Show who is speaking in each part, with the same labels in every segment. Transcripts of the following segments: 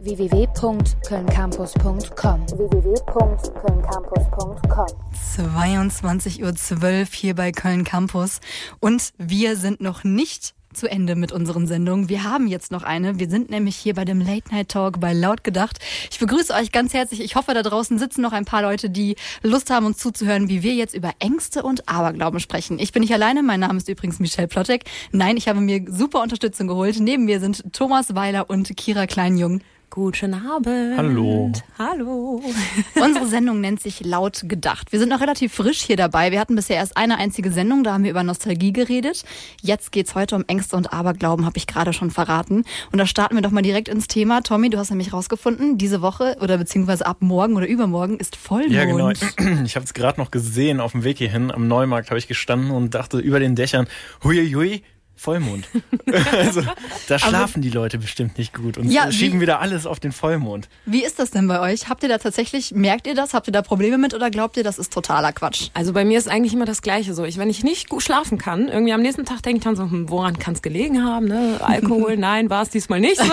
Speaker 1: www.kölncampus.com www.kölncampus.com
Speaker 2: 22.12 Uhr hier bei Köln Campus und wir sind noch nicht zu Ende mit unseren Sendungen. Wir haben jetzt noch eine. Wir sind nämlich hier bei dem Late Night Talk bei Laut gedacht. Ich begrüße euch ganz herzlich. Ich hoffe, da draußen sitzen noch ein paar Leute, die Lust haben, uns zuzuhören, wie wir jetzt über Ängste und Aberglauben sprechen. Ich bin nicht alleine. Mein Name ist übrigens Michelle Plottek. Nein, ich habe mir super Unterstützung geholt. Neben mir sind Thomas Weiler und Kira Kleinjung.
Speaker 3: Guten Abend.
Speaker 4: Hallo.
Speaker 3: Hallo.
Speaker 2: Unsere Sendung nennt sich Laut gedacht. Wir sind noch relativ frisch hier dabei. Wir hatten bisher erst eine einzige Sendung, da haben wir über Nostalgie geredet. Jetzt geht's heute um Ängste und Aberglauben, habe ich gerade schon verraten. Und da starten wir doch mal direkt ins Thema. Tommy, du hast nämlich rausgefunden, diese Woche oder beziehungsweise ab morgen oder übermorgen ist Vollmond.
Speaker 4: Ja, genau. Ich habe es gerade noch gesehen auf dem Weg hierhin. Am Neumarkt habe ich gestanden und dachte über den Dächern, huiuiui, Vollmond. also da schlafen die Leute bestimmt nicht gut und
Speaker 2: Ja,
Speaker 4: schieben
Speaker 2: wie-
Speaker 4: wieder alles auf den Vollmond.
Speaker 2: Wie ist das denn bei euch? Habt ihr da tatsächlich, merkt ihr das? Habt ihr da Probleme mit oder glaubt ihr, das ist totaler Quatsch?
Speaker 3: Also bei mir ist eigentlich immer das Gleiche so. Ich, wenn ich nicht gut schlafen kann, irgendwie am nächsten Tag denke ich dann so, hm, woran kann es gelegen haben? Ne? Alkohol, nein, war es diesmal nicht so.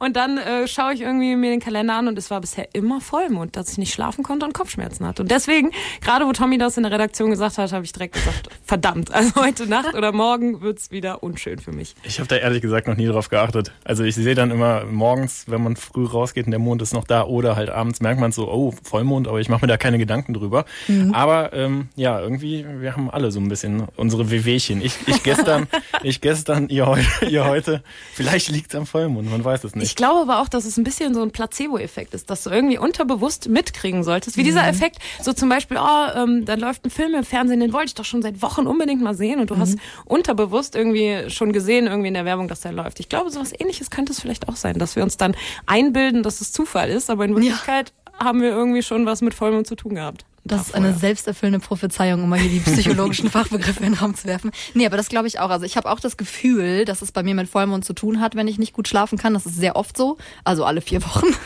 Speaker 3: Und dann äh, schaue ich irgendwie mir den Kalender an und es war bisher immer Vollmond, dass ich nicht schlafen konnte und Kopfschmerzen hatte. Und deswegen, gerade wo Tommy das in der Redaktion gesagt hat, habe ich direkt gesagt, verdammt, also heute Nacht oder morgen wird's wieder unschön für mich.
Speaker 4: Ich habe da ehrlich gesagt noch nie drauf geachtet. Also ich sehe dann immer morgens, wenn man früh rausgeht und der Mond ist noch da oder halt abends merkt man so, oh, Vollmond, aber ich mache mir da keine Gedanken drüber. Aber ähm, ja, irgendwie, wir haben alle so ein bisschen unsere Wehwehchen. Ich, ich gestern, ich gestern, ihr heute, ihr heute. Vielleicht liegt's am Vollmond, man weiß es
Speaker 3: Ich
Speaker 4: nicht.
Speaker 3: glaube aber auch, dass es ein bisschen so ein Placebo-Effekt ist, dass du irgendwie unterbewusst mitkriegen solltest. Wie dieser Effekt, so zum Beispiel, oh, ähm, da läuft ein Film im Fernsehen, den wollte ich doch schon seit Wochen unbedingt mal sehen und du hast unterbewusst irgendwie schon gesehen, irgendwie in der Werbung, dass der läuft. Ich glaube, sowas ähnliches könnte es vielleicht auch sein, dass wir uns dann einbilden, dass es Zufall ist, aber in Wirklichkeit haben wir irgendwie schon was mit Vollmond zu tun gehabt.
Speaker 2: Das ist eine selbsterfüllende Prophezeiung, um mal hier die psychologischen Fachbegriffe in den Raum zu werfen. Nee, aber das glaube ich auch. Also ich habe auch das Gefühl, dass es bei mir mit Vollmond zu tun hat, wenn ich nicht gut schlafen kann. Das ist sehr oft so. Also alle vier Wochen.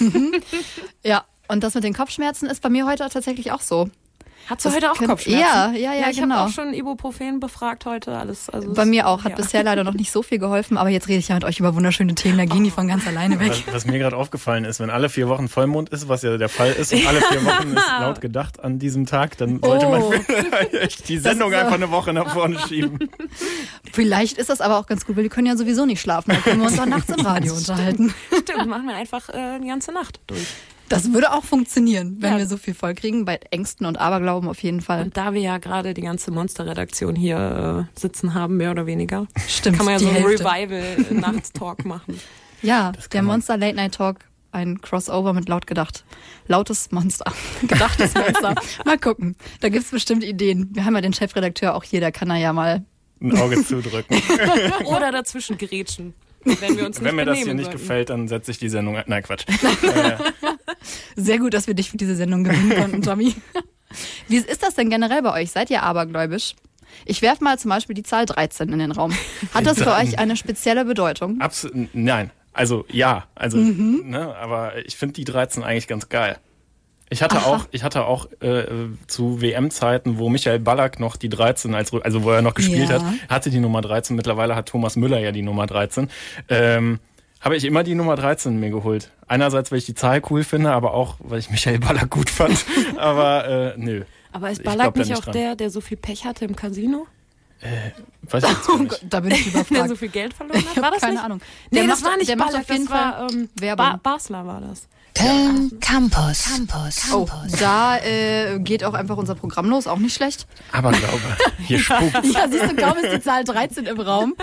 Speaker 2: Mhm. ja. Und das mit den Kopfschmerzen ist bei mir heute tatsächlich auch so.
Speaker 3: Hast du
Speaker 2: Das
Speaker 3: heute auch
Speaker 2: könnt-
Speaker 3: Kopfschmerzen?
Speaker 2: Ja, ja, ja,
Speaker 3: ich
Speaker 2: genau.
Speaker 3: habe auch schon Ibuprofen befragt heute, alles. Also
Speaker 2: Bei mir auch. Hat
Speaker 3: ja.
Speaker 2: bisher leider noch nicht so viel geholfen, aber jetzt rede ich ja mit euch über wunderschöne Themen, da gehen die von ganz alleine weg.
Speaker 4: Was, was mir gerade aufgefallen ist, wenn alle vier Wochen Vollmond ist, was ja der Fall ist, und alle vier Wochen ist laut gedacht an diesem Tag, dann sollte
Speaker 2: Oh.
Speaker 4: man vielleicht die Sendung
Speaker 2: so.
Speaker 4: einfach eine Woche nach vorne schieben.
Speaker 2: Vielleicht ist das aber auch ganz gut, weil wir können ja sowieso nicht schlafen. Da können wir uns auch nachts im Radio unterhalten.
Speaker 3: Stimmt, machen wir einfach äh, die ganze Nacht durch.
Speaker 2: Das würde auch funktionieren, wenn
Speaker 3: Ja.
Speaker 2: wir so viel voll kriegen. Bei Ängsten und Aberglauben auf jeden Fall.
Speaker 3: Und da wir ja gerade die ganze Monster-Redaktion hier äh, sitzen haben, mehr oder weniger,
Speaker 2: Stimmt,
Speaker 3: kann man ja so einen. Revival-Nachts-Talk machen.
Speaker 2: Ja, der. Monster Late Night Talk, ein Crossover mit laut gedacht. Lautes Monster. Gedachtes Monster. mal gucken. Da gibt's bestimmt Ideen. Wir haben ja den Chefredakteur auch hier, der kann er ja mal.
Speaker 4: Ein Auge zudrücken.
Speaker 3: Oder dazwischen grätschen, wenn wir uns
Speaker 4: Wenn mir das hier nicht
Speaker 3: sollten.
Speaker 4: gefällt, dann setze ich die Sendung ein. Nein, Quatsch. Äh,
Speaker 2: Sehr gut, dass wir dich für diese Sendung gewinnen konnten, Tommy. Wie ist das denn generell bei euch? Seid ihr abergläubisch? Ich werfe mal zum Beispiel die Zahl 13 in den Raum. Hat das für euch eine spezielle Bedeutung?
Speaker 4: absolut, nein. Also ja, also,
Speaker 2: Mhm.
Speaker 4: ne, aber ich finde die 13 eigentlich ganz geil. Ich hatte
Speaker 2: Aha.
Speaker 4: auch, ich hatte auch äh, zu WM-Zeiten, wo Michael Ballack noch die 13 als, also wo er noch gespielt
Speaker 2: Ja.
Speaker 4: hat, hatte die Nummer 13. Mittlerweile hat Thomas Müller ja die Nummer 13. Ähm, habe ich immer die Nummer 13 mir geholt. Einerseits, weil ich die Zahl cool finde, aber auch, weil ich Michael Ballack gut fand. aber äh, nö.
Speaker 3: Aber ist Ballack nicht
Speaker 4: nicht
Speaker 3: auch
Speaker 4: dran.
Speaker 3: der, der so viel Pech hatte im Casino?
Speaker 4: Weiß ich jetzt
Speaker 2: Oh
Speaker 4: nicht.
Speaker 2: Gott, da bin ich
Speaker 3: Der
Speaker 2: überfragt.
Speaker 3: so viel Geld verloren hat? War das
Speaker 2: keine
Speaker 3: nicht?
Speaker 2: Ahnung.
Speaker 3: Nee,
Speaker 2: Der
Speaker 3: das
Speaker 2: macht-
Speaker 3: war nicht
Speaker 2: der macht
Speaker 3: Ballack,
Speaker 2: auf jeden
Speaker 3: das war
Speaker 2: Fall
Speaker 3: ähm,
Speaker 2: Werbung.
Speaker 3: Ba Basler war das.
Speaker 1: Köln Campus Campus
Speaker 2: Oh,
Speaker 1: Campus
Speaker 2: da äh, geht auch einfach unser Programm los, auch nicht schlecht.
Speaker 4: Aber glaube, hier spukt.
Speaker 2: Ja, siehst du, kaum ist die Zahl 13 im Raum,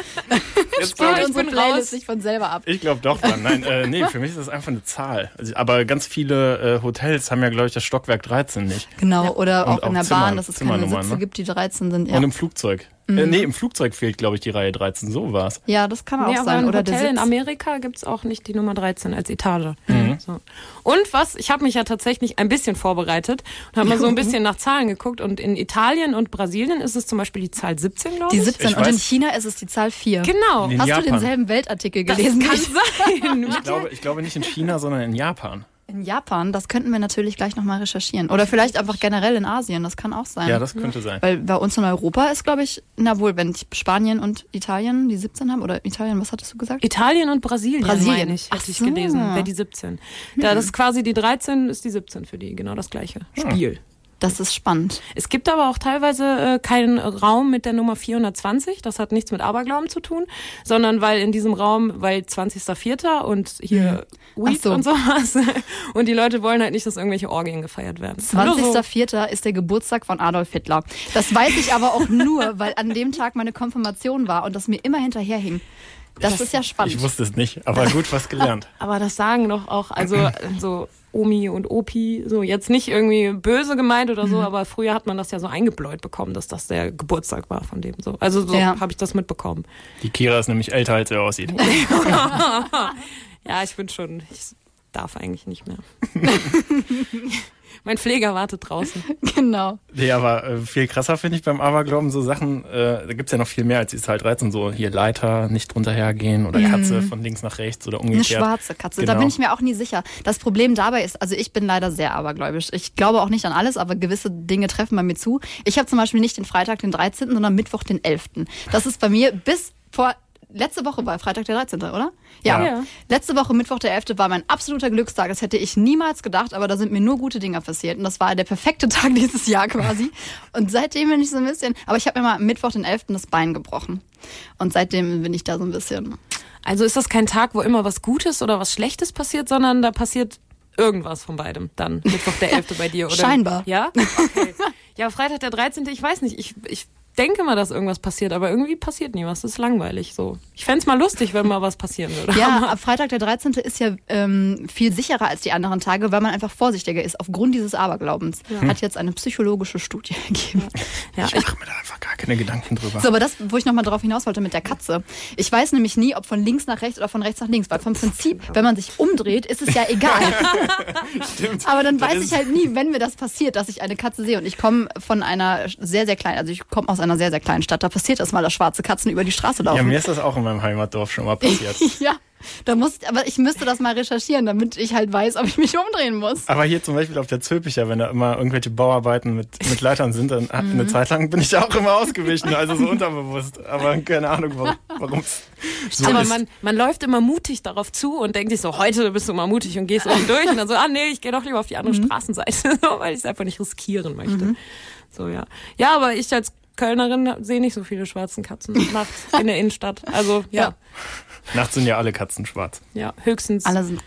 Speaker 4: Jetzt ich,
Speaker 2: unsere Playlist
Speaker 3: raus.
Speaker 2: sich von selber ab.
Speaker 4: Ich glaube doch dran. Nein, äh, nee, für mich ist das einfach eine Zahl. Also, aber ganz viele äh, Hotels haben ja, glaube ich, das Stockwerk 13 nicht.
Speaker 2: Genau, oder
Speaker 4: Und
Speaker 2: auch in
Speaker 4: auch
Speaker 2: der
Speaker 4: Zimmer-
Speaker 2: Bahn, dass es keine Sitze
Speaker 4: ne?
Speaker 2: gibt, die 13 sind. Ja,
Speaker 4: Und im Flugzeug.
Speaker 2: Mhm.
Speaker 4: Äh, nee, im Flugzeug fehlt, glaube ich, die Reihe 13. So war's.
Speaker 2: ja das kann auch
Speaker 3: Nee, aber
Speaker 2: sein. Oder
Speaker 3: Hotel
Speaker 2: der
Speaker 3: in. Amerika gibt's auch nicht die Nummer 13 als Etage.
Speaker 4: Mhm.
Speaker 3: So. Und was, ich habe mich ja tatsächlich ein bisschen vorbereitet und habe mal so ein bisschen nach Zahlen geguckt. Und in Italien und Brasilien ist es zum Beispiel die Zahl 17, glaube
Speaker 2: Die
Speaker 3: ich.
Speaker 2: 17
Speaker 4: Ich
Speaker 2: und in
Speaker 4: weiß.
Speaker 2: China ist es die Zahl 4.
Speaker 3: Genau.
Speaker 4: In
Speaker 2: Hast
Speaker 4: Japan.
Speaker 2: du denselben Weltartikel
Speaker 3: Das
Speaker 2: gelesen?
Speaker 3: kann
Speaker 2: wie ich?
Speaker 3: sein.
Speaker 4: Ich glaube, ich glaube nicht in China, sondern in Japan.
Speaker 2: In Japan, das könnten wir natürlich gleich nochmal recherchieren. Oder vielleicht einfach generell in Asien, das kann auch sein.
Speaker 4: Ja, das könnte sein.
Speaker 2: Weil bei uns in Europa ist, glaube ich, na wohl, wenn Spanien und Italien die 17 haben, oder Italien, was hattest du gesagt?
Speaker 3: Italien und Brasilien,
Speaker 2: Brasilien.
Speaker 3: meine ich,
Speaker 2: Ach
Speaker 3: hatte ich
Speaker 2: so.
Speaker 3: gelesen. Wäre die 17. Da das ist quasi die 13 ist die 17 für die, genau das gleiche Spiel.
Speaker 2: Das ist spannend.
Speaker 3: Es gibt aber auch teilweise äh, keinen Raum mit der Nummer 420. Das hat nichts mit Aberglauben zu tun, sondern weil in diesem Raum, weil 20.04. und hier Weed
Speaker 2: Ach so.
Speaker 3: und sowas. Und die Leute wollen halt nicht, dass irgendwelche Orgien gefeiert werden. Nur so.
Speaker 2: 20.04. ist der Geburtstag von Adolf Hitler. Das weiß ich aber auch nur, weil an dem Tag meine Konfirmation war und das mir immer hinterherhing. Das, ist ja spannend.
Speaker 4: Ich wusste es nicht, aber gut was gelernt.
Speaker 3: Aber das sagen doch auch, also so Omi und Opi, so jetzt nicht irgendwie böse gemeint oder
Speaker 2: Mhm.
Speaker 3: so, aber früher hat man das ja so eingebläut bekommen, dass das der Geburtstag war von dem so. Also so
Speaker 2: Ja.
Speaker 3: habe ich das mitbekommen.
Speaker 4: Die Kira ist nämlich älter, als er aussieht.
Speaker 3: Ja, ich bin schon, ich darf eigentlich nicht mehr. mein Pfleger wartet draußen.
Speaker 2: Genau.
Speaker 4: Nee, aber äh, viel krasser finde ich beim Aberglauben so Sachen, äh, da gibt's ja noch viel mehr als die Zahl 13, so hier Leiter, nicht drunter hergehen oder Katze von links nach rechts oder
Speaker 2: Eine
Speaker 4: umgekehrt.
Speaker 2: schwarze Katze. Da
Speaker 4: Genau.
Speaker 2: bin ich mir auch nie sicher. Das Problem dabei ist, also ich bin leider sehr abergläubisch. Ich glaube auch nicht an alles, aber gewisse Dinge treffen bei mir zu. Ich habe zum Beispiel nicht den Freitag, den 13., sondern Mittwoch, den 11. Das ist bei mir bis vor. Letzte Woche war Freitag der 13., oder? Ja.
Speaker 3: Ja.
Speaker 2: Letzte Woche, Mittwoch der 11. war mein absoluter Glückstag. Das hätte ich niemals gedacht, aber da sind mir nur gute Dinge passiert. Und das war der perfekte Tag dieses Jahr quasi. Und seitdem bin ich so ein bisschen. Aber ich habe mir mal Mittwoch, den 11. das Bein gebrochen. Und seitdem bin ich da so ein bisschen.
Speaker 3: Also ist das kein Tag, wo immer was Gutes oder was Schlechtes passiert, sondern da passiert irgendwas von beidem dann. Mittwoch der 11. bei dir, oder?
Speaker 2: Scheinbar.
Speaker 3: Ja? Okay. Ja, Freitag der 13. Ich weiß nicht. Ich, ich denke mal, dass irgendwas passiert, aber irgendwie passiert nie was. Das ist langweilig so. Ich fänd's mal lustig, wenn mal was passieren würde.
Speaker 2: Ja, ab Freitag der 13. ist ja ähm, viel sicherer als die anderen Tage, weil man einfach vorsichtiger ist aufgrund dieses Aberglaubens. Hat jetzt eine psychologische Studie ergeben.
Speaker 3: ja
Speaker 4: Ich mache mir da einfach gar keine Gedanken drüber.
Speaker 2: So, aber das, wo ich nochmal drauf hinaus wollte mit der Katze. Ich weiß nämlich nie, ob von links nach rechts oder von rechts nach links, weil vom Prinzip, wenn man sich umdreht, ist es ja egal.
Speaker 4: Stimmt.
Speaker 2: Aber dann
Speaker 4: Das
Speaker 2: weiß ich halt nie, wenn mir das passiert, dass ich eine Katze sehe. Und ich komme von einer sehr, sehr kleinen, also ich komme aus einer sehr, sehr kleinen Stadt. Da passiert das mal, dass schwarze Katzen über die Straße
Speaker 4: Ja,
Speaker 2: laufen.
Speaker 4: mir ist das auch in meinem Heimatdorf schon mal passiert.
Speaker 2: Ja, da muss, aber ich müsste das mal recherchieren, damit ich halt weiß, ob ich mich umdrehen muss.
Speaker 4: Aber hier zum Beispiel auf der Zülpicher, wenn da immer irgendwelche Bauarbeiten mit, mit Leitern sind, dann hat-
Speaker 2: Mhm.
Speaker 4: eine Zeit lang bin ich da auch immer ausgewichen, also so unterbewusst. Aber keine Ahnung, warum es so
Speaker 3: aber
Speaker 4: ist.
Speaker 3: man, man läuft immer mutig darauf zu und denkt sich so, heute bist du mal mutig und gehst oben durch und dann so, ah nee, ich gehe doch lieber auf die andere Straßenseite, so, weil ich es einfach nicht riskieren möchte. So, ja. Ja, aber ich als Kölnerin sehe nicht so viele schwarzen Katzen nachts in der Innenstadt. Also, ja,
Speaker 2: Ja.
Speaker 4: Nachts sind ja alle Katzen schwarz.
Speaker 3: ja, höchstens
Speaker 2: Alle sind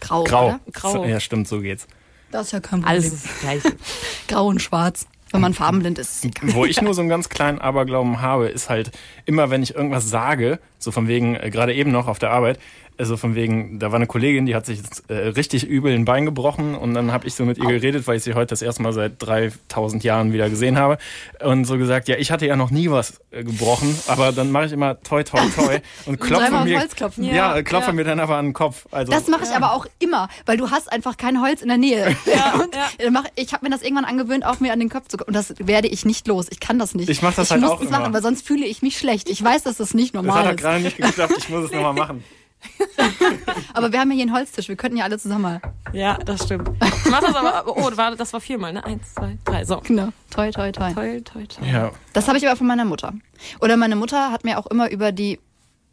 Speaker 2: grau.
Speaker 4: Grau.
Speaker 2: Oder?
Speaker 3: Grau.
Speaker 4: Ja, stimmt, so geht's.
Speaker 2: Das ist ja kein Problem.
Speaker 3: alles ist das Gleiche.
Speaker 2: grau und schwarz. Wenn man farbenblind ist, ist.
Speaker 4: Wo ich nur so einen ganz kleinen Aberglauben habe, ist halt immer, wenn ich irgendwas sage, so von wegen, äh, gerade eben noch auf der Arbeit, also von wegen, da war eine Kollegin, die hat sich jetzt, äh, richtig übel ein Bein gebrochen und dann habe ich so mit ihr geredet, weil ich sie heute das erste Mal seit 3000 Jahren wieder gesehen habe und so gesagt, ja, ich hatte ja noch nie was äh, gebrochen, aber dann mache ich immer toi toi toi und klopfe
Speaker 2: auf
Speaker 4: mir, ja,
Speaker 3: Ja,
Speaker 4: äh, klopfe
Speaker 3: ja.
Speaker 4: mir dann aber an den Kopf. Also
Speaker 2: Das mache ich aber auch immer, weil du hast einfach kein Holz in der Nähe.
Speaker 3: Ja,
Speaker 2: und
Speaker 3: ja.
Speaker 2: mach- Ich habe mir das irgendwann angewöhnt, auch mir an den Kopf zu Und das werde ich nicht los. Ich kann das nicht.
Speaker 4: Ich mach das
Speaker 2: ich
Speaker 4: halt
Speaker 2: muss
Speaker 4: auch
Speaker 2: das
Speaker 4: immer.
Speaker 2: machen, weil sonst fühle ich mich schlecht. Ich weiß, dass das nicht
Speaker 4: das hat
Speaker 2: normal
Speaker 4: doch
Speaker 2: ist.
Speaker 4: gerade nicht geklappt, ich muss es nochmal machen.
Speaker 2: Aber wir haben ja hier einen Holztisch. Wir könnten ja alle zusammen mal.
Speaker 3: Ja, das stimmt. Mach das aber, oh, war, das war viermal, ne? Eins, zwei, drei, so.
Speaker 2: Genau. Toi, toi, toi.
Speaker 3: Toll, toll, toll.
Speaker 4: Ja,
Speaker 2: Das habe ich aber von meiner Mutter. Oder meine Mutter hat mir auch immer über die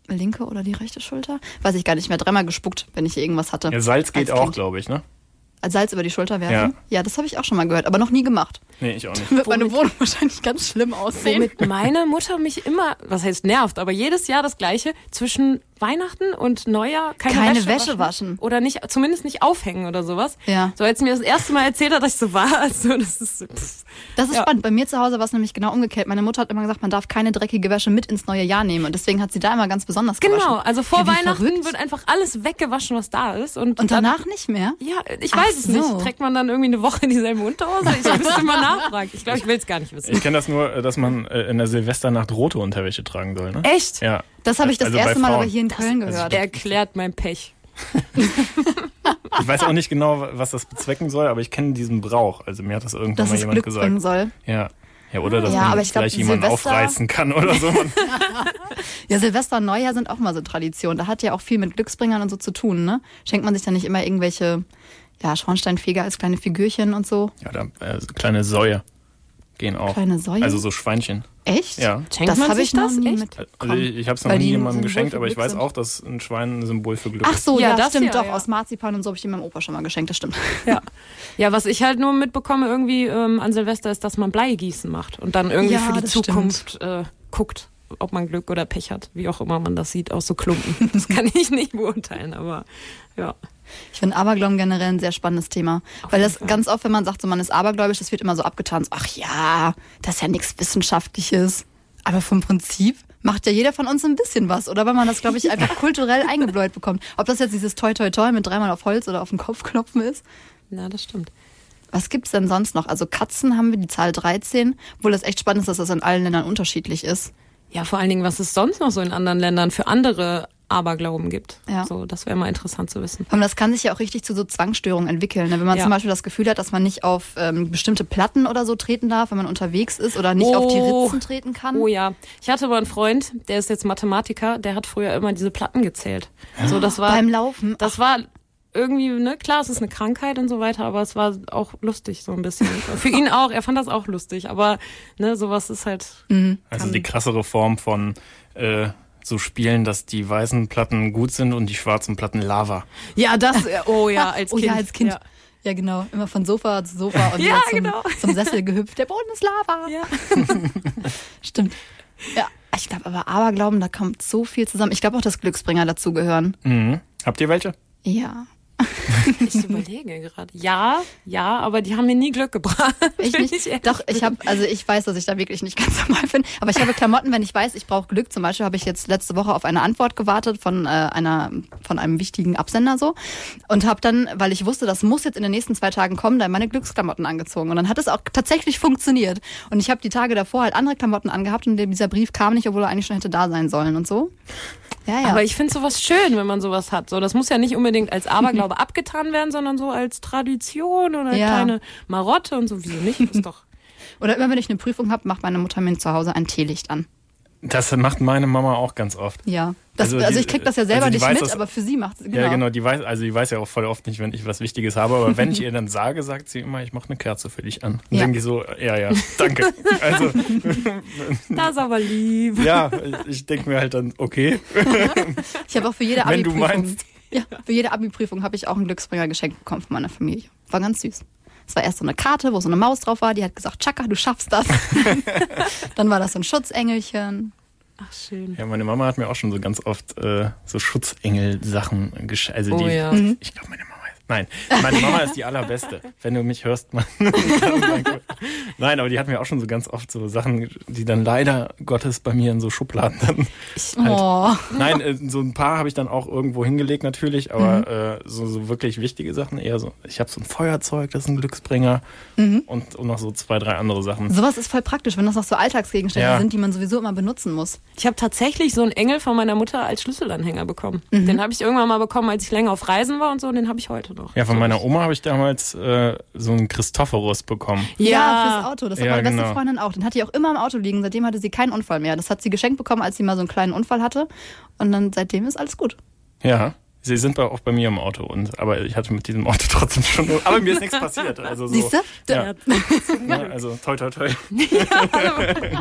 Speaker 2: linke oder die rechte Schulter, weiß ich gar nicht mehr, dreimal gespuckt, wenn ich irgendwas hatte.
Speaker 4: ja Salz geht auch, glaube ich, ne?
Speaker 2: Als Salz über die Schulter werfen? Ja, das habe ich auch schon mal gehört, aber noch nie gemacht.
Speaker 4: Nee, ich auch nicht.
Speaker 2: Wird meine Wohnung wahrscheinlich ganz schlimm aussehen.
Speaker 3: Womit meine Mutter mich immer, was heißt nervt, aber jedes Jahr das Gleiche, zwischen Weihnachten und Neujahr keine,
Speaker 2: Keine
Speaker 3: Wäsche,
Speaker 2: Wäsche waschen.
Speaker 3: Oder nicht, zumindest nicht aufhängen oder sowas.
Speaker 2: Ja.
Speaker 3: So als sie mir das erste Mal erzählt hat, dass ich so war, also das ist, pff.
Speaker 2: Das ist
Speaker 3: Ja.
Speaker 2: spannend. Bei mir zu Hause war es nämlich genau umgekehrt. Meine Mutter hat immer gesagt, man darf keine dreckige Wäsche mit ins neue Jahr nehmen. Und deswegen hat sie da immer ganz besonders gewaschen.
Speaker 3: Genau, also vor
Speaker 2: Ja,
Speaker 3: Weihnachten
Speaker 2: verrückt.
Speaker 3: wird einfach alles weggewaschen, was da ist. Und,
Speaker 2: Und
Speaker 3: dann-
Speaker 2: danach nicht mehr?
Speaker 3: Ja, ich
Speaker 2: Ach
Speaker 3: weiß es nicht.
Speaker 2: so.
Speaker 3: Trägt man dann irgendwie eine Woche dieselbe Unterhose? Ich müsste mal nachfragen. Ich glaube, ich will es gar nicht wissen.
Speaker 4: Ich kenne das nur, äh, dass man äh, in der Silvesternacht rote Unterwäsche tragen soll, ne?
Speaker 3: Echt?
Speaker 4: Ja.
Speaker 2: Das habe ich das
Speaker 4: Also
Speaker 2: erste Mal aber hier in Köln gehört.
Speaker 3: Der erklärt mein Pech.
Speaker 4: Ich weiß auch nicht genau, was das bezwecken soll, aber ich kenne diesen Brauch. Also mir hat das irgendwann
Speaker 2: dass
Speaker 4: mal jemand
Speaker 2: Glück
Speaker 4: gesagt.
Speaker 2: bringen soll.
Speaker 4: Ja. Ja, oder dass
Speaker 2: Ja,
Speaker 4: man
Speaker 2: aber ich glaub,
Speaker 4: vielleicht jemanden
Speaker 2: Silvester-
Speaker 4: aufreißen kann oder so.
Speaker 2: Ja, Silvester und Neujahr sind auch mal so Tradition. Da hat ja auch viel mit Glücksbringern und so zu tun, ne? Schenkt man sich dann nicht immer irgendwelche, ja, Schornsteinfeger als kleine Figürchen und so.
Speaker 4: Ja, da, äh, kleine Säue gehen auch.
Speaker 2: Kleine Säue?
Speaker 4: Also so Schweinchen.
Speaker 2: Echt?
Speaker 4: Ja.
Speaker 3: Schenkt
Speaker 2: das habe ich noch
Speaker 3: das?
Speaker 2: nie
Speaker 3: Echt?
Speaker 2: mit.
Speaker 4: Also ich, ich habe es noch
Speaker 2: Weil
Speaker 4: nie jemandem
Speaker 2: Symbol
Speaker 4: geschenkt, aber ich weiß
Speaker 2: sind.
Speaker 4: auch, dass ein Schwein ein Symbol für Glück
Speaker 2: Ach
Speaker 4: ist.
Speaker 2: so, ja,
Speaker 3: Ja, das
Speaker 2: stimmt
Speaker 3: ja,
Speaker 2: doch.
Speaker 3: ja.
Speaker 2: Aus Marzipan und so habe ich meinem Opa schon mal geschenkt, das stimmt.
Speaker 3: Ja. ja, was ich halt nur mitbekomme irgendwie ähm, an Silvester ist, dass man Bleigießen macht und dann irgendwie
Speaker 2: Ja,
Speaker 3: für die Zukunft äh, guckt, ob man Glück oder Pech hat, wie auch immer man das sieht, aus so Klumpen. Das kann ich nicht beurteilen, aber ja.
Speaker 2: Ich finde Aberglauben generell ein sehr spannendes Thema.
Speaker 3: Auf
Speaker 2: weil das
Speaker 3: Fall.
Speaker 2: ganz oft, wenn man sagt, so man ist abergläubisch, das wird immer so abgetan. So, ach ja, das ist ja nichts Wissenschaftliches. Aber vom Prinzip macht ja jeder von uns ein bisschen was. Oder weil man das, glaube ich, einfach kulturell eingebläut bekommt. Ob das jetzt dieses Toi Toi Toi mit dreimal auf Holz oder auf den Kopf klopfen ist.
Speaker 3: Ja, das stimmt.
Speaker 2: Was gibt's denn sonst noch? Also Katzen haben wir die Zahl 13, obwohl das echt spannend ist, dass das in allen Ländern unterschiedlich ist.
Speaker 3: Ja, vor allen Dingen, was es sonst noch so in anderen Ländern für andere Aberglauben gibt.
Speaker 2: Ja.
Speaker 3: So, das wäre mal interessant zu wissen.
Speaker 2: Allem, das kann sich ja auch richtig zu so Zwangsstörungen entwickeln. ne? Wenn man
Speaker 3: Ja.
Speaker 2: zum Beispiel das Gefühl hat, dass man nicht auf ähm, bestimmte Platten oder so treten darf, wenn man unterwegs ist oder nicht auf die
Speaker 3: Oh.
Speaker 2: Ritzen treten kann.
Speaker 3: Oh ja, ich hatte mal einen Freund, der ist jetzt Mathematiker, der hat früher immer diese Platten gezählt. So, das war
Speaker 2: Beim Laufen.
Speaker 3: Das war irgendwie, ne, klar, es ist eine Krankheit und so weiter, aber es war auch lustig so ein bisschen. Für ihn auch, er fand das auch lustig, aber ne, sowas ist halt.
Speaker 4: Also die krassere Form von äh, so Spielen, dass die weißen Platten gut sind und die schwarzen Platten Lava.
Speaker 3: Ja, das, oh ja, als
Speaker 2: oh
Speaker 3: Kind.
Speaker 2: ja, als Kind.
Speaker 3: Ja.
Speaker 2: Ja. genau. Immer von Sofa zu Sofa und
Speaker 3: Ja,
Speaker 2: zum,
Speaker 3: genau.
Speaker 2: zum Sessel gehüpft. Der Boden ist Lava.
Speaker 3: Ja.
Speaker 2: Stimmt. Ja, ich glaube aber Aberglauben, da kommt so viel zusammen. Ich glaube auch, dass Glücksbringer dazugehören.
Speaker 4: Mhm. Habt ihr welche?
Speaker 2: Ja.
Speaker 3: Ich überlege gerade. Ja, ja, aber die haben mir nie Glück gebracht.
Speaker 2: Ich nicht.
Speaker 3: ehrlich
Speaker 2: Doch, ich habe, also ich weiß, dass ich da wirklich nicht ganz normal bin. Aber ich habe Klamotten, wenn ich weiß, ich brauche Glück. Zum Beispiel habe ich jetzt letzte Woche auf eine Antwort gewartet von äh, einer, von einem wichtigen Absender so und habe dann, weil ich wusste, das muss jetzt in den nächsten zwei Tagen kommen, dann meine Glücksklamotten angezogen. Und dann hat es auch tatsächlich funktioniert. Und ich habe die Tage davor halt andere Klamotten angehabt und dieser Brief kam nicht, obwohl er eigentlich schon hätte da sein sollen und so. Ja, ja.
Speaker 3: Aber ich finde sowas schön, wenn man sowas hat. So, das muss ja nicht unbedingt als Aberglaube abgetan werden, sondern so als Tradition oder
Speaker 2: Ja.
Speaker 3: kleine Marotte und so. Wieso nicht? Ist doch.
Speaker 2: Oder immer wenn ich eine Prüfung habe, macht meine Mutter mir zu Hause ein Teelicht an.
Speaker 4: Das macht meine Mama auch ganz oft.
Speaker 2: Ja. Das,
Speaker 4: Also
Speaker 2: also,
Speaker 4: die-
Speaker 2: ich krieg das ja selber
Speaker 4: also
Speaker 2: nicht
Speaker 4: weiß
Speaker 2: mit,
Speaker 4: das-
Speaker 2: aber für sie macht sie genau.
Speaker 4: Ja, genau, die weiß, also die weiß ja auch voll oft nicht, wenn ich was Wichtiges habe, aber wenn ich ihr dann sage, sagt sie immer, ich mache eine Kerze für dich an. Und
Speaker 2: Ja.
Speaker 4: denke ich so, ja, ja, danke. Also,
Speaker 3: Das ist aber lieb.
Speaker 4: ja, ich denke mir halt dann, okay.
Speaker 2: Ich habe auch für jede
Speaker 4: Wenn du
Speaker 2: Abi-Prüfung. Ja, für jede Abi-Prüfung habe ich auch einen Glücksbringer geschenkt bekommen von meiner Familie. War ganz süß. Es war erst so eine Karte, wo so eine Maus drauf war, die hat gesagt, Chaka, du schaffst das. Dann war das so ein Schutzengelchen.
Speaker 3: Ach, schön.
Speaker 4: Ja, meine Mama hat mir auch schon so ganz oft äh, so Schutzengel-Sachen geschenkt. Also
Speaker 3: Oh
Speaker 4: die,
Speaker 3: ja.
Speaker 4: ich glaube, meine Mama ist, nein, meine Mama ist die allerbeste. Wenn du mich hörst, Mann. nein, aber die hat mir auch schon so ganz oft so Sachen, die dann leider Gottes bei mir in so Schubladen dann halt
Speaker 2: Oh.
Speaker 4: Nein, äh, so ein paar habe ich dann auch irgendwo hingelegt natürlich, aber äh, so, so wirklich wichtige Sachen eher so. Ich habe so ein Feuerzeug, das ist ein Glücksbringer und, und noch so zwei, drei andere Sachen.
Speaker 2: Sowas ist voll praktisch, wenn das noch so Alltagsgegenstände
Speaker 4: Ja.
Speaker 2: sind, die man sowieso immer benutzen muss.
Speaker 3: Ich habe tatsächlich so einen Engel von meiner Mutter als Schlüsselanhänger bekommen.
Speaker 2: Mhm.
Speaker 3: Den habe ich irgendwann mal bekommen, als ich länger auf Reisen war und so, und den habe ich heute noch.
Speaker 4: Ja, von meiner Oma habe ich damals äh, so einen Christophorus bekommen.
Speaker 2: Ja, fürs Auto. Das hat
Speaker 4: Ja,
Speaker 2: meine beste
Speaker 4: genau.
Speaker 2: Freundin auch. Den hat die auch immer im Auto liegen. Seitdem hatte sie keinen Unfall mehr. Das hat sie geschenkt bekommen, als sie mal so einen kleinen Unfall hatte. Und dann seitdem ist alles gut.
Speaker 4: Ja. Sie sind bei, auch bei mir im Auto und aber ich hatte mit diesem Auto trotzdem schon. Aber mir ist nichts passiert. Also so,
Speaker 2: Siehst du?
Speaker 4: Ja. ja, also toi toi toi.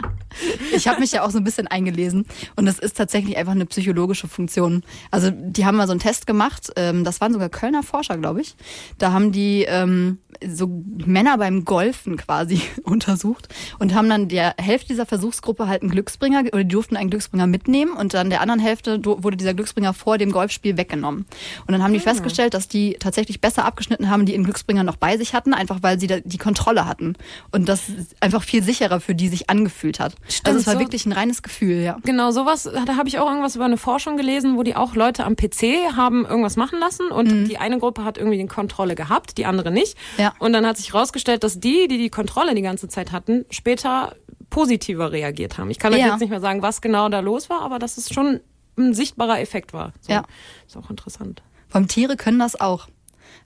Speaker 2: Ich habe mich ja auch so ein bisschen eingelesen und es ist tatsächlich einfach eine psychologische Funktion. Also die haben mal so einen Test gemacht, ähm, das waren sogar Kölner Forscher, glaube ich. Da haben die ähm, so Männer beim Golfen quasi untersucht und haben dann der Hälfte dieser Versuchsgruppe halt einen Glücksbringer oder die durften einen Glücksbringer mitnehmen und dann der anderen Hälfte wurde dieser Glücksbringer vor dem Golfspiel weggenommen. Und dann haben die festgestellt, dass die tatsächlich besser abgeschnitten haben, die ihren Glücksbringer noch bei sich hatten, einfach weil sie die Kontrolle hatten und das einfach viel sicherer für die sich angefühlt hat.
Speaker 3: Stimmt,
Speaker 2: also es war
Speaker 3: so-
Speaker 2: wirklich ein reines Gefühl, ja.
Speaker 3: Genau, sowas, da habe ich auch irgendwas über eine Forschung gelesen, wo die auch Leute am PC haben irgendwas machen lassen und die eine Gruppe hat irgendwie die Kontrolle gehabt, die andere nicht.
Speaker 2: Ja.
Speaker 3: Und dann hat sich herausgestellt, dass die, die die Kontrolle die ganze Zeit hatten, später positiver reagiert haben. Ich kann euch
Speaker 2: Ja.
Speaker 3: jetzt nicht mehr sagen, was genau da los war, aber dass es schon ein sichtbarer Effekt war. So.
Speaker 2: Ja.
Speaker 3: Ist auch interessant.
Speaker 2: Vom Tiere können das auch.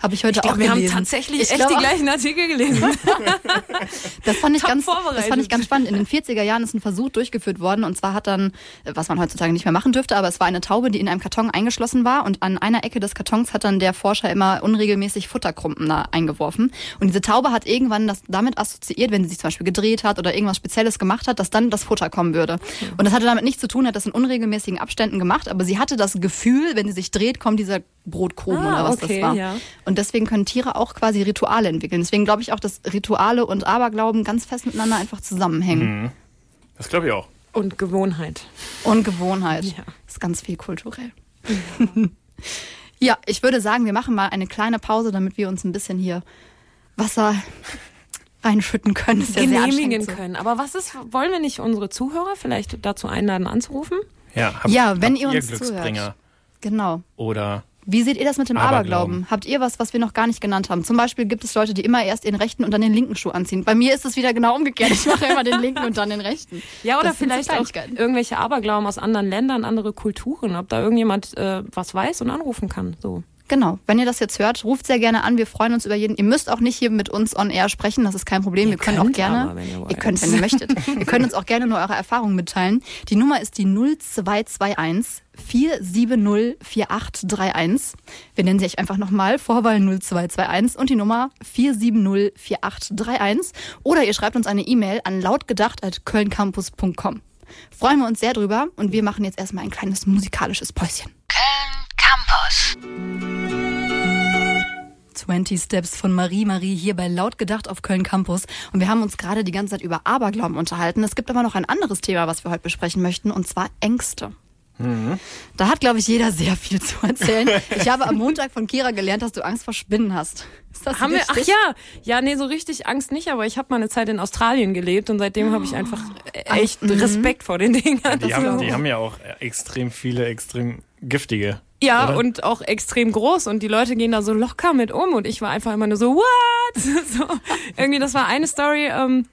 Speaker 2: Habe ich heute
Speaker 3: Ich glaub,
Speaker 2: auch
Speaker 3: wir haben
Speaker 2: gelesen.
Speaker 3: tatsächlich
Speaker 2: Ich
Speaker 3: echt
Speaker 2: glaub
Speaker 3: die gleichen Artikel gelesen.
Speaker 2: Das fand, ich
Speaker 3: Top
Speaker 2: ganz, das fand ich ganz spannend. In den 40er Jahren ist ein Versuch durchgeführt worden und zwar hat dann, was man heutzutage nicht mehr machen dürfte, aber es war eine Taube, die in einem Karton eingeschlossen war und an einer Ecke des Kartons hat dann der Forscher immer unregelmäßig Futterkrumpen da eingeworfen. Und diese Taube hat irgendwann das damit assoziiert, wenn sie sich zum Beispiel gedreht hat oder irgendwas Spezielles gemacht hat, dass dann das Futter kommen würde. Und das hatte damit nichts zu tun, hat das in unregelmäßigen Abständen gemacht, aber sie hatte das Gefühl, wenn sie sich dreht, kommt dieser Brotkrumen
Speaker 3: Ah,
Speaker 2: oder was
Speaker 3: okay,
Speaker 2: das war.
Speaker 3: ja.
Speaker 2: Und deswegen können Tiere auch quasi Rituale entwickeln. Deswegen glaube ich auch, dass Rituale und Aberglauben ganz fest miteinander einfach zusammenhängen.
Speaker 4: Das glaube ich auch.
Speaker 3: Und Gewohnheit.
Speaker 2: Und Gewohnheit.
Speaker 3: Ja.
Speaker 2: ist ganz viel kulturell. ja, ich würde sagen, wir machen mal eine kleine Pause, damit wir uns ein bisschen hier Wasser reinschütten können. Ja sehr
Speaker 3: genehmigen
Speaker 2: so.
Speaker 3: können. Aber was ist, wollen wir nicht unsere Zuhörer vielleicht dazu einladen, anzurufen?
Speaker 4: Ja, habt,
Speaker 2: Ja, wenn ihr uns
Speaker 4: Glücksbringer
Speaker 2: zuhört. Genau.
Speaker 4: oder
Speaker 2: Wie seht ihr das mit dem
Speaker 4: Aberglauben.
Speaker 2: Aberglauben? Habt ihr was, was wir noch gar nicht genannt haben? Zum Beispiel gibt es Leute, die immer erst den rechten und dann den linken Schuh anziehen. Bei mir ist es wieder genau umgekehrt. Ich mache immer den linken und dann den rechten.
Speaker 3: Ja, oder
Speaker 2: Das
Speaker 3: vielleicht auch irgendwelche Aberglauben aus anderen Ländern, andere Kulturen, ob da irgendjemand äh, was weiß und anrufen kann. So.
Speaker 2: Genau. Wenn ihr das jetzt hört, ruft sehr gerne an. Wir freuen uns über jeden. Ihr müsst auch nicht hier mit uns on air sprechen. Das ist kein Problem.
Speaker 3: Ihr
Speaker 2: wir können auch gerne.
Speaker 3: aber, wenn ihr wollt.
Speaker 2: könnt, wenn ihr möchtet. ihr könnt uns auch gerne nur eure Erfahrungen mitteilen. Die Nummer ist die 0221 470 4831. Wir nennen sie euch einfach nochmal. Vorwahl 0221 und die Nummer 470 4831. Oder ihr schreibt uns eine E-Mail an lautgedacht.kölncampus.com. Freuen wir uns sehr drüber und wir machen jetzt erstmal ein kleines musikalisches Päuschen.
Speaker 1: Köln Campus.
Speaker 2: 20 Steps von Marie Marie hier bei Laut gedacht auf Köln Campus. Und wir haben uns gerade die ganze Zeit über Aberglauben unterhalten. Es gibt aber noch ein anderes Thema, was wir heute besprechen möchten, und zwar Ängste. Da hat, glaube ich, jeder sehr viel zu erzählen. Ich habe am Montag von Kira gelernt, dass du Angst vor Spinnen hast. Ist das
Speaker 3: Haben wir, ach
Speaker 2: richtig?
Speaker 3: ja, ja, nee, so richtig Angst nicht, aber ich habe mal eine Zeit in Australien gelebt und seitdem habe ich einfach äh, echt Respekt vor den Dingern.
Speaker 4: die haben, die haben ja auch extrem viele, extrem giftige.
Speaker 3: Ja,
Speaker 4: oder?
Speaker 3: und auch extrem groß und die Leute gehen da so locker mit um und ich war einfach immer nur so, what? So, irgendwie, das war eine Story, ähm,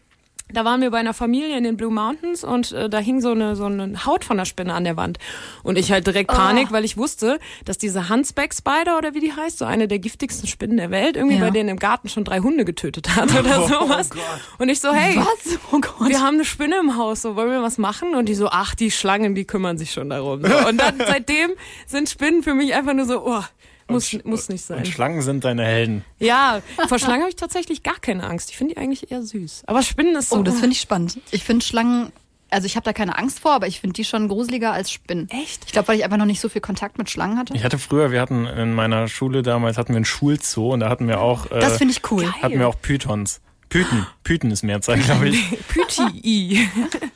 Speaker 3: da waren wir bei einer Familie in den Blue Mountains und äh, da hing so eine, so eine Haut von der Spinne an der Wand. Und ich halt direkt Panik, weil ich wusste, dass diese Huntsback Spider oder wie die heißt, so eine der giftigsten Spinnen der Welt, irgendwie
Speaker 2: Ja.
Speaker 3: bei denen im Garten schon drei Hunde getötet hat oder sowas. und ich so, hey,
Speaker 2: Was? Oh Gott.
Speaker 3: wir haben eine Spinne im Haus, so wollen wir was machen? Und die so, ach, die Schlangen, die kümmern sich schon darum. So. Und dann seitdem sind Spinnen für mich einfach nur so, oh, muss,
Speaker 4: Und Sch-
Speaker 3: muss nicht sein.
Speaker 4: Und Schlangen sind deine Helden.
Speaker 3: Ja, vor Schlangen habe ich tatsächlich gar keine Angst. Ich finde die eigentlich eher süß. Aber Spinnen ist so.
Speaker 2: Oh, das finde ich spannend. Ich finde Schlangen, also ich habe da keine Angst vor, aber ich finde die schon gruseliger als Spinnen.
Speaker 3: Echt?
Speaker 2: Ich glaube, weil ich einfach noch nicht so viel Kontakt mit Schlangen hatte.
Speaker 4: Ich hatte früher, wir hatten in meiner Schule damals hatten wir einen Schulzoo und da hatten wir auch äh,
Speaker 2: Das finde ich cool.
Speaker 4: hatten wir auch Pythons. Pythen, Pythen ist Mehrzahl, glaube ich.
Speaker 3: Püti.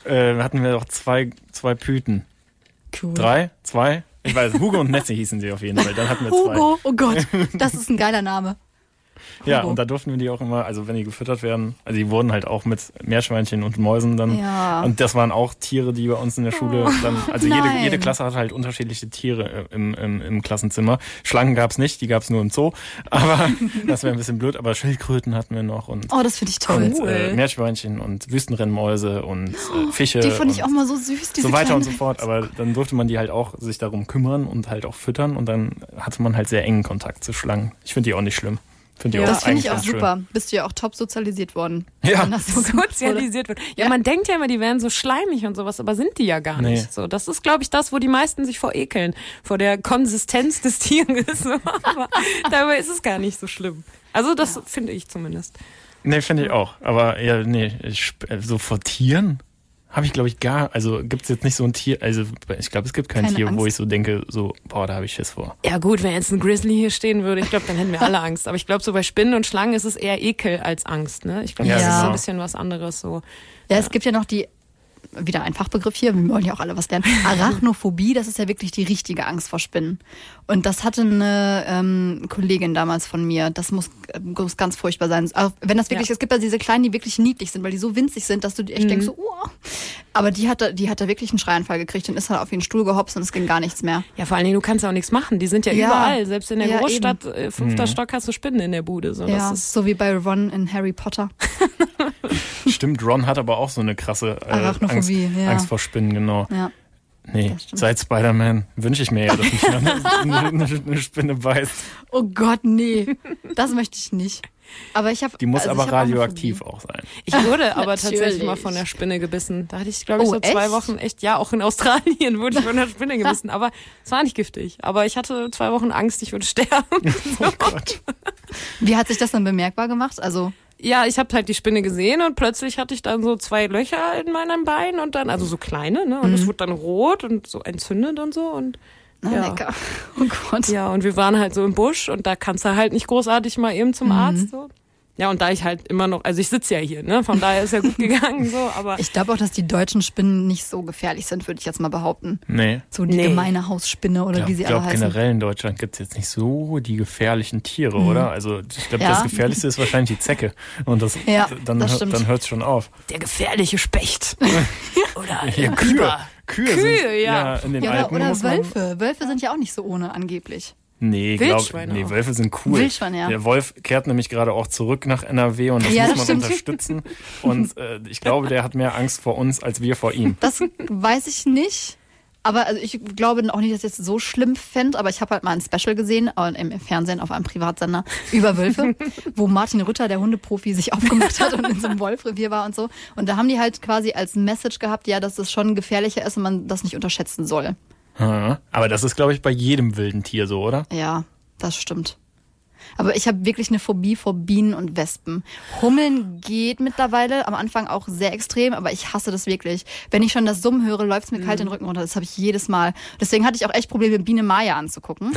Speaker 4: äh, hatten wir auch zwei, zwei Pythen.
Speaker 2: Cool.
Speaker 4: Drei? Zwei? Ich weiß, Hugo und Netze hießen sie auf jeden Fall. Dann hatten wir zwei.
Speaker 2: Hugo, oh Gott, das ist ein geiler Name.
Speaker 4: Ja, und da durften wir die auch immer, also wenn die gefüttert werden, also die wurden halt auch mit Meerschweinchen und Mäusen dann.
Speaker 2: Ja.
Speaker 4: Und das waren auch Tiere, die bei uns in der Schule dann, also jede,
Speaker 2: Nein.
Speaker 4: jede Klasse hatte halt unterschiedliche Tiere äh, im, im, im Klassenzimmer. Schlangen gab's nicht, die gab's nur im Zoo. Aber das wäre ein bisschen blöd, aber Schildkröten hatten wir noch und,
Speaker 2: Oh, das finde ich toll.
Speaker 4: und äh, Meerschweinchen und Wüstenrennmäuse und äh, Fische.
Speaker 2: Die fand ich auch mal so süß, diese
Speaker 4: so weiter und so fort. Aber dann durfte man die halt auch sich darum kümmern und halt auch füttern und dann hatte man halt sehr engen Kontakt zu Schlangen. Ich finde die auch nicht schlimm. Finde die
Speaker 3: Ja.
Speaker 2: Das finde ich auch
Speaker 4: ganz schön.
Speaker 2: super. Bist du ja auch top sozialisiert worden.
Speaker 4: Ja.
Speaker 2: Wenn das so.
Speaker 3: Sozialisiert wird. Ja,
Speaker 2: Ja.
Speaker 3: man denkt ja immer, die wären so schleimig und sowas, aber sind die ja gar
Speaker 4: Nee.
Speaker 3: nicht. So, das ist, glaube ich, das, wo die meisten sich vor ekeln, vor der Konsistenz des Tieres. Aber dabei ist es gar nicht so schlimm. Also das finde ich zumindest.
Speaker 4: Nee, finde ich auch. Aber ja, nee, ich, äh, so vor Tieren habe ich, glaube ich, gar, also gibt es jetzt nicht so ein Tier, also ich glaube, es gibt kein
Speaker 2: Keine
Speaker 4: Tier, wo
Speaker 2: Angst.
Speaker 4: ich so denke, so, boah, da habe ich Schiss vor.
Speaker 3: Ja gut, wenn jetzt ein Grizzly hier stehen würde, ich glaube, dann hätten wir alle Angst. Aber ich glaube, so bei Spinnen und Schlangen ist es eher Ekel als Angst. Ne? Ich glaube,
Speaker 4: Ja,
Speaker 3: das ist so
Speaker 2: genau.
Speaker 3: ein bisschen was anderes. So.
Speaker 2: Ja, es gibt ja noch die, wieder ein Fachbegriff hier, wir wollen ja auch alle was lernen. Arachnophobie, das ist ja wirklich die richtige Angst vor Spinnen. Und das hatte eine ähm, Kollegin damals von mir. Das muss, muss ganz furchtbar sein. Auch wenn das wirklich,
Speaker 3: Ja.
Speaker 2: es gibt ja diese kleinen, die wirklich niedlich sind, weil die so winzig sind, dass du echt denkst so, oh. Aber die hatte, die hatte wirklich einen Schreianfall gekriegt und ist halt auf den Stuhl gehopst und es ging gar nichts mehr.
Speaker 3: Ja, vor allen Dingen, du kannst ja auch nichts machen. Die sind ja,
Speaker 2: Ja.
Speaker 3: überall. Selbst in der
Speaker 2: Ja,
Speaker 3: Großstadt, äh, fünfter Stock hast du Spinnen in der Bude. So,
Speaker 2: ja,
Speaker 3: das ist,
Speaker 2: so wie bei Ron in Harry Potter.
Speaker 4: Stimmt, Ron hat aber auch so eine krasse äh, Angst,
Speaker 2: ja.
Speaker 4: Angst vor Spinnen, genau.
Speaker 2: Ja.
Speaker 4: Nee, seit Spider-Man wünsche ich mir ja, dass mich eine, eine, eine Spinne beißt.
Speaker 2: Oh Gott, nee. Das möchte ich nicht. Aber ich habe.
Speaker 4: Die muss
Speaker 2: also
Speaker 4: aber
Speaker 2: auch
Speaker 4: radioaktiv
Speaker 2: Phobie.
Speaker 4: auch sein.
Speaker 3: Ich wurde aber tatsächlich mal von der Spinne gebissen. Da hatte ich, glaube ich,
Speaker 2: Oh,
Speaker 3: so zwei
Speaker 2: echt?
Speaker 3: Wochen echt, ja, auch in Australien wurde ich von der Spinne gebissen. Aber es war nicht giftig. Aber ich hatte zwei Wochen Angst, ich würde sterben.
Speaker 4: Oh Gott.
Speaker 2: Wie hat sich das dann bemerkbar gemacht? Also,
Speaker 3: Ja, ich habe halt die Spinne gesehen und plötzlich hatte ich dann so zwei Löcher in meinem Bein und dann, also so kleine, ne? Und es wurde dann rot und so entzündet und so und
Speaker 2: na
Speaker 3: ja.
Speaker 2: lecker. Oh Gott.
Speaker 3: Ja, und wir waren halt so im Busch und da kannst du halt nicht großartig mal eben zum Arzt so. Ja, und da ich halt immer noch, also ich sitze ja hier, ne? Von daher ist ja gut gegangen so, aber
Speaker 2: Ich glaube auch, dass die deutschen Spinnen nicht so gefährlich sind, würde ich jetzt mal behaupten.
Speaker 4: Nee.
Speaker 2: So die
Speaker 3: Nee.
Speaker 2: gemeine Hausspinne oder
Speaker 4: Ich
Speaker 2: wie sie
Speaker 4: glaube,
Speaker 2: alle heißen.
Speaker 4: generell in Deutschland gibt es jetzt nicht so die gefährlichen Tiere, oder? Also ich glaube,
Speaker 2: Ja.
Speaker 4: das gefährlichste ist wahrscheinlich die Zecke. Und das,
Speaker 2: Ja,
Speaker 4: dann,
Speaker 2: das
Speaker 4: dann hört es schon auf.
Speaker 3: der gefährliche Specht. Oder
Speaker 4: Hier,
Speaker 3: der
Speaker 4: Kühe. Kühe,
Speaker 3: Kühe,
Speaker 4: sind,
Speaker 3: ja.
Speaker 4: in den
Speaker 2: Ja, oder,
Speaker 4: Alpen
Speaker 2: oder
Speaker 4: muss man,
Speaker 2: Wölfe. Wölfe sind ja auch nicht so ohne angeblich.
Speaker 4: Nee, glaub, nee. Wölfe sind cool.
Speaker 2: Wildschweine, ja.
Speaker 4: Der Wolf kehrt nämlich gerade auch zurück nach NRW und das
Speaker 2: Ja,
Speaker 4: muss
Speaker 2: das
Speaker 4: man
Speaker 2: stimmt.
Speaker 4: unterstützen. Und äh, ich glaube, der hat mehr Angst vor uns als wir vor ihm.
Speaker 2: Das weiß ich nicht. Aber also ich glaube auch nicht, dass ich es so schlimm fände, aber ich habe halt mal ein Special gesehen äh, im Fernsehen auf einem Privatsender über Wölfe, wo Martin Rütter, der Hundeprofi, sich aufgemacht hat und in so einem Wolfrevier war und so. Und da haben die halt quasi als Message gehabt, ja, dass es schon gefährlicher ist und man das nicht unterschätzen soll.
Speaker 4: Aber das ist, glaube ich, bei jedem wilden Tier so, oder?
Speaker 2: Ja, das stimmt. Aber ich habe wirklich eine Phobie vor Bienen und Wespen. Hummeln geht mittlerweile, am Anfang auch sehr extrem, aber ich hasse das wirklich. Wenn ich schon das Summen höre, läuft es mir kalt den Rücken runter. Das habe ich jedes Mal. Deswegen hatte ich auch echt Probleme, Biene Maya anzugucken.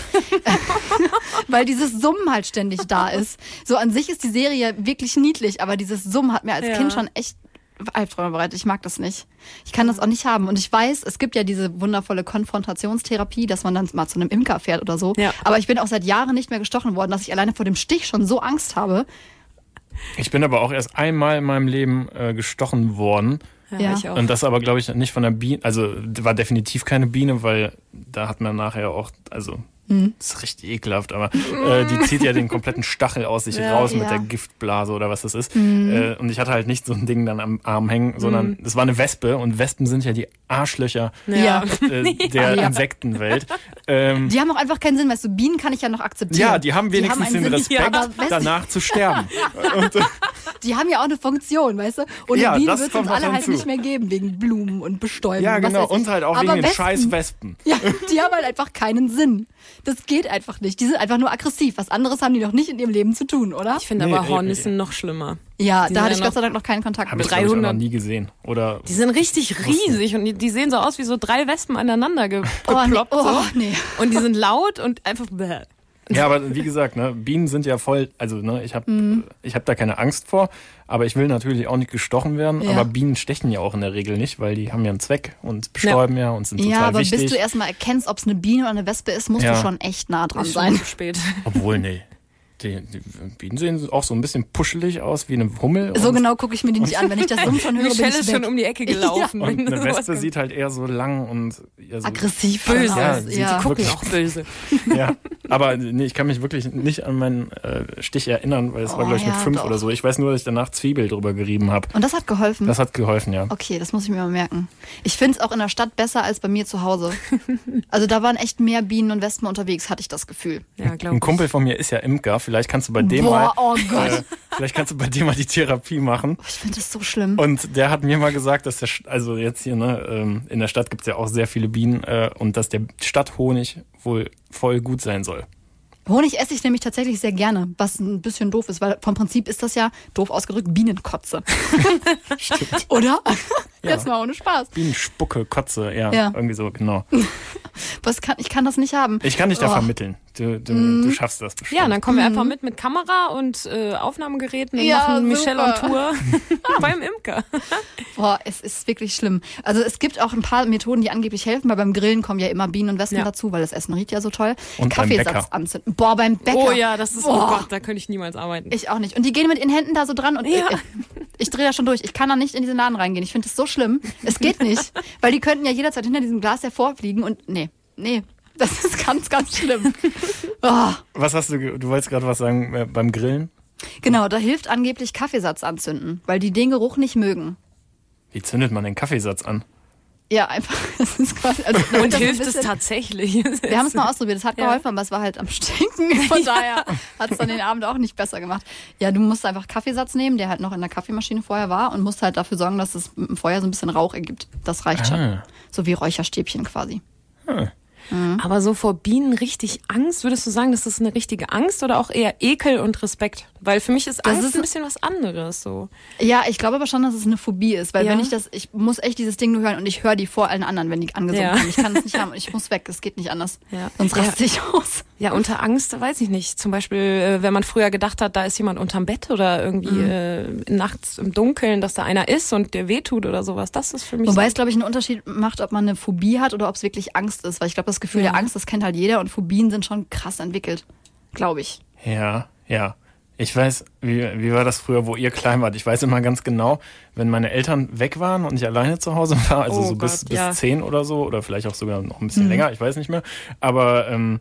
Speaker 2: Weil dieses Summen halt ständig da ist. So an sich ist die Serie wirklich niedlich, aber dieses Summen hat mir als
Speaker 3: Ja.
Speaker 2: Kind schon echt Albträume bereitet. Ich mag das nicht. Ich kann das auch nicht haben. Und ich weiß, es gibt ja diese wundervolle Konfrontationstherapie, dass man dann mal zu einem Imker fährt oder so.
Speaker 3: Ja.
Speaker 2: Aber ich bin auch seit Jahren nicht mehr gestochen worden, dass ich alleine vor dem Stich schon so Angst habe.
Speaker 4: Ich bin aber auch erst einmal in meinem Leben äh, gestochen worden.
Speaker 3: Ja,
Speaker 2: Ja.
Speaker 3: ich auch.
Speaker 4: Und das aber, glaube ich, nicht von der Biene, also war definitiv keine Biene, weil da hat man nachher auch, also
Speaker 2: Hm.
Speaker 4: das ist richtig ekelhaft, aber äh, die zieht ja den kompletten Stachel aus sich
Speaker 3: Ja.
Speaker 4: raus mit
Speaker 2: Ja.
Speaker 4: der Giftblase oder was das ist.
Speaker 2: Hm.
Speaker 4: Äh, und ich hatte halt nicht so ein Ding dann am Arm hängen, sondern es war eine Wespe und Wespen sind ja die Arschlöcher
Speaker 2: Ja.
Speaker 4: äh, der. Insektenwelt. Ähm,
Speaker 2: Die haben auch einfach keinen Sinn. Weißt du, Bienen kann ich ja noch akzeptieren.
Speaker 4: ja, die haben wenigstens
Speaker 2: einen
Speaker 4: den
Speaker 2: Sinn.
Speaker 4: Respekt, danach zu sterben. Und, äh,
Speaker 2: die haben ja auch eine Funktion, weißt du? Und
Speaker 4: Ja,
Speaker 2: Bienen wird es uns alle halt nicht mehr geben, wegen Blumen und Bestäuben.
Speaker 4: ja, genau. Und halt auch
Speaker 2: Aber
Speaker 4: wegen den
Speaker 2: Wespen,
Speaker 4: scheiß Wespen.
Speaker 2: Ja, die haben halt einfach keinen Sinn. Das geht einfach nicht. Die sind einfach nur aggressiv. Was anderes haben die noch nicht in ihrem Leben zu tun, oder?
Speaker 3: Ich finde
Speaker 4: Nee,
Speaker 3: aber Hornissen noch schlimmer.
Speaker 2: Ja,
Speaker 3: Die
Speaker 2: da hatte ich Gott sei Dank noch keinen Kontakt
Speaker 4: Habe ich,
Speaker 2: mit.
Speaker 4: glaub ich, auch noch
Speaker 3: 300.
Speaker 4: nie gesehen. Oder
Speaker 3: Die sind richtig riesig und die, die sehen so aus wie so drei Wespen aneinander ge
Speaker 2: Oh, nee.
Speaker 3: geploppt.
Speaker 2: Oh,
Speaker 3: so.
Speaker 2: nee.
Speaker 3: Und die sind laut und einfach bäh.
Speaker 4: Ja, aber wie gesagt, ne, Bienen sind ja voll, also ne, ich habe
Speaker 2: Mhm.
Speaker 4: ich hab da keine Angst vor, aber ich will natürlich auch nicht gestochen werden.
Speaker 2: Ja.
Speaker 4: Aber Bienen stechen ja auch in der Regel nicht, weil die haben ja einen Zweck und bestäuben ja, und sind total
Speaker 2: Ja, aber
Speaker 4: wichtig.
Speaker 2: bis du erstmal erkennst, ob es eine Biene oder eine Wespe ist, musst
Speaker 4: Ja.
Speaker 2: du schon echt nah dran
Speaker 3: Ist schon
Speaker 2: sein.
Speaker 3: zu spät.
Speaker 4: Obwohl, nee. Die, die Bienen sehen auch so ein bisschen puschelig aus wie eine Hummel.
Speaker 2: So
Speaker 4: und,
Speaker 2: genau gucke ich mir die nicht an. Wenn ich das Summen schon höre, bin
Speaker 3: Michelle
Speaker 2: ich
Speaker 3: ist schon um die Ecke gelaufen.
Speaker 4: Und
Speaker 3: wenn
Speaker 4: eine Wespe
Speaker 3: kommt.
Speaker 4: sieht halt eher so lang und ja, so,
Speaker 2: aggressiv
Speaker 3: Böse.
Speaker 4: Ja,
Speaker 2: aus. Ja.
Speaker 4: guck-
Speaker 3: Gucken auch böse.
Speaker 4: Ja, aber nee, ich kann mich wirklich nicht an meinen äh, Stich erinnern, weil es war,
Speaker 2: Oh,
Speaker 4: glaube ich, mit
Speaker 2: ja,
Speaker 4: fünf
Speaker 2: doch.
Speaker 4: oder so. Ich weiß nur, dass ich danach Zwiebel drüber gerieben habe.
Speaker 2: Und das hat geholfen.
Speaker 4: Das hat geholfen, ja.
Speaker 2: Okay, das muss ich mir mal merken. Ich finde es auch in der Stadt besser als bei mir zu Hause. Also da waren echt mehr Bienen und Wespen unterwegs, hatte ich das Gefühl.
Speaker 3: Ja, glaube
Speaker 4: Ein Kumpel von mir ist ja Imker. Vielleicht kannst du bei dem
Speaker 2: Boah,
Speaker 4: mal,
Speaker 2: oh Gott.
Speaker 4: äh, vielleicht kannst du bei dem mal die Therapie machen.
Speaker 2: Ich finde das so schlimm.
Speaker 4: Und der hat mir mal gesagt, dass der, also jetzt hier, ne, ähm, in der Stadt gibt's ja auch sehr viele Bienen äh, und dass der Stadthonig wohl voll gut sein soll.
Speaker 2: Honig esse ich nämlich tatsächlich sehr gerne, was ein bisschen doof ist, weil vom Prinzip ist das ja, doof ausgedrückt, Bienenkotze. Oder? Jetzt mal ohne Spaß.
Speaker 4: Bienenspucke, Kotze, ja,
Speaker 2: Ja.
Speaker 4: irgendwie so, genau.
Speaker 2: Was kann, ich kann das nicht haben.
Speaker 4: Ich kann dich da
Speaker 2: Oh.
Speaker 4: vermitteln. Du, du,
Speaker 2: Mhm.
Speaker 4: du schaffst das bestimmt.
Speaker 3: Ja, dann kommen wir einfach mit mit Kamera und äh, Aufnahmegeräten und
Speaker 2: Ja,
Speaker 3: machen Michelle on. Tour beim Imker.
Speaker 2: Boah, es ist wirklich schlimm. Also es gibt auch ein paar Methoden, die angeblich helfen, weil beim Grillen kommen ja immer Bienen und Wespen
Speaker 3: Ja.
Speaker 2: dazu, weil das Essen riecht ja so toll.
Speaker 4: Und beim
Speaker 2: Kaffeesatz
Speaker 4: Bäcker.
Speaker 2: anzünden. Boah, beim Bäcker.
Speaker 3: Oh ja, das ist, oh
Speaker 2: Boah.
Speaker 3: Gott, da könnte ich niemals arbeiten.
Speaker 2: Ich auch nicht. Und die gehen mit ihren Händen da so dran und
Speaker 3: Ja.
Speaker 2: ich, ich drehe da schon durch. Ich kann da nicht in diese Laden reingehen. Ich finde das so schlimm. Es geht nicht. Weil die könnten ja jederzeit hinter diesem Glas hervorfliegen und nee, nee. Das ist ganz, ganz schlimm. Oh.
Speaker 4: Was hast du, du wolltest gerade was sagen äh, beim Grillen?
Speaker 2: Genau, da hilft angeblich Kaffeesatz anzünden, weil die den Geruch nicht mögen.
Speaker 4: Wie zündet man den Kaffeesatz an?
Speaker 2: Ja, einfach. Das ist quasi, also,
Speaker 3: Und hilft es
Speaker 2: bisschen-
Speaker 3: tatsächlich?
Speaker 2: Wir haben es mal ausprobiert, es hat
Speaker 3: Ja.
Speaker 2: geholfen, aber es war halt am Stinken. Von daher hat es dann den Abend auch nicht besser gemacht. Ja, du musst einfach Kaffeesatz nehmen, der halt noch in der Kaffeemaschine vorher war und musst halt dafür sorgen, dass es im Feuer so ein bisschen Rauch ergibt. Das reicht schon.
Speaker 4: Ah.
Speaker 2: So wie Räucherstäbchen quasi.
Speaker 3: Aber so vor Bienen richtig Angst, würdest du sagen, das ist eine richtige Angst oder auch eher Ekel und Respekt? Weil für mich ist
Speaker 2: Das
Speaker 3: Angst
Speaker 2: ist-
Speaker 3: ein bisschen was anderes. So.
Speaker 2: Ja, ich glaube aber schon, dass es eine Phobie ist, weil
Speaker 3: Ja.
Speaker 2: wenn ich das, ich muss echt dieses Ding nur hören und ich höre die vor allen anderen, wenn die angesungen
Speaker 3: Ja.
Speaker 2: sind. Ich kann es nicht haben und ich muss weg, es geht nicht anders.
Speaker 3: Ja.
Speaker 2: Sonst raste ich aus.
Speaker 3: Ja, unter Angst, weiß ich nicht. Zum Beispiel, äh, wenn man früher gedacht hat, da ist jemand unterm Bett oder irgendwie
Speaker 2: Mhm.
Speaker 3: äh, nachts im Dunkeln, dass da einer ist und der wehtut oder sowas. Das ist für mich
Speaker 2: Wobei
Speaker 3: so.
Speaker 2: es, glaube ich, einen Unterschied macht, ob man eine Phobie hat oder ob es wirklich Angst ist. Weil ich glaube, das Gefühl
Speaker 3: Ja.
Speaker 2: der Angst, das kennt halt jeder und Phobien sind schon krass entwickelt. Glaube ich.
Speaker 4: Ja, ja. Ich weiß, wie, wie war das früher, wo ihr klein wart? Ich weiß immer ganz genau, wenn meine Eltern weg waren und ich alleine zu Hause war, also
Speaker 3: Oh
Speaker 4: so bis,
Speaker 3: Gott,
Speaker 4: bis
Speaker 3: ja.
Speaker 4: zehn oder so, oder vielleicht auch sogar noch ein
Speaker 2: Mhm.
Speaker 4: bisschen länger, ich weiß nicht mehr. Aber ähm,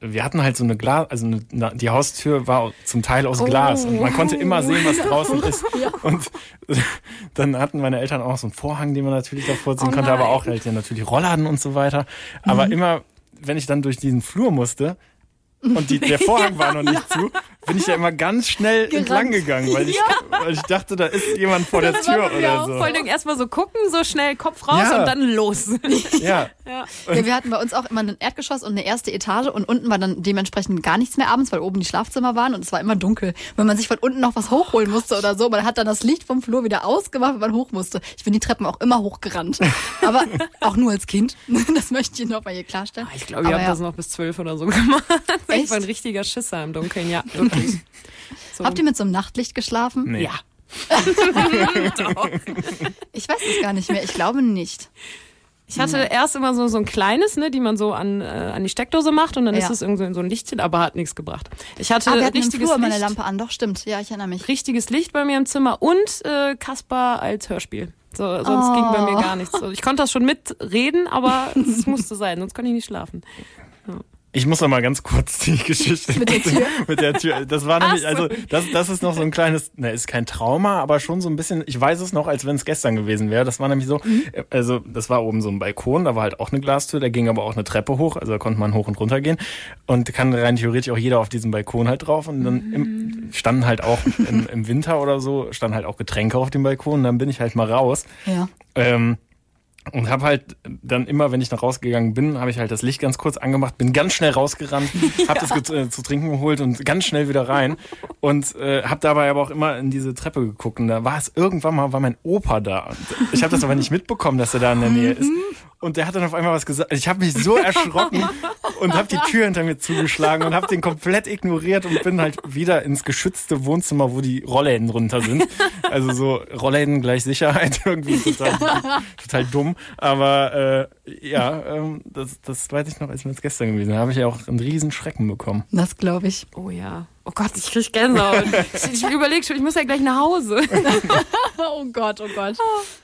Speaker 4: wir hatten halt so eine Glas, also eine, die Haustür war zum Teil aus Glas und man konnte immer sehen, was draußen ist. Und dann hatten meine Eltern auch so einen Vorhang, den man natürlich davor ziehen
Speaker 3: Oh
Speaker 4: konnte, aber auch halt ja natürlich Rollladen und so weiter. Aber immer, wenn ich dann durch diesen Flur musste, und die, der Vorhang war noch nicht zu, bin ich ja immer ganz schnell entlang gegangen, weil ich, weil ich dachte, da ist jemand vor der Tür oder
Speaker 2: auch
Speaker 4: so.
Speaker 3: Vor allen Dingen erstmal so gucken, so schnell Kopf raus
Speaker 4: Ja.
Speaker 3: und dann los.
Speaker 4: Ja,
Speaker 3: ja.
Speaker 2: Ja, wir hatten bei uns auch immer ein Erdgeschoss und eine erste Etage und unten war dann dementsprechend gar nichts mehr abends, weil oben die Schlafzimmer waren und es war immer dunkel. Wenn man sich von unten noch was hochholen musste oder so, man hat dann das Licht vom Flur wieder ausgemacht, wenn man hoch musste. Ich bin die Treppen auch immer hochgerannt. Aber auch nur als Kind. Das möchte ich noch mal hier klarstellen.
Speaker 3: Ich glaube, ihr habt
Speaker 2: ja.
Speaker 3: das noch bis zwölf oder so gemacht. Ich
Speaker 2: Echt?
Speaker 3: war ein richtiger Schisser im Dunkeln, ja, wirklich. So.
Speaker 2: Habt ihr mit so einem Nachtlicht geschlafen?
Speaker 4: nee.
Speaker 3: Ja.
Speaker 2: Ich weiß es gar nicht mehr. Ich glaube nicht.
Speaker 3: Ich hatte erst immer so, so ein kleines, ne, die man so an, äh, an die Steckdose macht und dann
Speaker 2: Ja.
Speaker 3: ist es irgendwie so ein Lichtchen, aber hat nichts gebracht. Ich hatte
Speaker 2: Ah, wir hatten im
Speaker 3: richtiges
Speaker 2: Flur meine
Speaker 3: Licht,
Speaker 2: Lampe an. Doch, stimmt. Ja, ich erinnere mich.
Speaker 3: richtiges Licht bei mir im Zimmer und äh, Kaspar als Hörspiel. So, sonst
Speaker 2: Oh.
Speaker 3: ging bei mir gar nichts. Ich konnte das schon mitreden, aber es musste sein, sonst konnte ich nicht schlafen.
Speaker 4: Ich muss noch mal ganz kurz die Geschichte
Speaker 2: Mit der Tür?
Speaker 4: mit der Tür. Das war nämlich, also das, das ist noch so ein kleines, ne, ist kein Trauma, aber schon so ein bisschen. Ich weiß es noch, als wenn es gestern gewesen wäre. Das war nämlich so,
Speaker 2: Mhm.
Speaker 4: äh, also das war oben so ein Balkon, da war halt auch eine Glastür, da ging aber auch eine Treppe hoch, also da konnte man hoch und runter gehen und kann rein theoretisch auch jeder auf diesem Balkon halt drauf und dann
Speaker 2: Mhm.
Speaker 4: im, standen halt auch im, im Winter oder so standen halt auch Getränke auf dem Balkon. Und dann bin ich halt mal raus.
Speaker 2: Ja.
Speaker 4: Ähm, und habe halt dann immer, wenn ich nach rausgegangen bin, habe ich halt das Licht ganz kurz angemacht, bin ganz schnell rausgerannt, habe das get- äh, zu trinken geholt und ganz schnell wieder rein. Und äh, habe dabei aber auch immer in diese Treppe geguckt und da war es irgendwann mal war mein Opa da. Und ich habe das aber nicht mitbekommen, dass er da in der Nähe ist und der hat dann auf einmal was gesagt. Ich habe mich so erschrocken und habe die Tür hinter mir zugeschlagen und habe den komplett ignoriert und bin halt wieder ins geschützte Wohnzimmer, wo die Rollläden drunter sind. Also so Rollläden gleich Sicherheit irgendwie total, total dumm. Aber äh, ja, ähm, das, das weiß ich noch, als mir das gestern gewesen. Da habe ich ja auch einen riesen Schrecken bekommen.
Speaker 2: Das glaube ich.
Speaker 3: Oh ja. Oh Gott, ich krieg Gänsehaut. ich ich überlege schon, ich muss ja gleich nach Hause.
Speaker 2: Oh Gott, oh Gott.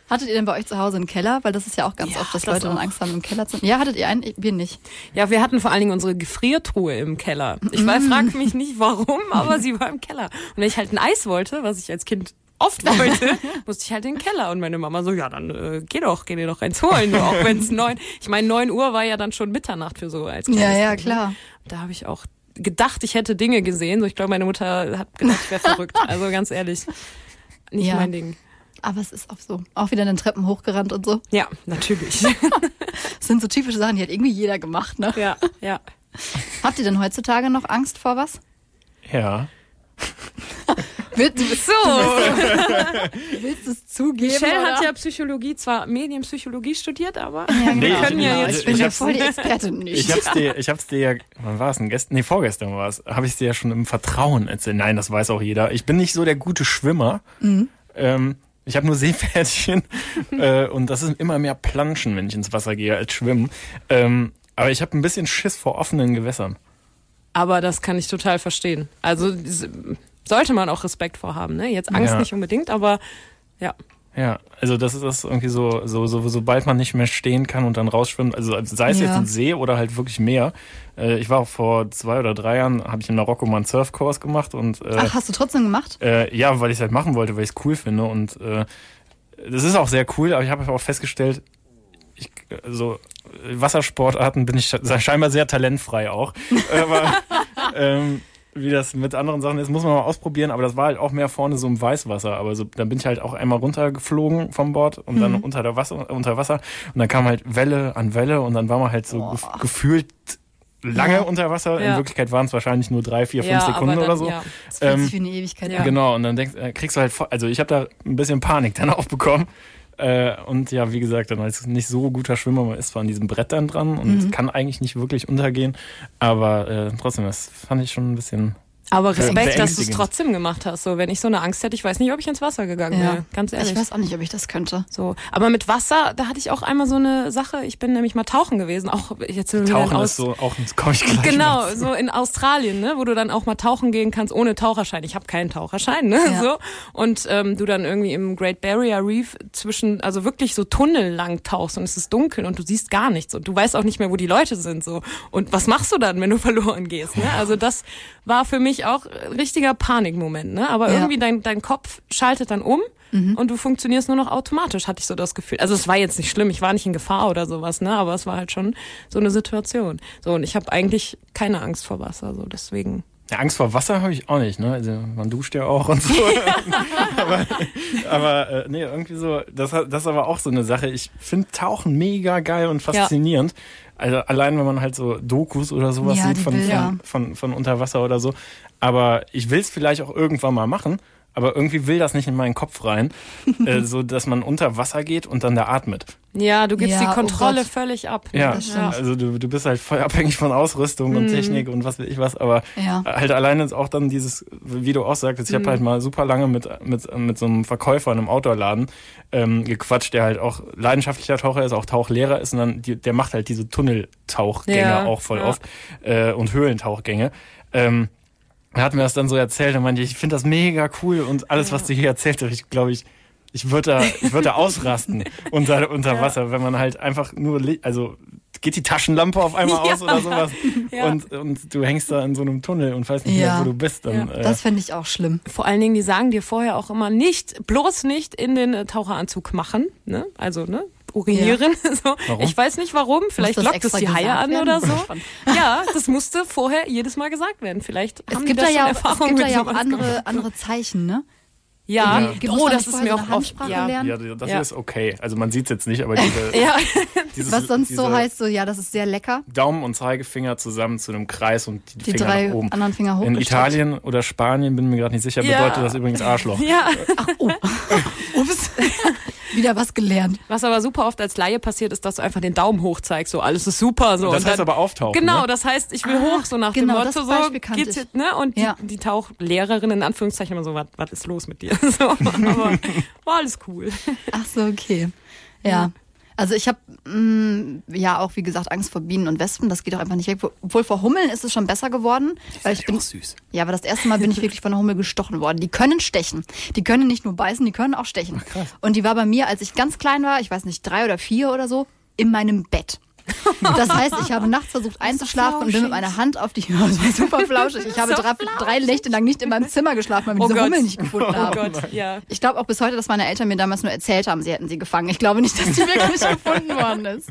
Speaker 2: Hattet ihr denn bei euch zu Hause einen Keller? Weil das ist ja auch ganz
Speaker 3: Ja,
Speaker 2: oft, dass
Speaker 3: das
Speaker 2: Leute dann
Speaker 3: auch.
Speaker 2: Angst haben, im Keller zu. Ja, hattet ihr einen? Ich- Wir nicht.
Speaker 3: Ja, wir hatten vor allen Dingen unsere Gefriertruhe im Keller. Ich
Speaker 2: Mm.
Speaker 3: weiß, frag mich nicht warum, aber sie war im Keller. Und wenn ich halt ein Eis wollte, was ich als Kind oft wollte, musste ich halt in den Keller. Und meine Mama so, ja, dann äh, geh doch, geh dir doch eins holen, nur auch wenn es neun. Ich meine, neun Uhr war ja dann schon Mitternacht für so als kleines
Speaker 2: Ja, ja,
Speaker 3: Kind, ne?
Speaker 2: klar.
Speaker 3: Da habe ich auch gedacht, ich hätte Dinge gesehen. So, ich glaube, meine Mutter hat gedacht, ich wäre verrückt. Also ganz ehrlich, nicht
Speaker 2: Ja.
Speaker 3: mein Ding.
Speaker 2: Aber es ist auch so. Auch wieder in den Treppen hochgerannt und so.
Speaker 3: Ja, natürlich.
Speaker 2: Das sind so typische Sachen, die hat irgendwie jeder gemacht, ne?
Speaker 3: ja, ja.
Speaker 2: Habt ihr denn heutzutage noch Angst vor was?
Speaker 4: Ja.
Speaker 2: Willst du,
Speaker 3: So,
Speaker 2: willst du es zugeben?
Speaker 3: Michelle hat ja Psychologie, zwar Medienpsychologie studiert, aber
Speaker 2: Ja, genau.
Speaker 4: Nee,
Speaker 3: wir können ja
Speaker 4: ich-
Speaker 3: jetzt
Speaker 2: ich bin ja voll die Expertin nicht.
Speaker 4: Ich hab's dir, ich hab's dir ja, wann war es denn? Gestern? Nee, vorgestern war es. Habe ich dir ja schon im Vertrauen erzählt. Nein, das weiß auch jeder. Ich bin nicht so der gute Schwimmer. Ähm, ich habe nur Seepferdchen äh, und das ist immer mehr Planschen, wenn ich ins Wasser gehe, als Schwimmen. Ähm, aber ich habe ein bisschen Schiss vor offenen Gewässern.
Speaker 3: Aber das kann ich total verstehen. Also sollte man auch Respekt vorhaben, ne? Jetzt Angst
Speaker 4: Ja.
Speaker 3: nicht unbedingt, aber ja.
Speaker 4: Ja, also das ist das irgendwie so, so, so, sobald man nicht mehr stehen kann und dann rausschwimmt, also sei es
Speaker 2: Ja.
Speaker 4: jetzt ein See oder halt wirklich Meer. Äh, ich war auch vor zwei oder drei Jahren, habe ich in Marokko mal einen Surfkurs gemacht und äh,
Speaker 2: Ach, hast du trotzdem gemacht?
Speaker 4: Äh, ja, weil ich es halt machen wollte, weil ich es cool finde. Und äh, das ist auch sehr cool, aber ich habe auch festgestellt, ich, so Wassersportarten bin ich scheinbar sehr talentfrei auch. Aber ähm, wie das mit anderen Sachen ist, muss man mal ausprobieren. Aber das war halt auch mehr vorne so im Weißwasser. Aber so, dann bin ich halt auch einmal runtergeflogen vom Bord und dann unter, der Wasser, unter Wasser. Und dann kam halt Welle an Welle und dann war man halt so gef gefühlt lange
Speaker 2: Ja.
Speaker 4: unter Wasser. In
Speaker 3: Ja.
Speaker 4: Wirklichkeit waren es wahrscheinlich nur drei, vier, fünf
Speaker 3: Ja,
Speaker 4: Sekunden
Speaker 3: dann-
Speaker 4: oder so.
Speaker 3: ja.
Speaker 2: Das
Speaker 4: Ähm,
Speaker 2: wie eine Ewigkeit
Speaker 3: ja.
Speaker 4: Genau, und dann denkst, äh, kriegst du halt, voll- also ich habe da ein bisschen Panik dann auch bekommen. Äh, und ja, wie gesagt, dann als nicht so guter Schwimmer man ist zwar an diesem Brett dann dran und kann eigentlich nicht wirklich untergehen, aber äh, trotzdem, das fand ich schon ein bisschen.
Speaker 3: Aber Respekt, dass du es trotzdem gemacht hast. So, wenn ich so eine Angst hätte, ich weiß nicht, ob ich ins Wasser gegangen
Speaker 2: Ja.
Speaker 3: wäre. Ganz ehrlich.
Speaker 2: Ich weiß auch nicht, ob ich das könnte.
Speaker 3: So, aber mit Wasser, da hatte ich auch einmal so eine Sache. Ich bin nämlich mal tauchen gewesen, auch jetzt
Speaker 4: Tauchen
Speaker 3: Aus
Speaker 4: ist so auch, gleich
Speaker 3: Genau,
Speaker 4: zu.
Speaker 3: so in Australien, ne, wo du dann auch mal tauchen gehen kannst ohne Taucherschein. Ich habe keinen Taucherschein, ne,
Speaker 2: Ja.
Speaker 3: so und ähm, du dann irgendwie im Great Barrier Reef zwischen, also wirklich so Tunnel lang tauchst und es ist dunkel und du siehst gar nichts und du weißt auch nicht mehr, wo die Leute sind, so und was machst du dann, wenn du verloren gehst, ne? Also das war für mich auch ein richtiger Panikmoment, ne? Aber
Speaker 2: Ja.
Speaker 3: irgendwie dein dein Kopf schaltet dann um.
Speaker 2: Mhm.
Speaker 3: Und du funktionierst nur noch automatisch, hatte ich so das Gefühl. Also es war jetzt nicht schlimm, ich war nicht in Gefahr oder sowas, ne? Aber es war halt schon so eine Situation. So, und ich habe eigentlich keine Angst vor Wasser, so deswegen.
Speaker 4: Ja, Angst vor Wasser habe ich auch nicht, ne? Also man duscht ja auch und so. aber aber äh, nee, irgendwie so, das, hat- das ist aber auch so eine Sache. Ich finde Tauchen mega geil und faszinierend. Also allein wenn man halt so Dokus oder sowas
Speaker 2: Ja,
Speaker 4: sieht von, von, von, von unter Wasser oder so. Aber ich will es vielleicht auch irgendwann mal machen. Aber irgendwie will das nicht in meinen Kopf rein, äh, so dass man unter Wasser geht und dann da atmet.
Speaker 3: Ja, du gibst
Speaker 2: Ja,
Speaker 3: die
Speaker 2: oh
Speaker 3: Kontrolle
Speaker 2: Gott.
Speaker 3: völlig ab. ne?
Speaker 4: Ja,
Speaker 2: stimmt.
Speaker 4: also du, du bist halt voll abhängig von Ausrüstung und Technik und was will ich was, aber
Speaker 2: Ja.
Speaker 4: halt alleine ist auch dann dieses, wie du auch sagtest, ich habe halt mal super lange mit, mit, mit so einem Verkäufer in einem Outdoor-Laden ähm, gequatscht, der halt auch leidenschaftlicher Taucher ist, auch Tauchlehrer ist und dann die, der macht halt diese Tunneltauchgänge
Speaker 3: Ja,
Speaker 4: auch voll
Speaker 3: ja.
Speaker 4: oft äh, und Höhlentauchgänge. Ähm, er hat mir das dann so erzählt und meinte, ich finde das mega cool und alles, was du hier erzählt hast, ich glaube, ich, ich würde da, ich würde da ausrasten unter, unter Wasser, wenn man halt einfach nur, also geht die Taschenlampe auf einmal aus oder sowas
Speaker 3: Ja.
Speaker 4: und, und du hängst da in so einem Tunnel und weißt nicht
Speaker 2: Ja.
Speaker 4: mehr, wo du bist. Dann,
Speaker 3: Ja.
Speaker 4: äh,
Speaker 2: Das fände ich auch schlimm.
Speaker 3: Vor allen Dingen, die sagen dir vorher auch immer nicht, bloß nicht in den äh, Taucheranzug machen, ne? Also, ne? Urinieren. So.
Speaker 4: Warum?
Speaker 3: Ich weiß nicht warum. Vielleicht
Speaker 2: das
Speaker 3: lockt es die Haie an
Speaker 2: werden?
Speaker 3: oder so. Ja, das musste vorher jedes Mal gesagt werden. Vielleicht
Speaker 2: Es
Speaker 3: haben
Speaker 2: gibt
Speaker 3: die
Speaker 2: da ja auch, es gibt da ja auch andere, andere Zeichen, ne?
Speaker 3: Ja,
Speaker 4: Ja.
Speaker 2: Gibt
Speaker 3: oh,
Speaker 2: da
Speaker 3: das ist mir auch oft. Ja.
Speaker 2: lernen?
Speaker 4: ja, das
Speaker 3: Ja.
Speaker 4: ist okay. Also man sieht es jetzt nicht, aber diese,
Speaker 3: Ja,
Speaker 4: dieses,
Speaker 2: Was sonst so heißt, so, ja, das ist sehr lecker.
Speaker 4: Daumen und Zeigefinger zusammen zu einem Kreis und die,
Speaker 2: Die
Speaker 4: Finger
Speaker 2: drei
Speaker 4: nach oben.
Speaker 2: anderen Finger
Speaker 4: In
Speaker 2: hochgestreckt.
Speaker 4: Italien oder Spanien, bin mir gerade nicht sicher,
Speaker 3: Ja.
Speaker 4: bedeutet das übrigens Arschloch.
Speaker 3: ja.
Speaker 2: Ups. Wieder was gelernt.
Speaker 3: Was aber super oft als Laie passiert, ist, dass du einfach den Daumen hoch zeigst, so alles ist super. So.
Speaker 4: Das
Speaker 3: Und
Speaker 4: heißt
Speaker 3: dann,
Speaker 4: aber auftauchen.
Speaker 3: Genau,
Speaker 4: ne?
Speaker 3: das heißt, ich will
Speaker 2: Ah,
Speaker 3: hoch, so nach
Speaker 2: genau,
Speaker 3: dem
Speaker 2: das
Speaker 3: Motto,
Speaker 2: Beispiel
Speaker 3: so geht's
Speaker 2: ich.
Speaker 3: jetzt, ne? Und die,
Speaker 2: Ja.
Speaker 3: die Tauchlehrerin in Anführungszeichen immer so, was, ist los mit dir? So, aber war alles cool.
Speaker 2: Ach so, okay. Ja. Also ich habe ja auch, wie gesagt, Angst vor Bienen und Wespen. Das geht auch einfach nicht weg. Obwohl vor Hummeln ist es schon besser geworden. Weil ich bin,
Speaker 4: auch süß.
Speaker 2: Ja, aber das erste Mal bin ich wirklich von einer Hummel gestochen worden. Die können stechen. Die können nicht nur beißen, die können auch stechen. Und die war bei mir, als ich ganz klein war, ich weiß nicht, drei oder vier oder so, in meinem Bett. Das heißt, ich habe nachts versucht einzuschlafen und bin mit meiner Hand auf die. Ja, das war super flauschig. Ich habe
Speaker 3: So
Speaker 2: drei, drei Nächte lang nicht in meinem Zimmer geschlafen, weil wir
Speaker 3: Oh
Speaker 2: diese
Speaker 3: Gott.
Speaker 2: Hummel nicht gefunden
Speaker 3: Oh
Speaker 2: haben.
Speaker 3: Gott, ja.
Speaker 2: Ich glaube auch bis heute, dass meine Eltern mir damals nur erzählt haben, sie hätten sie gefangen. Ich glaube nicht, dass die wirklich gefunden worden ist.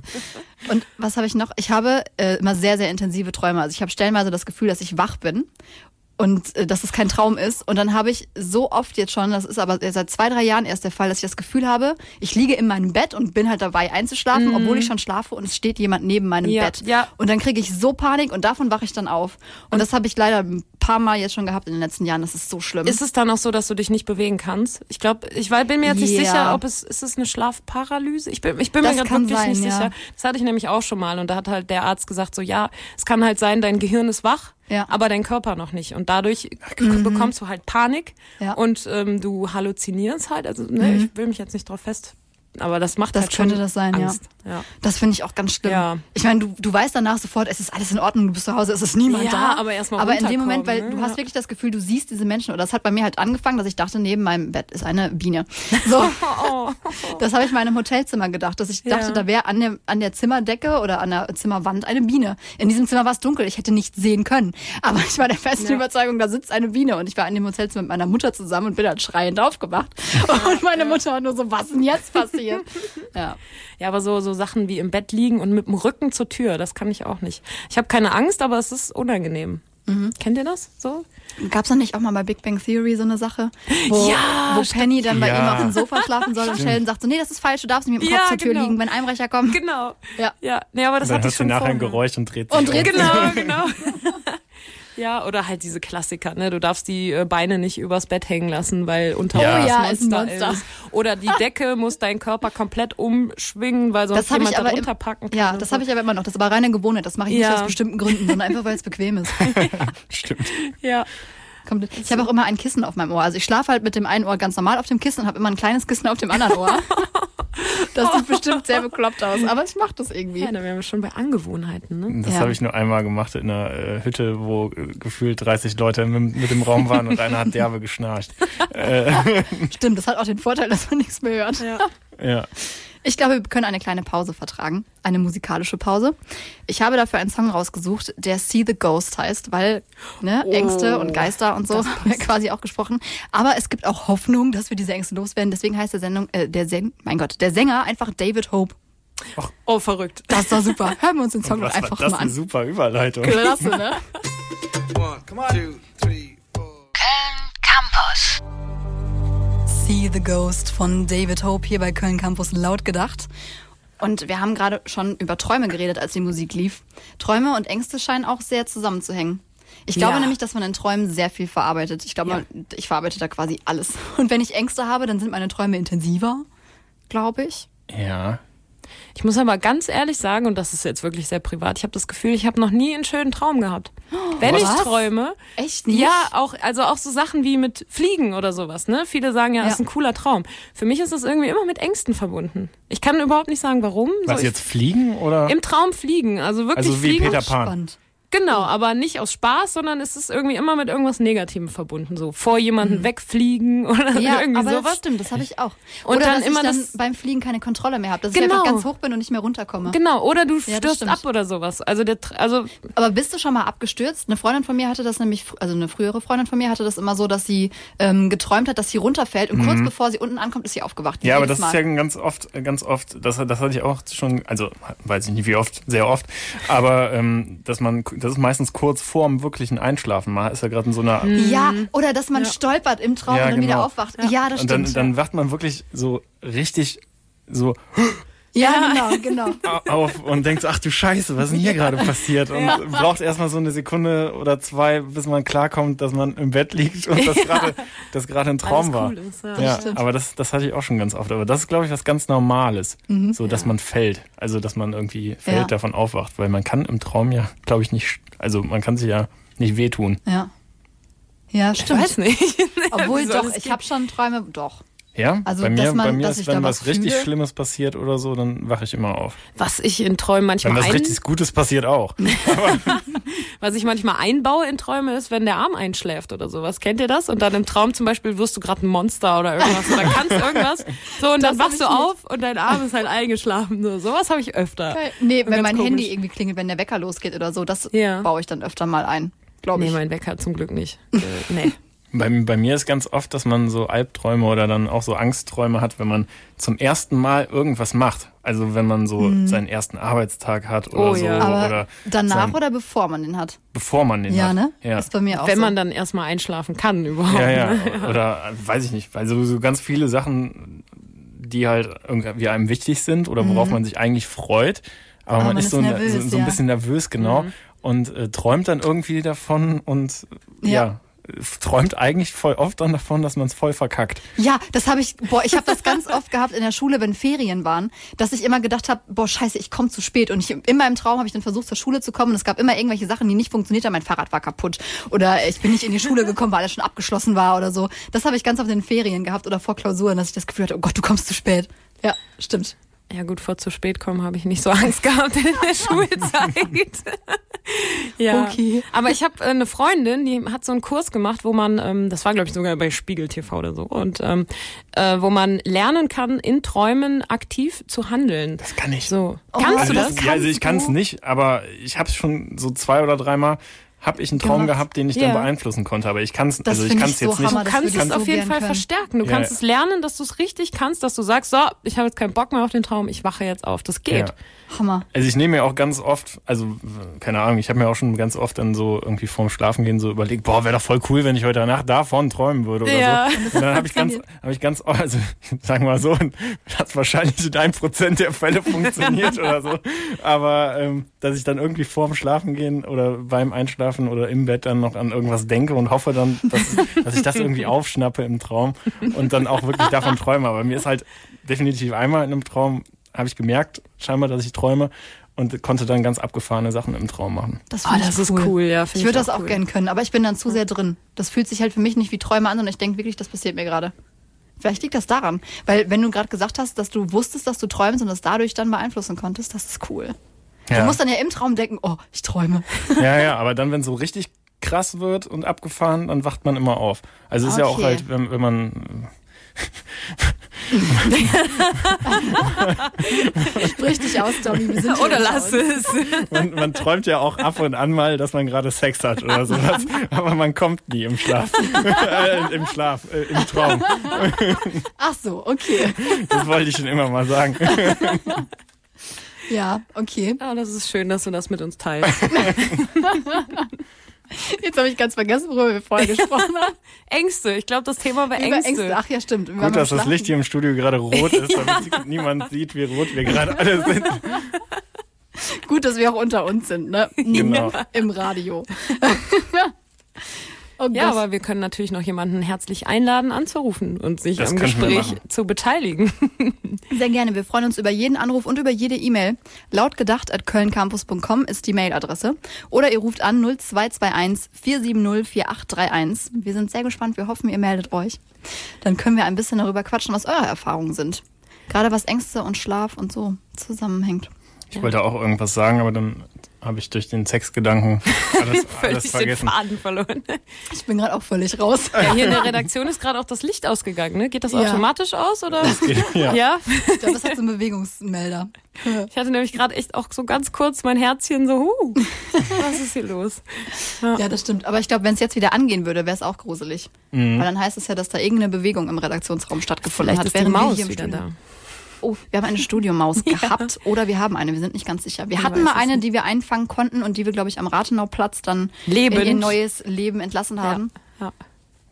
Speaker 2: Und was habe ich noch? Ich habe äh, immer sehr, sehr intensive Träume. Also ich habe stellenweise das Gefühl, dass ich wach bin und äh, dass es kein Traum ist. Und dann habe ich so oft jetzt schon, das ist aber seit zwei, drei Jahren erst der Fall, dass ich das Gefühl habe, ich liege in meinem Bett und bin halt dabei einzuschlafen, obwohl ich schon schlafe und es steht jemand neben meinem
Speaker 3: Ja,
Speaker 2: Bett.
Speaker 3: ja.
Speaker 2: Und dann kriege ich so Panik und davon wache ich dann auf. Und das habe ich leider ein paar Mal jetzt schon gehabt in den letzten Jahren. Das ist so schlimm.
Speaker 3: Ist es dann auch so, dass du dich nicht bewegen kannst? Ich glaube, ich war- bin mir jetzt nicht
Speaker 2: Ja.
Speaker 3: sicher, ob es ist es eine Schlafparalyse. Ich bin, ich bin mir
Speaker 2: Das
Speaker 3: gerade
Speaker 2: kann
Speaker 3: wirklich
Speaker 2: sein,
Speaker 3: nicht
Speaker 2: ja.
Speaker 3: sicher. Das hatte ich nämlich auch schon mal und da hat halt der Arzt gesagt so, ja, es kann halt sein, dein Gehirn ist wach,
Speaker 2: Ja.
Speaker 3: aber dein Körper noch nicht und dadurch bekommst du halt Panik
Speaker 2: Ja.
Speaker 3: und ähm, du halluzinierst halt. Also ne, ich will mich jetzt nicht drauf fest, aber das macht
Speaker 2: Das
Speaker 3: halt schon
Speaker 2: könnte das sein, ja.
Speaker 3: Angst. ja.
Speaker 2: Das finde ich auch ganz schlimm.
Speaker 3: Ja.
Speaker 2: Ich meine, du, du weißt danach sofort, es ist alles in Ordnung, du bist zu Hause, es ist niemand
Speaker 3: Ja,
Speaker 2: da.
Speaker 3: aber erst mal
Speaker 2: Aber in dem Moment, weil
Speaker 3: runterkommen,
Speaker 2: du
Speaker 3: ne?
Speaker 2: hast wirklich das Gefühl, du siehst diese Menschen. Oder das hat bei mir halt angefangen, dass ich dachte, neben meinem Bett ist eine Biene. So,
Speaker 3: Oh.
Speaker 2: das habe ich mal in einem Hotelzimmer gedacht, dass ich dachte,
Speaker 3: Ja.
Speaker 2: da wäre an der, an der Zimmerdecke oder an der Zimmerwand eine Biene. In diesem Zimmer war es dunkel, ich hätte nichts sehen können. Aber ich war der festen
Speaker 3: Ja.
Speaker 2: Überzeugung, da sitzt eine Biene. Und ich war in dem Hotelzimmer mit meiner Mutter zusammen und bin dann schreiend aufgewacht. Und meine Mutter war nur so, was denn jetzt passiert? Passiert. Ja.
Speaker 3: Ja, aber so, so Sachen wie im Bett liegen und mit dem Rücken zur Tür, das kann ich auch nicht. Ich habe keine Angst, aber es ist unangenehm.
Speaker 2: Mhm.
Speaker 3: Kennt ihr das so?
Speaker 2: Gab's da nicht auch mal bei Big Bang Theory so eine Sache, wo,
Speaker 3: Ja,
Speaker 2: wo Penny dann bei
Speaker 4: Ja.
Speaker 2: ihm auf dem Sofa schlafen soll und Sheldon sagt so, nee, das ist falsch, du darfst nicht mit dem Kopf
Speaker 3: Ja,
Speaker 2: zur Tür
Speaker 3: genau.
Speaker 2: liegen, wenn Einbrecher kommen.
Speaker 3: Genau.
Speaker 2: Ja.
Speaker 3: Ja, nee, aber das
Speaker 4: dann
Speaker 3: hatte ich schon
Speaker 4: nachher ein. Geräusch und dreht sich
Speaker 2: Und
Speaker 4: um.
Speaker 2: dreht sich
Speaker 3: Genau, genau. Ja, oder halt diese Klassiker, ne? Du darfst die äh, Beine nicht übers Bett hängen lassen, weil unter
Speaker 4: Ja.
Speaker 2: Oh ja,
Speaker 3: Monster,
Speaker 2: ist ein Monster.
Speaker 3: ist. Oder die Decke muss deinen Körper komplett umschwingen, weil sonst
Speaker 2: Das habe
Speaker 3: jemand
Speaker 2: ich aber
Speaker 3: darunter
Speaker 2: im-
Speaker 3: packen kann.
Speaker 2: Ja, das habe ich aber immer noch. Das ist aber reine Gewohnheit. Das mache ich nicht
Speaker 3: Ja.
Speaker 2: aus bestimmten Gründen, sondern einfach, weil es bequem ist.
Speaker 4: Stimmt.
Speaker 3: Ja.
Speaker 2: Komplett. Ich habe auch immer ein Kissen auf meinem Ohr. Also ich schlafe halt mit dem einen Ohr ganz normal auf dem Kissen und habe immer ein kleines Kissen auf dem anderen Ohr. Das sieht bestimmt sehr bekloppt aus, aber ich mache das irgendwie.
Speaker 3: Ja, da wären wir schon bei Angewohnheiten, ne?
Speaker 4: Das
Speaker 2: Ja.
Speaker 4: habe ich nur einmal gemacht in einer äh, Hütte, wo äh, gefühlt 30 Leute mit, mit im Raum waren und einer hat derbe geschnarcht. Äh,
Speaker 2: Stimmt, das hat auch den Vorteil, dass man nichts mehr hört.
Speaker 3: Ja.
Speaker 4: ja.
Speaker 2: Ich glaube, wir können eine kleine Pause vertragen. Eine musikalische Pause. Ich habe dafür einen Song rausgesucht, der See the Ghost heißt, weil ne,
Speaker 3: Oh,
Speaker 2: Ängste und Geister und so haben wir quasi auch gesprochen. Aber es gibt auch Hoffnung, dass wir diese Ängste loswerden. Deswegen heißt der Sendung, äh, der Sen mein Gott, der Sänger einfach David Hope.
Speaker 3: Oh, verrückt.
Speaker 2: Das war super. Hören wir uns den Song doch
Speaker 4: Was war
Speaker 2: einfach
Speaker 4: das
Speaker 2: mal
Speaker 4: eine
Speaker 2: an.
Speaker 4: super Überleitung.
Speaker 2: Klasse, ne?
Speaker 5: One, come on. Two, three, four.
Speaker 1: Köln Campus.
Speaker 2: See the Ghost von David Hope hier bei Köln Campus laut gedacht. Und wir haben gerade schon über Träume geredet, als die Musik lief. Träume und Ängste scheinen auch sehr zusammenzuhängen. Ich glaube
Speaker 3: Ja.
Speaker 2: nämlich, dass man in Träumen sehr viel verarbeitet. Ich glaube,
Speaker 3: Ja.
Speaker 2: ich verarbeite da quasi alles. Und wenn ich Ängste habe, dann sind meine Träume intensiver, glaube ich.
Speaker 4: Ja.
Speaker 3: Ich muss aber ganz ehrlich sagen, und das ist jetzt wirklich sehr privat, ich habe das Gefühl, ich habe noch nie einen schönen Traum gehabt. Wenn ich
Speaker 2: Was?
Speaker 3: träume,
Speaker 2: Echt nicht?
Speaker 3: ja, auch, also auch so Sachen wie mit Fliegen oder sowas, ne? Viele sagen ja,
Speaker 2: Ja.
Speaker 3: das ist ein cooler Traum. Für mich ist das irgendwie immer mit Ängsten verbunden. Ich kann überhaupt nicht sagen, warum.
Speaker 4: Was
Speaker 3: so,
Speaker 4: jetzt fliegen oder?
Speaker 3: Ich, Im Traum fliegen, also wirklich
Speaker 4: Also wie
Speaker 3: fliegen.
Speaker 4: Peter Pan.
Speaker 2: Spannend.
Speaker 3: Genau, aber nicht aus Spaß, sondern es ist irgendwie immer mit irgendwas Negativem verbunden. So vor jemanden wegfliegen oder
Speaker 2: Mhm. Ja,
Speaker 3: irgendwie
Speaker 2: aber das
Speaker 3: sowas.
Speaker 2: stimmt, das habe ich auch.
Speaker 3: Und
Speaker 2: Oder
Speaker 3: dann
Speaker 2: dass
Speaker 3: immer
Speaker 2: ich dann
Speaker 3: das-
Speaker 2: beim Fliegen keine Kontrolle mehr habe, dass ich
Speaker 3: Genau.
Speaker 2: einfach ganz hoch bin und nicht mehr runterkomme.
Speaker 3: Genau, oder du
Speaker 2: Ja, das
Speaker 3: stürzt ab oder sowas. Also der, Tr- also
Speaker 2: Aber bist du schon mal abgestürzt? Eine Freundin von mir hatte das nämlich, also eine frühere Freundin von mir hatte das immer so, dass sie ähm, geträumt hat, dass sie runterfällt und kurz bevor sie unten ankommt, ist sie aufgewacht.
Speaker 4: Mhm. Ja, aber das ist
Speaker 2: Mal.
Speaker 4: ja ganz oft, ganz oft, das, das hatte ich auch schon, also weiß ich nicht wie oft, sehr oft, aber ähm, dass man, das ist meistens kurz vorm wirklichen Einschlafen. Man ist ja gerade in so einer
Speaker 2: Ja, oder dass man stolpert im Traum
Speaker 4: Ja,
Speaker 2: und dann wieder
Speaker 4: genau.
Speaker 2: aufwacht. Ja, das
Speaker 4: und dann,
Speaker 2: stimmt.
Speaker 4: dann wacht man wirklich so richtig so
Speaker 2: ja, genau, genau.
Speaker 4: au- auf und denkt so, ach du Scheiße, was ist denn hier gerade passiert? Und braucht erstmal so eine Sekunde oder zwei, bis man klarkommt, dass man im Bett liegt und das gerade das gerade ein Traum
Speaker 3: Alles
Speaker 4: war.
Speaker 3: cool ist, ja.
Speaker 4: ja,
Speaker 2: stimmt.
Speaker 4: aber das, das hatte ich auch schon ganz oft. Aber das ist, glaube ich, was ganz Normales. So, dass man fällt. Also, dass man irgendwie fällt,
Speaker 2: Mhm. Ja.
Speaker 4: davon aufwacht. Weil man kann im Traum ja, glaube ich, nicht, also man kann sich ja nicht wehtun.
Speaker 2: Ja. Ja,
Speaker 3: ich
Speaker 2: stimmt.
Speaker 3: weiß nicht.
Speaker 2: Obwohl doch, ich habe schon Träume, doch.
Speaker 4: Ja,
Speaker 2: Also,
Speaker 4: bei
Speaker 2: dass
Speaker 4: mir,
Speaker 2: man-
Speaker 4: bei mir
Speaker 2: dass ich
Speaker 4: ist,
Speaker 2: da
Speaker 4: wenn
Speaker 2: was
Speaker 4: was richtig
Speaker 2: fühle.
Speaker 4: Schlimmes passiert oder so, dann wache ich immer auf.
Speaker 3: Was ich in Träumen
Speaker 4: Wenn
Speaker 3: manchmal
Speaker 4: was
Speaker 3: ein,
Speaker 4: richtig Gutes passiert auch.
Speaker 3: was ich manchmal einbaue in Träume ist, wenn der Arm einschläft oder sowas. Kennt ihr das? Und dann im Traum zum Beispiel wirst du gerade ein Monster oder irgendwas oder kannst irgendwas. So und
Speaker 2: Das
Speaker 3: dann wachst du
Speaker 2: nicht.
Speaker 3: auf und dein Arm ist halt eingeschlafen. So, sowas habe ich öfter.
Speaker 2: Nee, wenn
Speaker 3: Ganz
Speaker 2: mein
Speaker 3: komisch.
Speaker 2: Handy irgendwie klingelt, wenn der Wecker losgeht oder so, das
Speaker 3: Ja.
Speaker 2: baue ich dann öfter mal ein, glaube
Speaker 3: Nee,
Speaker 2: ich.
Speaker 3: mein Wecker zum Glück nicht. Äh, nee.
Speaker 4: Bei, bei mir ist ganz oft, dass man so Albträume oder dann auch so Angstträume hat, wenn man zum ersten Mal irgendwas macht. Also wenn man so seinen ersten Arbeitstag hat oder
Speaker 3: Oh
Speaker 4: so.
Speaker 3: ja.
Speaker 2: Mhm. Aber
Speaker 4: oder
Speaker 2: danach
Speaker 4: sein,
Speaker 2: oder bevor man den hat?
Speaker 4: bevor man den
Speaker 2: Ja,
Speaker 4: hat.
Speaker 2: ne?
Speaker 4: Ja.
Speaker 2: Ist bei mir auch
Speaker 3: Wenn
Speaker 2: so.
Speaker 3: man dann erstmal einschlafen kann überhaupt.
Speaker 4: Ja, ja. Oder weiß ich nicht. Also so ganz viele Sachen, die halt irgendwie einem wichtig sind oder worauf man sich eigentlich freut. Aber,
Speaker 2: Aber
Speaker 4: man,
Speaker 2: man
Speaker 4: ist
Speaker 2: ist
Speaker 4: so, ne-
Speaker 2: nervös,
Speaker 4: so, so ein
Speaker 2: ja.
Speaker 4: bisschen nervös, genau. Und äh, träumt dann irgendwie davon und
Speaker 2: Ja.
Speaker 4: Träumt eigentlich voll oft dann davon, dass man es voll verkackt.
Speaker 2: Ja, das habe ich, boah, ich habe das ganz oft gehabt in der Schule, wenn Ferien waren, dass ich immer gedacht habe, boah, scheiße, ich komme zu spät. Und ich, in meinem Traum habe ich dann versucht, zur Schule zu kommen. Und es gab immer irgendwelche Sachen, die nicht funktioniert haben. Mein Fahrrad war kaputt. Oder ich bin nicht in die Schule gekommen, weil alles schon abgeschlossen war oder so. Das habe ich ganz oft in den Ferien gehabt oder vor Klausuren, dass ich das Gefühl hatte, oh Gott, du kommst zu spät. Ja, stimmt.
Speaker 3: Ja gut, vor zu spät kommen habe ich nicht so Angst gehabt in der Schulzeit. ja.
Speaker 2: Okay.
Speaker 3: Aber ich habe äh, eine Freundin, die hat so einen Kurs gemacht, wo man, ähm, das war glaube ich sogar bei Spiegel TV oder so, und ähm, äh, wo man lernen kann, in Träumen aktiv zu handeln.
Speaker 4: Das kann ich.
Speaker 3: So.
Speaker 2: Oh,
Speaker 3: Kannst
Speaker 4: Also
Speaker 3: du
Speaker 4: das,
Speaker 3: das?
Speaker 4: ja, also ich kann es nicht, aber ich habe es schon so zwei oder dreimal habe ich einen Traum
Speaker 2: Gemacht.
Speaker 4: gehabt, den ich
Speaker 3: Ja.
Speaker 4: dann beeinflussen konnte. Aber ich kann es, also ich
Speaker 2: find
Speaker 4: kann
Speaker 2: ich
Speaker 4: es
Speaker 2: so
Speaker 4: jetzt nicht.
Speaker 2: Hammer,
Speaker 3: Du
Speaker 2: das
Speaker 3: kannst es auf jeden Fall
Speaker 2: können.
Speaker 3: verstärken. Du
Speaker 4: Ja,
Speaker 3: kannst es lernen, dass du es richtig kannst, dass du sagst, so, ich habe jetzt keinen Bock mehr auf den Traum, ich wache jetzt auf. Das geht.
Speaker 4: Ja.
Speaker 2: Hammer.
Speaker 4: Also ich nehme mir auch ganz oft, also keine Ahnung, ich habe mir auch schon ganz oft dann so irgendwie vorm Schlafengehen so überlegt, boah, wäre doch voll cool, wenn ich heute Nacht davon träumen würde oder
Speaker 3: Ja.
Speaker 4: so. Und dann habe ich ganz, habe ich ganz, also sagen wir mal so, hat wahrscheinlich in einem Prozent der Fälle funktioniert oder so. Aber ähm, dass ich dann irgendwie vorm Schlafengehen oder beim Einschlafen oder im Bett dann noch an irgendwas denke und hoffe dann, dass, dass ich das irgendwie aufschnappe im Traum und dann auch wirklich davon träume. Aber mir ist halt definitiv einmal in einem Traum habe ich gemerkt, scheinbar, dass ich träume und konnte dann ganz abgefahrene Sachen im Traum machen.
Speaker 2: Das,
Speaker 3: Oh, das
Speaker 2: ich
Speaker 3: ist cool, ja. find
Speaker 2: Ich würde das
Speaker 3: auch cool.
Speaker 2: gern können, aber ich bin dann zu sehr drin. Das fühlt sich halt für mich nicht wie Träume an und ich denke wirklich, das passiert mir gerade. Vielleicht liegt das daran. Weil wenn du gerade gesagt hast, dass du wusstest, dass du träumst und das dadurch dann beeinflussen konntest, das ist cool. Du
Speaker 4: Ja.
Speaker 2: musst dann ja im Traum denken, oh, ich träume.
Speaker 4: Ja, ja, aber dann, wenn es so richtig krass wird und abgefahren, dann wacht man immer auf. Also es ist ja auch
Speaker 2: Okay.
Speaker 4: halt, wenn, wenn man
Speaker 2: Sprich dich aus, Tommy. Wir sind hier
Speaker 3: Oder lass es.
Speaker 4: man, man träumt ja auch ab und an mal, dass man gerade Sex hat oder sowas, aber man kommt nie im Schlaf. äh, Im Schlaf, äh, im Traum.
Speaker 2: Ach so, okay.
Speaker 4: Das wollte ich schon immer mal sagen.
Speaker 2: Ja, okay.
Speaker 3: Oh, das ist schön, dass du das mit uns teilst.
Speaker 2: Jetzt habe ich ganz vergessen, worüber wir vorher gesprochen haben.
Speaker 3: Ängste. Ich glaube, das Thema war
Speaker 2: Über
Speaker 3: Ängste.
Speaker 2: Ängste. Ach ja, stimmt. Wir
Speaker 4: Gut, dass das. Licht hier im Studio gerade rot ist, damit niemand sieht, wie rot wir gerade alle sind.
Speaker 2: Gut, dass wir auch unter uns sind, ne?
Speaker 4: Genau.
Speaker 2: Im Radio. Oh
Speaker 3: Ja, aber wir können natürlich noch jemanden herzlich einladen, anzurufen und sich
Speaker 4: Das
Speaker 3: am Gespräch zu beteiligen.
Speaker 2: Sehr gerne. Wir freuen uns über jeden Anruf und über jede E-Mail. Lautgedacht at kölncampus.com ist die Mailadresse. Oder ihr ruft an 0221 470 4831. Wir sind sehr gespannt. Wir hoffen, ihr meldet euch. Dann können wir ein bisschen darüber quatschen, was eure Erfahrungen sind. Gerade was Ängste und Schlaf und so zusammenhängt.
Speaker 4: Ich wollte auch irgendwas sagen, aber dann habe ich durch den Sexgedanken alles, alles
Speaker 3: Völlig den
Speaker 4: vergessen.
Speaker 3: Faden verloren.
Speaker 2: Ich bin gerade auch völlig raus.
Speaker 3: Ja, hier in der Redaktion ist gerade auch das Licht ausgegangen. Ne? Geht das
Speaker 2: Ja.
Speaker 3: automatisch aus oder?
Speaker 4: Ja.
Speaker 3: Ja.
Speaker 2: Ich glaube, das hat so einen Bewegungsmelder.
Speaker 3: Ich hatte nämlich gerade echt auch so ganz kurz mein Herzchen so, huh, was ist hier los?
Speaker 2: Ja, das stimmt. Aber ich glaube, wenn es jetzt wieder angehen würde, wäre es auch gruselig. Weil dann heißt es ja, dass da irgendeine Bewegung im Redaktionsraum stattgefunden
Speaker 3: Vielleicht
Speaker 2: hat,
Speaker 3: ist die Maus wieder da.
Speaker 2: Oh, wir haben eine Studiomaus gehabt oder wir haben eine, wir sind nicht ganz sicher. Wir
Speaker 3: Man
Speaker 2: hatten mal
Speaker 3: es
Speaker 2: eine, die wir einfangen konnten und die wir, glaube ich, am Rathenauplatz dann
Speaker 3: Lebend.
Speaker 2: in ihr neues Leben entlassen haben.
Speaker 3: Ja.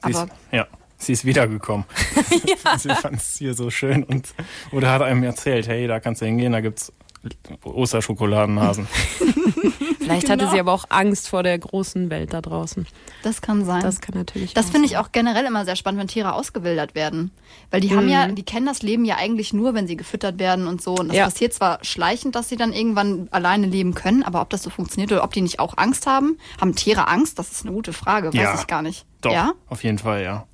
Speaker 4: Sie ist,
Speaker 2: Aber
Speaker 4: ja, sie ist wiedergekommen. Sie fand es hier so schön und oder hat einem erzählt, hey, da kannst du hingehen, da gibt's Osterschokoladenhasen.
Speaker 3: Vielleicht hatte sie aber auch Angst vor der großen Welt da draußen.
Speaker 2: das kann sein.
Speaker 3: Das
Speaker 2: Das,
Speaker 3: kann natürlich.
Speaker 2: finde ich auch generell immer sehr spannend, wenn Tiere ausgewildert werden. Weil die haben ja, die kennen das Leben ja eigentlich nur, wenn sie gefüttert werden und so. Und das
Speaker 3: Ja.
Speaker 2: passiert zwar schleichend, dass sie dann irgendwann alleine leben können, aber ob das so funktioniert oder ob die nicht auch Angst haben. Haben Tiere Angst? Das ist eine gute Frage. Weiß
Speaker 4: Ja.
Speaker 2: ich gar nicht.
Speaker 4: Doch,
Speaker 2: Ja?
Speaker 4: auf jeden Fall, ja.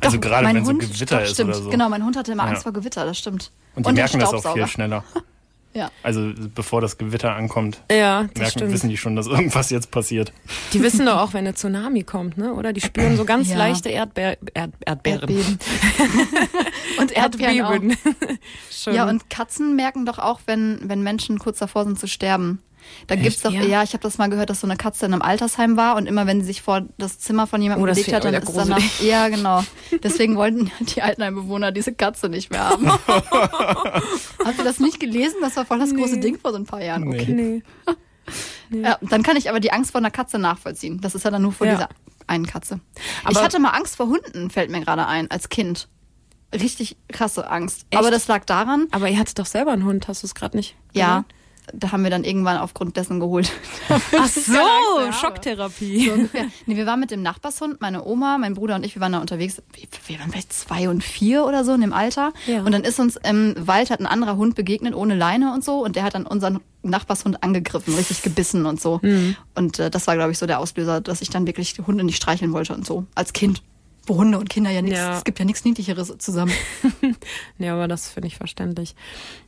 Speaker 2: Doch,
Speaker 4: Also gerade wenn so
Speaker 2: Hund-
Speaker 4: Gewitter
Speaker 2: doch,
Speaker 4: ist
Speaker 2: stimmt.
Speaker 4: oder so.
Speaker 2: Genau, mein Hund hatte immer
Speaker 4: Ja.
Speaker 2: Angst vor Gewitter, das stimmt.
Speaker 4: Und die
Speaker 2: der
Speaker 4: merken das auch viel schneller.
Speaker 2: Ja.
Speaker 4: Also bevor das Gewitter ankommt,
Speaker 3: Ja,
Speaker 4: merken,
Speaker 3: stimmt.
Speaker 4: wissen die schon, dass irgendwas jetzt passiert.
Speaker 3: Die wissen doch auch, wenn eine Tsunami kommt, ne? Oder die spüren so ganz
Speaker 2: Ja.
Speaker 3: leichte Erdbeer, Erd, Erdbeeren.
Speaker 2: Erdbeben. und Erdbeeren auch.
Speaker 3: Erdbeben.
Speaker 2: Ja, und Katzen merken doch auch, wenn, wenn Menschen kurz davor sind zu sterben. Da
Speaker 4: Echt?
Speaker 2: gibt's doch,
Speaker 3: Ja.
Speaker 2: ja, ich habe das mal gehört, dass so eine Katze in einem Altersheim war und immer wenn sie sich vor das Zimmer von jemandem
Speaker 3: Oh,
Speaker 2: gelegt hat, dann ist danach.
Speaker 3: gruselig.
Speaker 2: Ja, genau. Deswegen wollten die Altenheimbewohner diese Katze nicht mehr haben. Habt ihr das nicht gelesen? Das war voll das große
Speaker 3: Nee.
Speaker 2: Ding vor so ein paar Jahren.
Speaker 4: Nee.
Speaker 2: Okay.
Speaker 3: Nee.
Speaker 2: Ja, dann kann ich aber die Angst vor einer Katze nachvollziehen. Das ist ja dann nur vor
Speaker 3: Ja.
Speaker 2: dieser einen Katze. ich
Speaker 3: Aber-
Speaker 2: hatte mal Angst vor Hunden, fällt mir gerade ein, als Kind. Richtig krasse Angst.
Speaker 3: Echt?
Speaker 2: Aber das lag daran,
Speaker 3: Aber ihr hattet doch selber einen Hund, hast du es gerade nicht?
Speaker 2: ja, da haben wir dann irgendwann aufgrund dessen geholt.
Speaker 3: Ach so. Schocktherapie.
Speaker 2: So ungefähr. Nee, wir waren mit dem Nachbarshund, meine Oma, mein Bruder und ich, wir waren da unterwegs. Wir- waren vielleicht zwei und vier oder so in dem Alter.
Speaker 3: Ja.
Speaker 2: Und dann ist uns im Wald hat ein anderer Hund begegnet ohne Leine und so. Und der hat dann unseren Nachbarshund angegriffen, richtig gebissen und so. Und äh, das war, glaube ich, so der Auslöser, dass ich dann wirklich die Hunde nicht streicheln wollte und so. Als Kind. Wo Hunde und Kinder ja nichts,
Speaker 3: Ja.
Speaker 2: es gibt ja nichts Niedlicheres zusammen.
Speaker 3: Ja, aber das finde ich verständlich.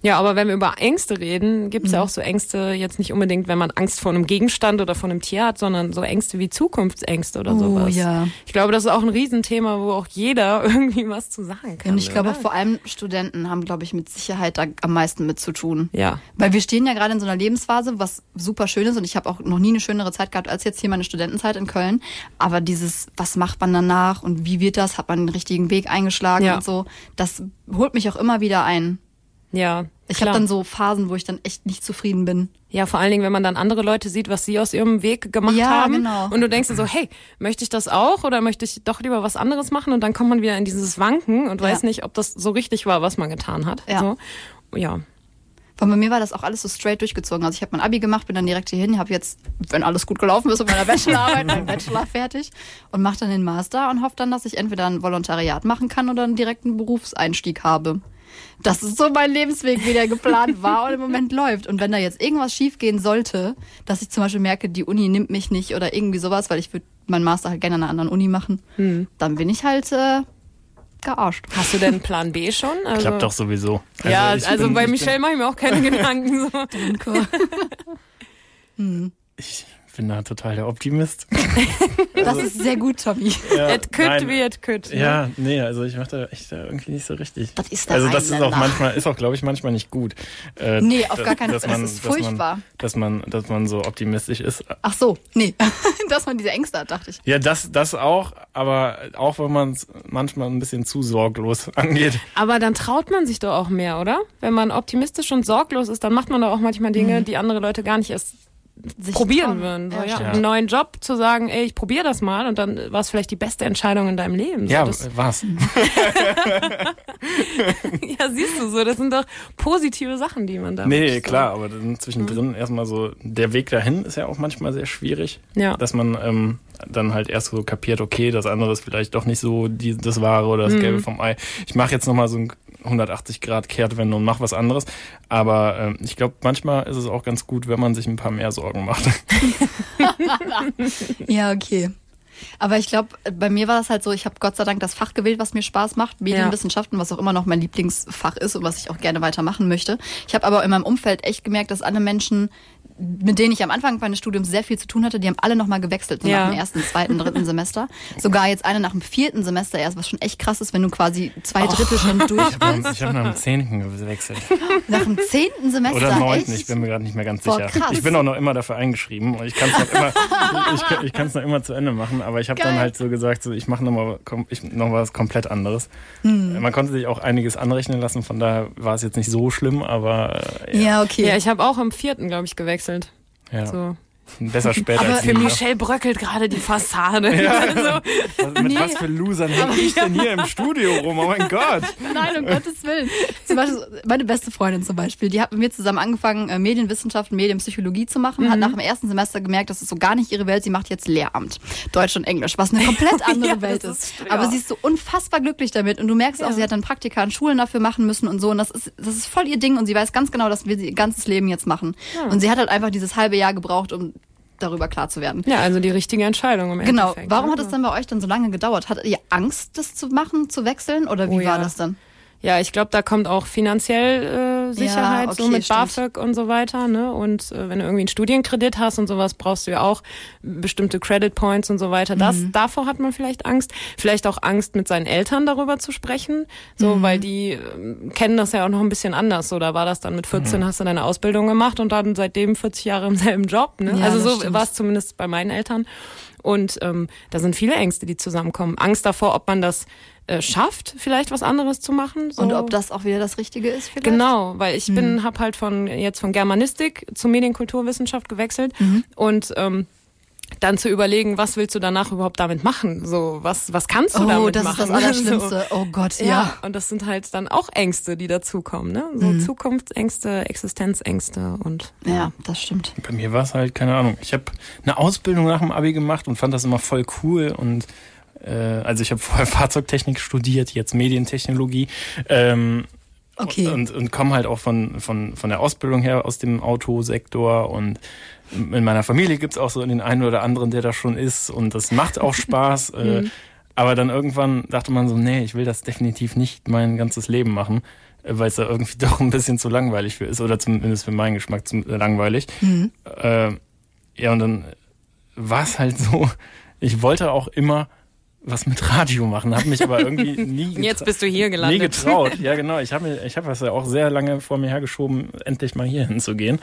Speaker 3: Ja, aber wenn wir über Ängste reden, gibt es
Speaker 2: Mhm.
Speaker 3: ja auch so Ängste, jetzt nicht unbedingt, wenn man Angst vor einem Gegenstand oder vor einem Tier hat, sondern so Ängste wie Zukunftsängste oder
Speaker 2: Oh,
Speaker 3: sowas.
Speaker 2: ja.
Speaker 3: Ich glaube, das ist auch ein Riesenthema, wo auch jeder irgendwie was zu sagen kann.
Speaker 2: Und ich glaube,
Speaker 3: oder?
Speaker 2: vor allem Studenten haben, glaube ich, mit Sicherheit da am meisten mit zu tun.
Speaker 3: Ja.
Speaker 2: Weil wir stehen ja gerade in so einer Lebensphase, was super schön ist und ich habe auch noch nie eine schönere Zeit gehabt als jetzt hier meine Studentenzeit in Köln. Aber dieses, was macht man danach und wie wird das? Hat man den richtigen Weg eingeschlagen
Speaker 3: Ja.
Speaker 2: und so, das holt mich auch immer wieder ein.
Speaker 3: Ja.
Speaker 2: Ich habe dann so Phasen, wo ich dann echt nicht zufrieden bin.
Speaker 3: Ja, vor allen Dingen, wenn man dann andere Leute sieht, was sie aus ihrem Weg gemacht
Speaker 2: Ja,
Speaker 3: haben.
Speaker 2: genau.
Speaker 3: Und du denkst dir so, hey, möchte ich das auch oder möchte ich doch lieber was anderes machen? Und dann kommt man wieder in dieses Wanken und
Speaker 2: Ja.
Speaker 3: weiß nicht, ob das so richtig war, was man getan hat.
Speaker 2: Ja.
Speaker 3: So. Ja.
Speaker 2: Weil bei mir war das auch alles so straight durchgezogen. Also ich habe mein Abi gemacht, bin dann direkt hierhin, habe jetzt, wenn alles gut gelaufen ist, mit meiner Bachelorarbeit, meinen Bachelor fertig und mache dann den Master und hoffe dann, dass ich entweder ein Volontariat machen kann oder einen direkten Berufseinstieg habe. Das ist so mein Lebensweg, wie der geplant war und im Moment läuft. Und wenn da jetzt irgendwas schiefgehen sollte, dass ich zum Beispiel merke, die Uni nimmt mich nicht oder irgendwie sowas, weil ich würde meinen Master halt gerne an einer anderen Uni machen, dann bin ich halt äh, gearscht.
Speaker 3: Hast du denn Plan B schon? Also,
Speaker 4: Klappt doch sowieso.
Speaker 3: ja,
Speaker 4: ich
Speaker 3: also
Speaker 4: bin-
Speaker 3: bei
Speaker 4: ich
Speaker 3: Michelle mache ich mir auch keine Gedanken. So.
Speaker 2: Danke.
Speaker 4: Bin, ich bin da total der Optimist.
Speaker 2: Das ist sehr gut, Tommy.
Speaker 4: Ja,
Speaker 3: Et could
Speaker 4: nein.
Speaker 3: wie et could. ne?
Speaker 4: Ja, nee, also ich mache da echt da irgendwie nicht so richtig.
Speaker 2: Das ist der
Speaker 4: also das ist auch manchmal, ist auch glaube ich manchmal nicht gut. Äh,
Speaker 2: Nee, auf gar keinen Fall. Das ist
Speaker 4: dass man-
Speaker 2: furchtbar.
Speaker 4: Dass man, dass man so optimistisch ist.
Speaker 2: Ach so, nee. Dass man diese Ängste hat, dachte ich.
Speaker 4: Ja, das, das auch, aber auch wenn man es manchmal ein bisschen zu sorglos angeht.
Speaker 3: Aber dann traut man sich doch auch mehr, oder? Wenn man optimistisch und sorglos ist, dann macht man doch auch manchmal Dinge, die andere Leute gar nicht erst
Speaker 2: Sich
Speaker 3: probieren würden. So,
Speaker 2: Ja.
Speaker 3: Einen neuen Job zu sagen, ey, ich probiere das mal und dann war es vielleicht die beste Entscheidung in deinem Leben. So,
Speaker 4: Ja,
Speaker 3: das,
Speaker 4: was?
Speaker 3: ja, siehst du so, das sind doch positive Sachen, die man da
Speaker 4: Nee, klar, aber dann zwischendrin erstmal so, der Weg dahin ist ja auch manchmal sehr schwierig.
Speaker 3: Ja.
Speaker 4: Dass man ähm, dann halt erst so kapiert, okay, das andere ist vielleicht doch nicht so die, das Wahre oder das Gelbe vom Ei. Ich mache jetzt nochmal so ein 180 Grad Kehrtwende und mache was anderes. Aber ähm, ich glaube, manchmal ist es auch ganz gut, wenn man sich ein paar mehr Sorgen macht.
Speaker 2: Ja, okay. Aber ich glaube, bei mir war das halt so, ich habe Gott sei Dank das Fach gewählt, was mir Spaß macht, Medienwissenschaften, was auch immer noch mein Lieblingsfach ist und was ich auch gerne weitermachen möchte. Ich habe aber in meinem Umfeld echt gemerkt, dass alle Menschen, mit denen ich am Anfang meines Studiums sehr viel zu tun hatte, die haben alle nochmal gewechselt, so
Speaker 3: Ja.
Speaker 2: nach dem ersten, zweiten, dritten Semester. Sogar jetzt eine nach dem vierten Semester erst, was schon echt krass ist, wenn du quasi zwei Drittel schon durch
Speaker 4: Ich habe nach dem Zehnten gewechselt.
Speaker 2: Nach dem zehnten Semester
Speaker 4: Oder neunten,
Speaker 2: echt?
Speaker 4: ich bin mir gerade nicht mehr ganz
Speaker 2: Boah,
Speaker 4: sicher.
Speaker 2: krass.
Speaker 4: Ich bin auch noch immer dafür eingeschrieben. und Ich kann es noch immer, ich, kann- ich noch immer zu Ende machen, aber ich habe dann halt so gesagt, so, ich mache noch mal kom- ich, noch was komplett anderes.
Speaker 2: Hm.
Speaker 4: Man konnte sich auch einiges anrechnen lassen, von daher war es jetzt nicht so schlimm, aber äh,
Speaker 2: Ja, okay.
Speaker 3: Ja, ich habe auch im vierten, glaube ich, gewechselt.
Speaker 4: Ja,
Speaker 3: So.
Speaker 4: Besser später
Speaker 2: Aber
Speaker 4: als
Speaker 3: Für
Speaker 4: nie.
Speaker 3: Michelle bröckelt gerade die Fassade.
Speaker 4: Was, mit was für Losern hänge ich denn hier im Studio rum? Oh mein Gott.
Speaker 2: Nein, um Gottes Willen. Zum Beispiel, meine beste Freundin zum Beispiel, die hat mit mir zusammen angefangen, äh, Medienwissenschaften, Medienpsychologie zu machen,
Speaker 3: Mhm.
Speaker 2: hat nach dem ersten Semester gemerkt, das ist so gar nicht ihre Welt. Sie macht jetzt Lehramt. Deutsch und Englisch, was eine komplett andere
Speaker 3: Ja,
Speaker 2: Welt ist.
Speaker 3: ist-
Speaker 2: Aber
Speaker 3: ja.
Speaker 2: sie ist so unfassbar glücklich damit. Und du merkst auch,
Speaker 3: Ja.
Speaker 2: sie hat dann Praktika an Schulen dafür machen müssen und so. Und das ist, das ist voll ihr Ding. Und sie weiß ganz genau, dass wir sie ihr ganzes Leben jetzt machen. Und sie hat halt einfach dieses halbe Jahr gebraucht, um darüber klar zu werden.
Speaker 3: Ja, also die richtige Entscheidung im
Speaker 2: Genau.
Speaker 3: Endeffekt.
Speaker 2: Warum
Speaker 3: ne?
Speaker 2: hat es dann bei euch dann so lange gedauert? Hattet ihr Angst, das zu machen, zu wechseln? Oder wie
Speaker 3: Oh ja.
Speaker 2: war das dann?
Speaker 3: Ja, ich glaube, da kommt auch finanziell äh, Sicherheit,
Speaker 2: Ja,
Speaker 3: so
Speaker 2: okay,
Speaker 3: mit
Speaker 2: stimmt.
Speaker 3: BAföG und so weiter. Ne? Und äh, wenn du irgendwie einen Studienkredit hast und sowas, brauchst du ja auch bestimmte Credit Points und so weiter. Das,
Speaker 2: Mhm.
Speaker 3: Davor hat man vielleicht Angst. Vielleicht auch Angst, mit seinen Eltern darüber zu sprechen. So,
Speaker 2: Mhm.
Speaker 3: weil die ähm, kennen das ja auch noch ein bisschen anders. So, da war das dann mit 14, hast du deine Ausbildung gemacht und dann seitdem 40 Jahre im selben Job. Ne?
Speaker 2: Ja,
Speaker 3: also so war es zumindest bei meinen Eltern. Und ähm, da sind viele Ängste, die zusammenkommen. Angst davor, ob man das äh, schafft, vielleicht was anderes zu machen. So.
Speaker 2: Und ob das auch wieder das Richtige ist vielleicht?
Speaker 3: Genau, weil ich
Speaker 2: Mhm.
Speaker 3: bin, habe halt von jetzt von Germanistik zu Medienkulturwissenschaft gewechselt
Speaker 2: Mhm.
Speaker 3: und ähm, dann zu überlegen, was willst du danach überhaupt damit machen? So, was was kannst du
Speaker 2: Oh,
Speaker 3: damit
Speaker 2: das
Speaker 3: machen?
Speaker 2: ist das Allerschlimmste. Oh Gott,
Speaker 3: So,
Speaker 2: ja.
Speaker 3: ja. und das sind halt dann auch Ängste, die dazukommen, ne? So
Speaker 2: Mhm.
Speaker 3: Zukunftsängste, Existenzängste und
Speaker 2: Ja, das stimmt.
Speaker 4: Bei mir war es halt, keine Ahnung. Ich habe eine Ausbildung nach dem Abi gemacht und fand das immer voll cool und äh, also ich habe vorher Fahrzeugtechnik studiert, jetzt Medientechnologie. Ähm,
Speaker 2: Okay.
Speaker 4: Und, und komme halt auch von, von, von der Ausbildung her aus dem Autosektor und in meiner Familie gibt's auch so den einen oder anderen, der da schon ist und das macht auch Spaß. äh, Aber dann irgendwann dachte man so, nee, ich will das definitiv nicht mein ganzes Leben machen, äh, weil es da irgendwie doch ein bisschen zu langweilig für ist oder zumindest für meinen Geschmack zu langweilig. Äh, ja, und dann war es halt so, ich wollte auch immer was mit Radio machen, habe mich aber irgendwie nie
Speaker 3: Jetzt
Speaker 4: getra-
Speaker 3: bist du hier
Speaker 4: nie
Speaker 3: gelandet.
Speaker 4: getraut. Ja, genau. Ich habe ich hab das ja auch sehr lange vor mir hergeschoben, endlich mal hier hinzugehen.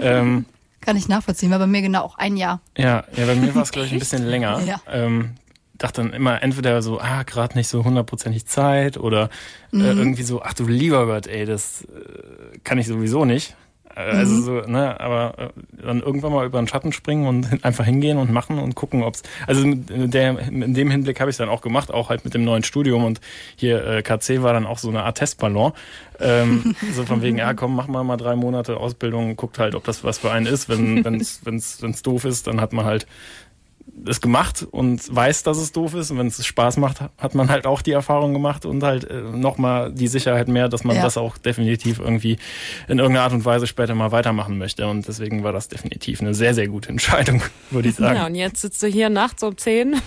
Speaker 4: ähm,
Speaker 2: Kann ich nachvollziehen, war bei mir genau auch ein Jahr.
Speaker 4: ja, ja, bei mir war es, glaube ich, ein bisschen länger.
Speaker 2: Ja.
Speaker 4: Ähm, dachte dann immer entweder so, ah, gerade nicht so hundertprozentig Zeit oder äh, irgendwie so, ach du lieber Gott, ey, das äh, kann ich sowieso nicht. Äh, Also so, ne, aber äh, dann irgendwann mal über den Schatten springen und einfach hingehen und machen und gucken, ob's. Also der, in dem Hinblick habe ich dann auch gemacht, auch halt mit dem neuen Studium und hier äh, KC war dann auch so eine Art Testballon. Ähm, so von wegen, ja komm, mach mal mal drei Monate Ausbildung, guckt halt, ob das was für einen ist. Wenn wenn's, wenn's, wenn's doof ist, dann hat man halt es gemacht und weiß, dass es doof ist. Und wenn es Spaß macht, hat man halt auch die Erfahrung gemacht und halt äh, nochmal die Sicherheit mehr, dass man
Speaker 2: Ja.
Speaker 4: das auch definitiv irgendwie in irgendeiner Art und Weise später mal weitermachen möchte. Und deswegen war das definitiv eine sehr, sehr gute Entscheidung, würde ich sagen.
Speaker 3: Ja, und jetzt sitzt du hier nachts um 10 mit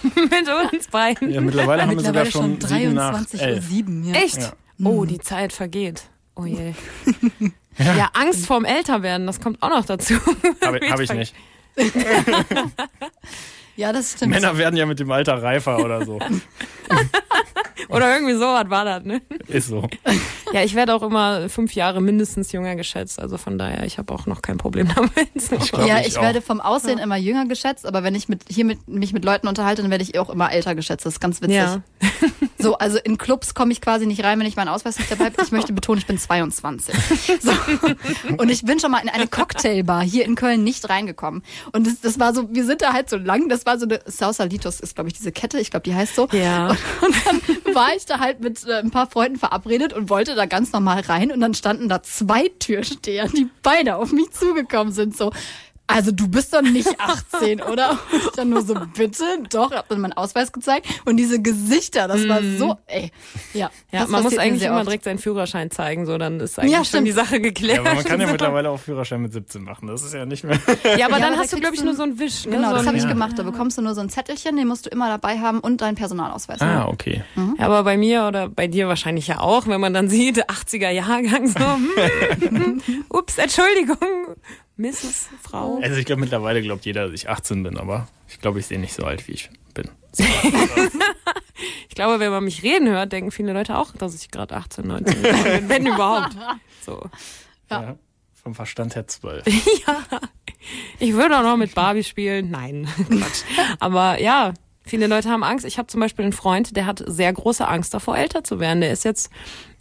Speaker 3: uns beiden.
Speaker 4: Ja, mittlerweile haben wir sogar
Speaker 2: Mittlerweile
Speaker 4: schon,
Speaker 2: schon
Speaker 4: sieben nach
Speaker 2: 23.07
Speaker 4: elf.
Speaker 2: Uhr. Ja.
Speaker 3: Echt?
Speaker 4: Ja.
Speaker 3: Oh, die Zeit vergeht. Oh je. Ja, Angst vorm Älterwerden, das kommt auch noch dazu.
Speaker 4: Habe hab ich nicht.
Speaker 2: Ja, das stimmt.
Speaker 4: Männer werden ja mit dem Alter reifer oder so.
Speaker 3: Oder irgendwie so was war das, ne?
Speaker 4: Ist so.
Speaker 3: Ja, ich werde auch immer fünf Jahre mindestens jünger geschätzt. Also von daher, ich habe auch noch kein Problem damit.
Speaker 4: Ich glaub,
Speaker 2: ja,
Speaker 4: ich
Speaker 2: ich,
Speaker 4: auch.
Speaker 2: werde vom Aussehen immer jünger geschätzt, aber wenn ich mit, hier mit, mich mit Leuten unterhalte, dann werde ich auch immer älter geschätzt. Das ist ganz witzig.
Speaker 3: Ja.
Speaker 2: So, also in Clubs komme ich quasi nicht rein, wenn ich meinen Ausweis nicht dabei habe. Ich möchte betonen, ich bin 22. So. Und ich bin schon mal in eine Cocktailbar hier in Köln nicht reingekommen. Und das, das war so, wir sind da halt so lang, das war so eine, Sausalitos ist, glaube ich, diese Kette, ich glaube, die heißt so.
Speaker 3: Ja.
Speaker 2: Und dann war ich da halt mit äh, ein paar Freunden verabredet und wollte da ganz normal rein und dann standen da zwei Türsteher, die beide auf mich zugekommen sind, so. Also du bist doch nicht 18, oder? Und ich dann nur so, bitte? Doch, hab dann meinen Ausweis gezeigt. Und diese Gesichter, das war so, ey. Ja,
Speaker 3: Ja, man muss eigentlich immer
Speaker 2: oft.
Speaker 3: direkt seinen Führerschein zeigen, so dann ist eigentlich
Speaker 2: Ja,
Speaker 3: schon die Sache
Speaker 4: Ja,
Speaker 3: geklärt.
Speaker 4: aber man kann ja mittlerweile auch Führerschein mit 17 machen. Das ist ja nicht mehr.
Speaker 3: Ja, aber
Speaker 2: Ja,
Speaker 3: dann
Speaker 2: aber
Speaker 3: hast
Speaker 2: da
Speaker 3: du, glaube ich, nur so einen Wisch. Ne?
Speaker 2: Genau,
Speaker 3: so
Speaker 2: das habe ich
Speaker 4: Ja.
Speaker 2: gemacht. Da bekommst du nur so ein Zettelchen, den musst du immer dabei haben und deinen Personalausweis.
Speaker 4: Ah, okay.
Speaker 3: Ja, aber bei mir oder bei dir wahrscheinlich ja auch, wenn man dann sieht, 80er Jahrgang so, hm, ups, Entschuldigung, Mrs. Frau.
Speaker 4: Also ich glaube mittlerweile glaubt jeder, dass ich 18 bin, aber ich glaube, ich sehe nicht so alt, wie ich bin.
Speaker 3: Ich glaube, wenn man mich reden hört, denken viele Leute auch, dass ich gerade 18, 19 bin, wenn überhaupt. So.
Speaker 4: Ja. Vom Verstand her 12.
Speaker 3: Ich würde auch noch mit Barbie spielen. Nein, Quatsch. Aber ja, viele Leute haben Angst. Ich habe zum Beispiel einen Freund, der hat sehr große Angst davor, älter zu werden. Der ist jetzt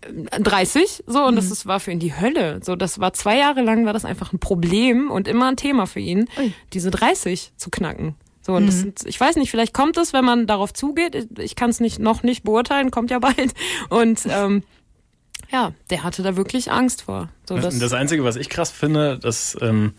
Speaker 3: äh, 30, so, und das ist, war für ihn die Hölle. So, das war zwei Jahre lang, war das einfach ein Problem und immer ein Thema für ihn,
Speaker 2: Ui.
Speaker 3: diese 30 zu knacken. So, und das sind, ich weiß nicht, vielleicht kommt es, wenn man darauf zugeht. Ich kann es nicht, noch nicht beurteilen, kommt ja bald. Und ähm, ja, der hatte da wirklich Angst vor. So,
Speaker 4: Das,
Speaker 3: das,
Speaker 4: das Einzige, was ich krass finde, das ähm,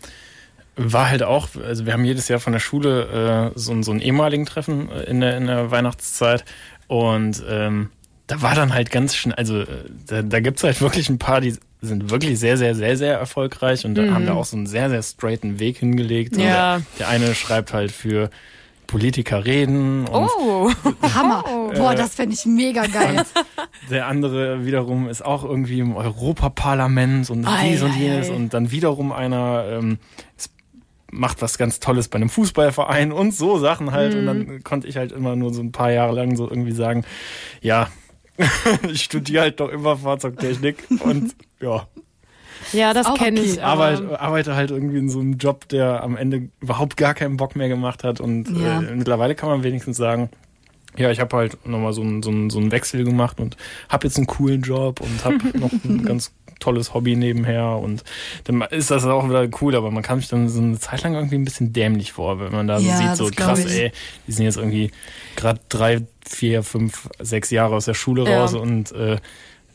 Speaker 4: war halt auch, also wir haben jedes Jahr von der Schule äh, so, ein- so ein ehemaligen Treffen äh, in der, in der Weihnachtszeit und ähm, da war dann halt ganz schnell, also äh, da, da gibt's halt wirklich ein paar, die sind wirklich sehr, sehr, sehr, sehr erfolgreich und da haben da auch so einen sehr, sehr straighten Weg hingelegt. So,
Speaker 3: Mhm. Ja.
Speaker 4: Der, der eine schreibt halt für Politiker reden und
Speaker 3: oh,
Speaker 2: Hammer. Boah, das fände ich mega geil.
Speaker 4: Der andere wiederum ist auch irgendwie im Europaparlament und
Speaker 3: Ei,
Speaker 4: dies und jenes
Speaker 3: ei.
Speaker 4: und dann wiederum einer ähm, ist, macht was ganz Tolles bei einem Fußballverein und so Sachen halt und
Speaker 3: Mhm.
Speaker 4: dann konnte ich halt immer nur so ein paar Jahre lang so irgendwie sagen, ja, ich studiere halt doch immer Fahrzeugtechnik und ja,
Speaker 3: ja, das kenne
Speaker 2: okay.
Speaker 3: ich. aber-
Speaker 4: arbeite, arbeite halt irgendwie in so einem Job, der am Ende überhaupt gar keinen Bock mehr gemacht hat und
Speaker 2: Ja.
Speaker 4: äh, mittlerweile kann man wenigstens sagen, ja, ich habe halt nochmal so einen so einen- so einen Wechsel gemacht und habe jetzt einen coolen Job und habe noch ein ganz tolles Hobby nebenher und dann ist das auch wieder cool, aber man kann sich dann so eine Zeit lang irgendwie ein bisschen dämlich vor, wenn man da so
Speaker 2: Ja,
Speaker 4: sieht, so krass,
Speaker 2: ich.
Speaker 4: ey, die sind jetzt irgendwie gerade drei, vier, fünf, sechs Jahre aus der Schule
Speaker 3: Ja.
Speaker 4: raus und äh,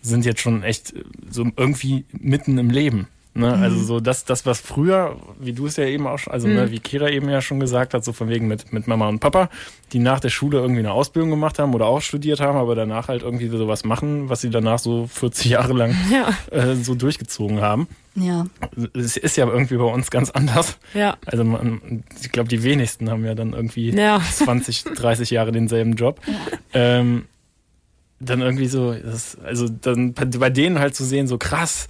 Speaker 4: sind jetzt schon echt so irgendwie mitten im Leben. Ne? Also so das, das, was früher, wie du es ja eben auch schon, also ne, wie Kira eben ja schon gesagt hat, so von wegen mit, mit Mama und Papa, die nach der Schule irgendwie eine Ausbildung gemacht haben oder auch studiert haben, aber danach halt irgendwie sowas machen, was sie danach so 40 Jahre lang
Speaker 3: Ja.
Speaker 4: äh, so durchgezogen haben.
Speaker 2: Ja.
Speaker 4: Es ist ja irgendwie bei uns ganz anders.
Speaker 3: Ja.
Speaker 4: Also man, ich glaube, die wenigsten haben ja dann irgendwie
Speaker 3: Ja.
Speaker 4: 20, 30 Jahre denselben Job. Ähm, dann irgendwie so, das, also dann bei denen halt zu sehen, so krass,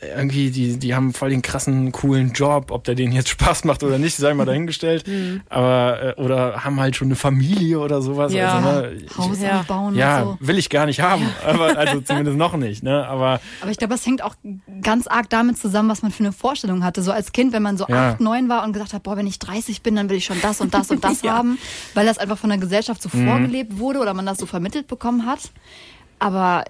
Speaker 4: irgendwie, die, die haben voll den krassen, coolen Job, ob der denen jetzt Spaß macht oder nicht, sei mal dahingestellt. Aber, äh, oder haben halt schon eine Familie oder sowas.
Speaker 3: Ja.
Speaker 4: Also, ne,
Speaker 2: Haus
Speaker 3: Ja.
Speaker 2: bauen
Speaker 4: ja,
Speaker 2: und so.
Speaker 4: will ich gar nicht haben. Aber, also zumindest noch nicht, ne? Aber
Speaker 2: Aber ich glaube, das hängt auch ganz arg damit zusammen, was man für eine Vorstellung hatte. So als Kind, wenn man so
Speaker 4: Ja.
Speaker 2: acht, neun war und gesagt hat, boah, wenn ich 30 bin, dann will ich schon das und das und das
Speaker 3: Ja.
Speaker 2: haben, weil das einfach von der Gesellschaft so
Speaker 4: Mhm.
Speaker 2: vorgelebt wurde oder man das so vermittelt bekommen hat. Aber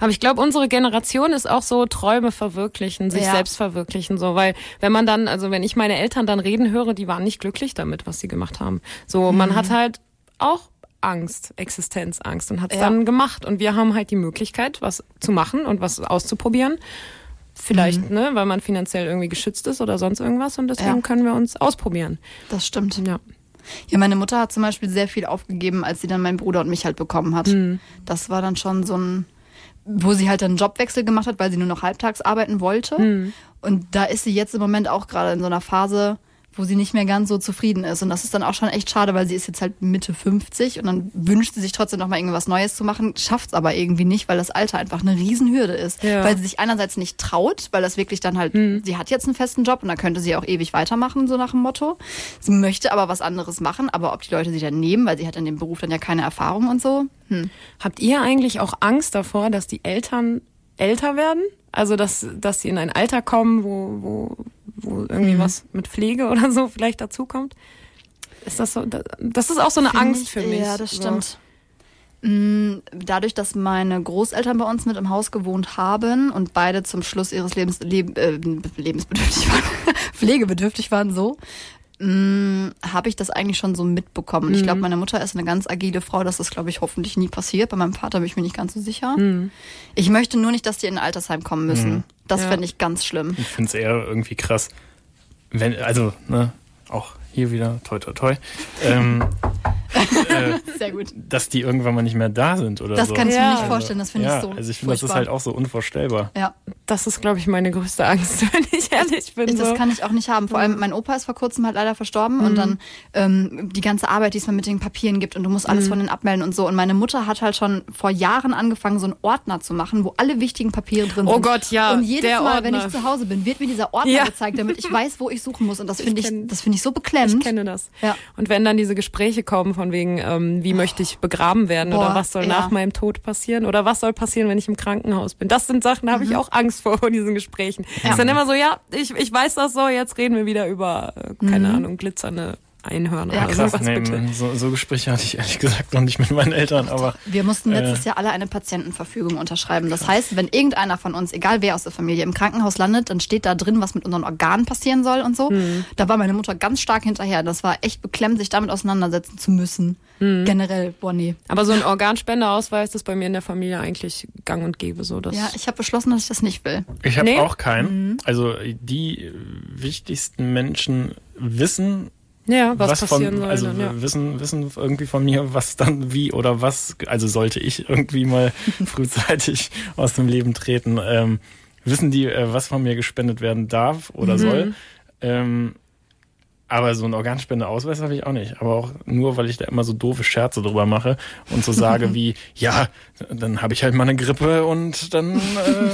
Speaker 3: Aber ich glaube, unsere Generation ist auch so Träume verwirklichen, sich
Speaker 2: Ja.
Speaker 3: selbst verwirklichen, so, weil wenn man dann, also wenn ich meine Eltern dann reden höre, die waren nicht glücklich damit, was sie gemacht haben. So,
Speaker 2: Mhm.
Speaker 3: man hat halt auch Angst, Existenzangst und hat es
Speaker 2: Ja.
Speaker 3: dann gemacht und wir haben halt die Möglichkeit, was zu machen und was auszuprobieren. Vielleicht,
Speaker 2: Mhm.
Speaker 3: ne, weil man finanziell irgendwie geschützt ist oder sonst irgendwas und deswegen
Speaker 2: Ja.
Speaker 3: können wir uns ausprobieren.
Speaker 2: das stimmt.
Speaker 3: Ja.
Speaker 2: Ja, meine Mutter hat zum Beispiel sehr viel aufgegeben, als sie dann meinen Bruder und mich halt bekommen hat. Das war dann schon so ein, wo sie halt dann einen Jobwechsel gemacht hat, weil sie nur noch halbtags arbeiten wollte. Und da ist sie jetzt im Moment auch gerade in so einer Phase, wo sie nicht mehr ganz so zufrieden ist. Und das ist dann auch schon echt schade, weil sie ist jetzt halt Mitte 50 und dann wünscht sie sich trotzdem noch mal irgendwas Neues zu machen, schafft es aber irgendwie nicht, weil das Alter einfach eine Riesenhürde ist.
Speaker 3: Ja.
Speaker 2: Weil sie sich einerseits nicht traut, weil das wirklich dann halt, sie hat jetzt einen festen Job und da könnte sie auch ewig weitermachen, so nach dem Motto. Sie möchte aber was anderes machen, aber ob die Leute sie dann nehmen, weil sie hat in dem Beruf dann ja keine Erfahrung und so. Hm.
Speaker 3: Habt ihr eigentlich auch Angst davor, dass die Eltern älter werden? Also, dass, dass sie in ein Alter kommen, wo, wo, wo irgendwie was mit Pflege oder so vielleicht dazukommt? Ist das so? Das ist auch so eine
Speaker 2: Find
Speaker 3: Angst für mich.
Speaker 2: Ja, das stimmt. Mm, Dadurch, dass meine Großeltern bei uns mit im Haus gewohnt haben und beide zum Schluss ihres Lebens leb, äh, lebensbedürftig waren, pflegebedürftig waren, so, habe ich das eigentlich schon so mitbekommen. Und Ich glaube, meine Mutter ist eine ganz agile Frau, dass das, glaube ich, hoffentlich nie passiert. Bei meinem Vater bin ich mir nicht ganz so sicher. Ich möchte nur nicht, dass die in ein Altersheim kommen müssen. Das
Speaker 3: Ja.
Speaker 2: fände ich ganz schlimm.
Speaker 4: Ich finde es eher irgendwie krass. Wenn, also, ne, auch hier wieder, toi toi toi, ähm, äh,
Speaker 2: Sehr gut.
Speaker 4: dass die irgendwann mal nicht mehr da sind oder
Speaker 2: Das
Speaker 4: so.
Speaker 2: kann ich
Speaker 3: Ja.
Speaker 2: mir nicht vorstellen. Das finde
Speaker 4: ja,
Speaker 2: ich so.
Speaker 4: also ich finde, das ist halt auch so unvorstellbar.
Speaker 2: Ja.
Speaker 3: Das ist, glaube ich, meine größte Angst, wenn ich ehrlich bin.
Speaker 2: Ich, das
Speaker 3: so.
Speaker 2: kann ich auch nicht haben. Vor allem, mein Opa ist vor kurzem halt leider verstorben und dann ähm, die ganze Arbeit, die es mir mit den Papieren gibt und du musst alles von denen abmelden und so. Und meine Mutter hat halt schon vor Jahren angefangen, so einen Ordner zu machen, wo alle wichtigen Papiere drin
Speaker 3: Oh
Speaker 2: sind.
Speaker 3: Gott, ja,
Speaker 2: Und jedes
Speaker 3: der
Speaker 2: Mal, wenn
Speaker 3: Ordner.
Speaker 2: ich zu Hause bin, wird mir dieser Ordner
Speaker 3: Ja.
Speaker 2: gezeigt, damit ich weiß, wo ich suchen muss. Und das finde ich,
Speaker 3: kenn-
Speaker 2: das finde ich so beklemmend.
Speaker 3: Ich kenne das.
Speaker 2: Ja.
Speaker 3: Und wenn dann diese Gespräche kommen von wegen, ähm, wie möchte ich begraben werden
Speaker 2: Boah,
Speaker 3: oder was soll
Speaker 2: ja.
Speaker 3: nach meinem Tod passieren oder was soll passieren, wenn ich im Krankenhaus bin. Das sind Sachen, da habe
Speaker 2: Mhm.
Speaker 3: ich auch Angst vor, vor diesen Gesprächen. Ist dann immer so, ja, ich, ich weiß das so, jetzt reden wir wieder über, äh, keine Ahnung, glitzernde Einhörner
Speaker 2: Mhm. Ja,
Speaker 3: oder sowas
Speaker 4: nee,
Speaker 3: bitte.
Speaker 4: so, so Gespräche hatte ich ehrlich gesagt noch nicht mit meinen Eltern, aber
Speaker 2: Wir mussten
Speaker 4: Äh.
Speaker 2: letztes Jahr alle eine Patientenverfügung unterschreiben. Das heißt, wenn irgendeiner von uns, egal wer aus der Familie, im Krankenhaus landet, dann steht da drin, was mit unseren Organen passieren soll und so.
Speaker 3: Hm.
Speaker 2: Da war meine Mutter ganz stark hinterher. Das war echt beklemmend, sich damit auseinandersetzen zu müssen.
Speaker 3: Hm.
Speaker 2: Generell, boah, nee.
Speaker 3: Aber so ein Organspendeausweis ist bei mir in der Familie eigentlich gang und gäbe so. Dass
Speaker 2: Ja, ich habe beschlossen, dass ich das nicht will.
Speaker 4: ich habe
Speaker 3: Nee.
Speaker 4: auch keinen.
Speaker 2: Mhm.
Speaker 4: Also die äh, wichtigsten Menschen wissen,
Speaker 3: ja was,
Speaker 4: von,
Speaker 3: passieren soll.
Speaker 4: also
Speaker 3: ja.
Speaker 4: wissen, wissen irgendwie von mir, was dann wie oder was, also sollte ich irgendwie mal frühzeitig aus dem Leben treten, ähm, wissen die, äh, was von mir gespendet werden darf
Speaker 3: Mhm.
Speaker 4: oder soll. Ähm, aber so einen Organspendeausweis habe ich auch nicht. Aber auch nur, weil ich da immer so doofe Scherze drüber mache und so sage wie, ja, dann habe ich halt mal eine Grippe und dann äh,